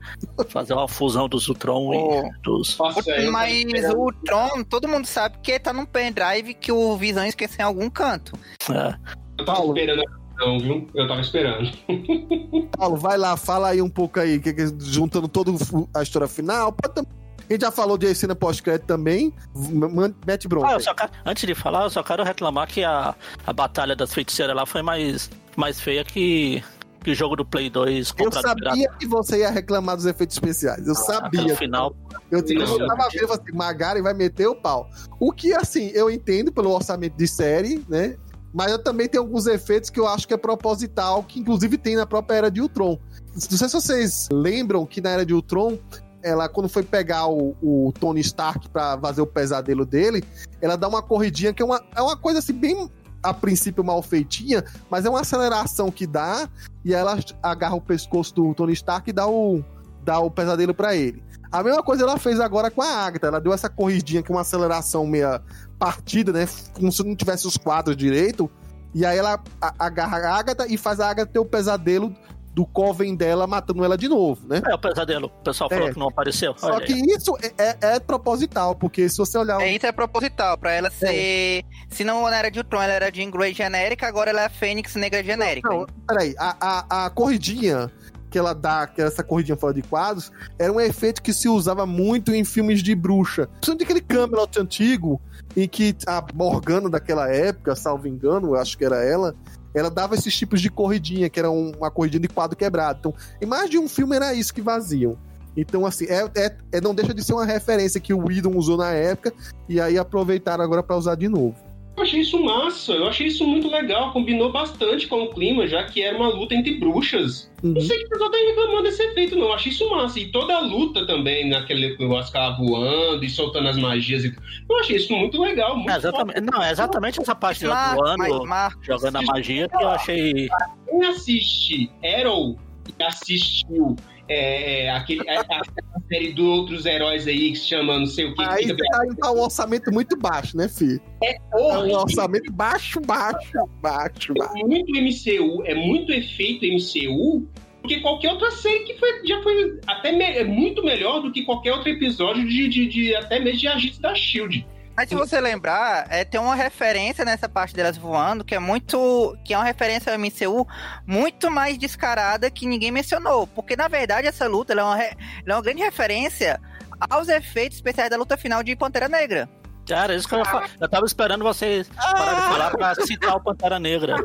Fazer uma fusão dos Tron oh. e dos. Nossa, mas o Tron, todo mundo sabe que tá num pendrive que o Visão esqueceu em algum canto. É. Eu tava Paulo. esperando não, viu? Eu tava esperando. Paulo, vai lá, fala aí um pouco aí, que, que, juntando toda a história final. Pode a gente já falou de cena pós-crédito também. Mete bronca. Ah, quero, antes de falar, eu só quero reclamar que a, a batalha das feiticeiras lá foi mais, mais feia que, que o jogo do Play 2 Eu sabia que você ia reclamar dos efeitos especiais. Eu ah, sabia. No final. Eu, eu, eu tava vendo assim, Magari vai meter o pau. O que, assim, eu entendo pelo orçamento de série, né? Mas eu também tenho alguns efeitos que eu acho que é proposital, que inclusive tem na própria Era de Ultron. Não sei se vocês lembram que na Era de Ultron ela quando foi pegar o, o Tony Stark para fazer o pesadelo dele, ela dá uma corridinha que é uma, é uma coisa assim bem a princípio mal feitinha, mas é uma aceleração que dá e ela agarra o pescoço do Tony Stark e dá o, dá o pesadelo para ele. A mesma coisa ela fez agora com a Agatha. Ela deu essa corridinha que é uma aceleração meia partida, né? Como se não tivesse os quadros direito. E aí ela agarra a Agatha e faz a Agatha ter o pesadelo do Coven dela matando ela de novo, né? É o pesadelo. O pessoal falou é. que não apareceu. Só Olha que aí. isso é, é, é, proposital, porque se você olhar. É, isso é proposital, pra ela ser. É. Se não era de Ultron, ela era de Grey genérica, agora ela é a Fênix negra genérica. Não, não peraí. A, a, a corridinha que ela dá, que essa corridinha fora de quadros, era um efeito que se usava muito em filmes de bruxa. Principalmente aquele Camelot antigo, em que a Morgana daquela época, salvo engano, eu acho que era ela, ela dava esses tipos de corridinha, que era uma corridinha de quadro quebrado. Então, em mais de um filme era isso que vaziam. Então, assim, é, é, é não deixa de ser uma referência que o Whedon usou na época e aí aproveitaram agora para usar de novo. Eu achei isso massa, eu achei isso muito legal, combinou bastante com o clima, já que era uma luta entre bruxas. Uhum. Não sei que o pessoal tá reclamando desse efeito, não. Eu achei isso massa. E toda a luta também, naquele negócio que voando e soltando as magias. E... Eu achei isso muito legal, muito É exatamente, não, é exatamente essa parte mas, voando, Marcos, jogando a magia que eu achei. Quem assiste Arrow e assistiu é, é, aquele, a, a série de outros heróis aí que se chama não sei o que. Aí que tá, tá um orçamento muito baixo, né, filho? É um horrível. orçamento baixo, baixo, baixo, baixo. É muito MCU, é muito efeito MCU, porque qualquer outra série que foi, já foi até me- é muito melhor do que qualquer outro episódio de, de, de- até mesmo de Agentes da Shield. Mas se você lembrar, é, tem uma referência nessa parte delas voando que é muito. que é uma referência ao MCU muito mais descarada que ninguém mencionou. Porque na verdade essa luta ela é, uma, re- ela é uma grande referência aos efeitos especiais da luta final de Pantera Negra. Cara, isso que eu ia falar. Eu tava esperando vocês parar de falar pra citar o Pantera Negra.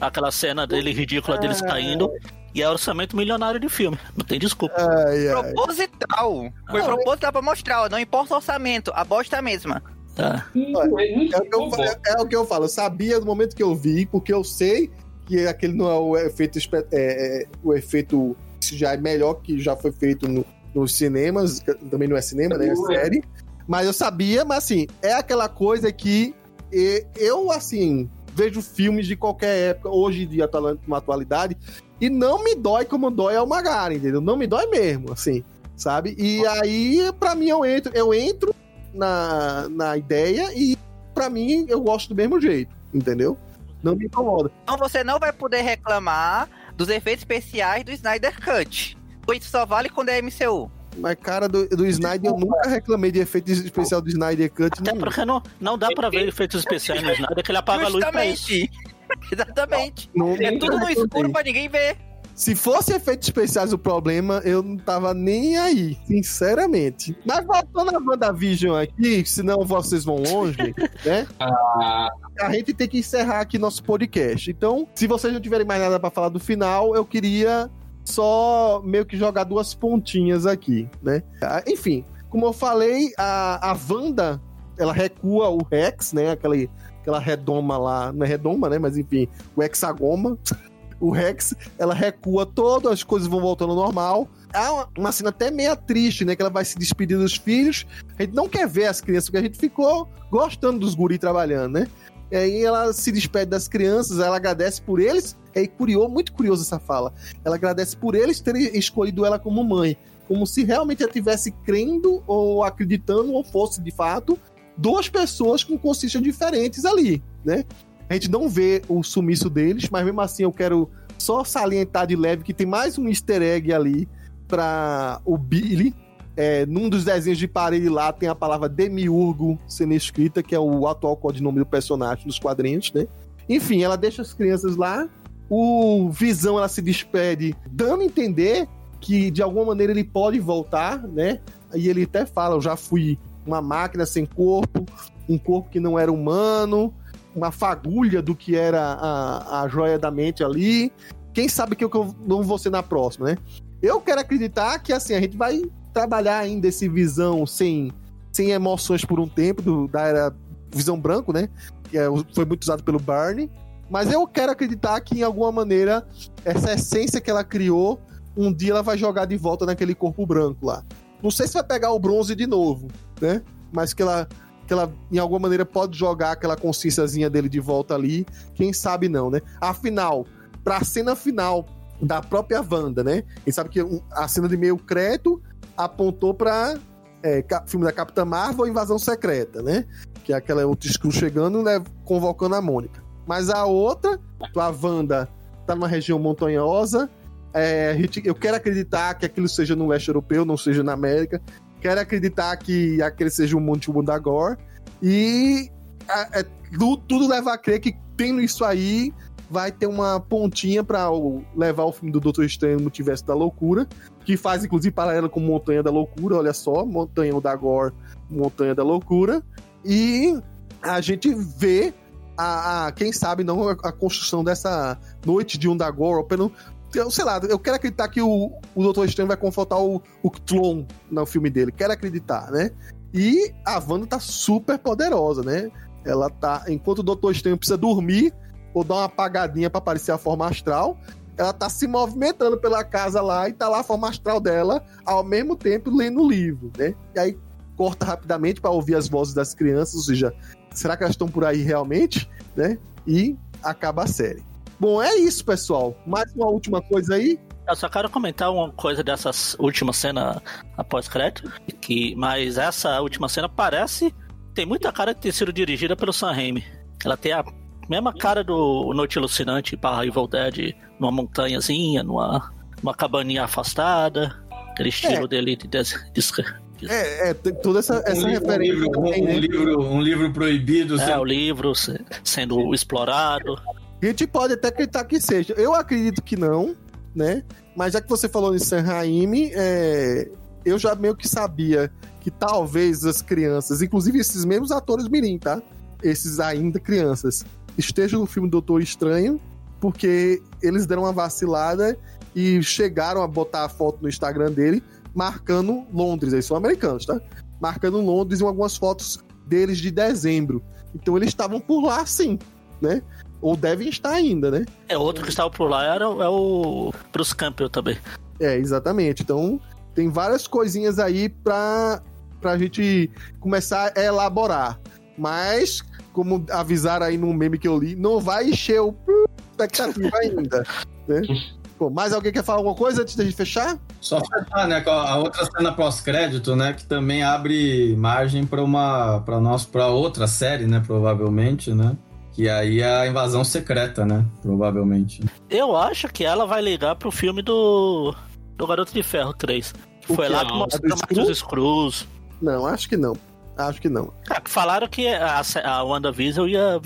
Aquela cena dele ridícula deles caindo. E é orçamento milionário de filme. Não tem desculpa. Ai, ai. Proposital. Foi Ah, proposital pra mostrar, ó, não importa o orçamento, a bosta é a mesma. Tá. É É o, que eu, bom. fa- é o que eu falo, eu sabia no momento que eu vi, porque eu sei que aquele não é o efeito, é, é, o efeito já é melhor que já foi feito no- nos cinemas, também não é cinema, né? É é. série. Mas eu sabia, mas assim, é aquela coisa que e- eu, assim, vejo filmes de qualquer época, hoje em dia, na atualidade, e não me dói como dói ao Magari, entendeu? Não me dói mesmo, assim, sabe? E aí, pra mim, eu entro, eu entro na, na ideia e pra mim eu gosto do mesmo jeito, entendeu? Não me incomoda. Então você não vai poder reclamar dos efeitos especiais do Snyder Cut. Pois isso só vale quando é MCU. Mas, cara, do, do Snyder, eu nunca reclamei de efeito especial do Snyder Cut. Até nenhum. porque não, não dá pra ver efeitos especiais no Snyder que ele apaga a luz pra isso. Justamente. Exatamente. Não- É nunca tudo no escuro pra ninguém ver. Se fosse efeitos especiais o problema, eu não tava nem aí, sinceramente. Mas voltando a WandaVision aqui, senão vocês vão longe, né? A gente tem que encerrar aqui nosso podcast. Então, se vocês não tiverem mais nada pra falar do final, eu queria só meio que jogar duas pontinhas aqui, né? Ah, Enfim, como eu falei, a, a Wanda, ela recua o Rex, né? Aquela, aquela redoma lá, não é redoma, né? Mas enfim, o hexagoma. O Rex, ela recua todas as coisas vão voltando ao normal. Há uma, uma cena até meio triste, né? Que ela vai se despedir dos filhos. A gente não quer ver as crianças, porque a gente ficou gostando dos guri trabalhando, né? E aí ela se despede das crianças, ela agradece por eles. É curioso, muito curioso essa fala. Ela agradece por eles terem escolhido ela como mãe. Como se realmente ela estivesse crendo ou acreditando, ou fosse de fato, duas pessoas com consciências diferentes ali, né? A gente não vê o sumiço deles, mas mesmo assim eu quero só salientar de leve que tem mais um easter egg ali para o Billy. É, num dos desenhos de parede lá tem a palavra demiurgo sendo escrita, que é o atual codinome do personagem dos quadrinhos, né? Enfim, ela deixa as crianças lá. O Visão ela se despede, dando a entender que de alguma maneira ele pode voltar, né? E ele até fala: Eu já fui uma máquina sem corpo, um corpo que não era humano, uma fagulha do que era a, a joia da mente ali. Quem sabe que eu que eu não vou ser na próxima, né? Eu quero acreditar que assim, a gente vai trabalhar ainda esse visão sem, sem emoções por um tempo, do, da era visão branco, né? Que é, foi muito usado pelo Barney. Mas eu quero acreditar que, em alguma maneira, essa essência que ela criou, um dia ela vai jogar de volta naquele corpo branco lá. Não sei se vai pegar o bronze de novo, né? Mas que ela, que ela, em alguma maneira, pode jogar aquela consciênciazinha dele de volta ali. Quem sabe não, né? Afinal, pra cena final da própria Wanda, né? Gente sabe que a cena de meio crédito apontou pra é, filme da Capitã Marvel, Invasão Secreta, né? Que é aquela outra Skrull chegando, né? Convocando a Mônica. Mas a outra, a Wanda tá numa região montanhosa. é, eu quero acreditar que aquilo seja no leste europeu, não seja na América. Quero acreditar que aquele seja um Monte Mundagor. E é, tu- tudo leva a crer que tendo isso aí, vai ter uma pontinha pra o- levar o filme do Doutor Estranho no Multiverso da Loucura, que faz inclusive paralelo com Montanha da Loucura, olha só, Montanha da Gore, Montanha da Loucura. E a gente vê a, a- quem sabe não a, a construção dessa noite de Undagor, ou pelo eu, sei lá, eu quero acreditar que o, o Doutor Estranho vai confrontar o, o Clon no filme dele. Quero acreditar, né? E a Wanda tá super poderosa, né? Ela tá. Enquanto o Doutor Estranho precisa dormir ou dar uma apagadinha para aparecer a forma astral, ela tá se movimentando pela casa lá e tá lá a forma astral dela, ao mesmo tempo lendo o livro, né? E aí corta rapidamente para ouvir as vozes das crianças, ou seja, será que elas estão por aí realmente, né? E acaba a série. Bom, é isso, pessoal. Mais uma última coisa aí. Eu só quero comentar uma coisa dessas últimas cenas após crédito, que mas essa última cena parece tem muita cara de ter sido dirigida pelo Sam Raimi. Ela tem a mesma cara do Noite Alucinante para Evil Dead numa montanhazinha, numa, numa cabaninha afastada, aquele estilo É. dele de, des, de, É, é tem toda essa, essa um, livro, um, referência. livro, também, um, né? livro, um livro proibido. é, sendo- o livro se- sendo explorado. A gente pode até acreditar que seja. Eu acredito que não, né? Mas já que você falou em Sam Raimi, é, eu já meio que sabia que talvez as crianças, inclusive esses mesmos atores mirim, tá? Esses ainda crianças, estejam no filme Doutor Estranho, porque eles deram uma vacilada e chegaram a botar a foto no Instagram dele marcando Londres. Eles são americanos, tá? Marcando Londres em algumas fotos deles de dezembro. Então eles estavam por lá sim, né? Ou devem estar ainda, né? É, outro que estava por lá era o- é o Bruce Campbell também. É, exatamente. Então, tem várias coisinhas aí pra, pra gente começar a elaborar. Mas, como avisaram aí no meme que eu li, não vai encher o expectativa ainda, né? Pô, mais alguém quer falar alguma coisa antes da gente fechar? Só fechar, né? a outra cena pós-crédito, né? Que também abre margem para uma. para nós, para outra série, né? Provavelmente, né? Que aí é a invasão secreta, né? Provavelmente. Eu acho que ela vai ligar pro filme do, do Garoto de Ferro 3. O Foi que? lá Não, que mostrou mais os Screws. Não, acho que não. Acho que não. Ah, falaram que a, a WandaVision ia,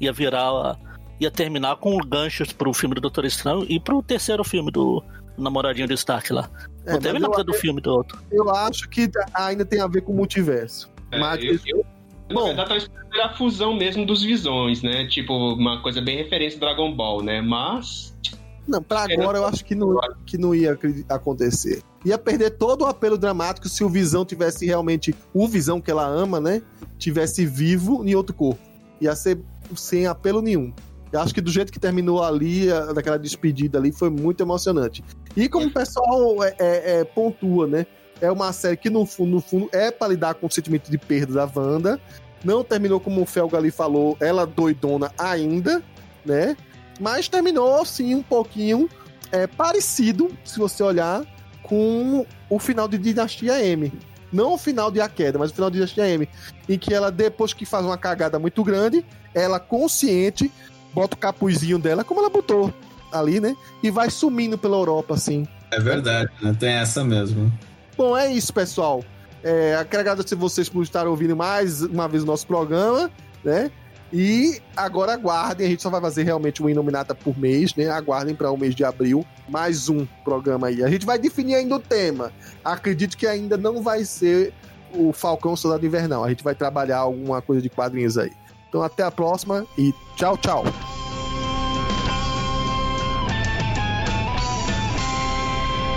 ia virar. ia terminar com ganchos pro filme do Doutor Estranho e pro terceiro filme do namoradinho do Stark lá. É, Não teve nada do filme do outro. eu acho que ainda tem a ver com o multiverso. É, Mas- eu, eu, Bom. na verdade, tava esperando a fusão mesmo dos visões, né? Tipo, uma coisa bem referência do Dragon Ball, né? Mas. Não, pra agora eu acho que não, que não ia acontecer. Ia perder todo o apelo dramático se o Visão tivesse realmente o Visão que ela ama, né? Tivesse vivo em outro corpo. Ia ser sem apelo nenhum. Eu acho que do jeito que terminou ali, daquela despedida ali, foi muito emocionante. E como o pessoal é, é- é, pontua, né? É uma série que, no fundo, no fundo, é pra lidar com o sentimento de perda da Wanda. Não terminou como o Felga ali falou, ela doidona ainda, né? Mas terminou, sim, um pouquinho é, parecido, se você olhar, com o final de Dinastia M. Não o final de A Queda, mas o final de Dinastia M. Em que ela, depois que faz uma cagada muito grande, ela consciente bota o capuzinho dela, como ela botou ali, né? E vai sumindo pela Europa, assim. É verdade, né? Tem essa mesmo. Bom, é isso, pessoal. É, agradecer vocês por estarem ouvindo mais uma vez o nosso programa, né? E agora aguardem, a gente só vai fazer realmente uma Inominata por mês, né? Aguardem para o mês de abril mais um programa aí. A gente vai definir ainda o tema. Acredito que ainda não vai ser o Falcão Soldado Invernal. A gente vai trabalhar alguma coisa de quadrinhos aí. Então até a próxima e tchau, tchau.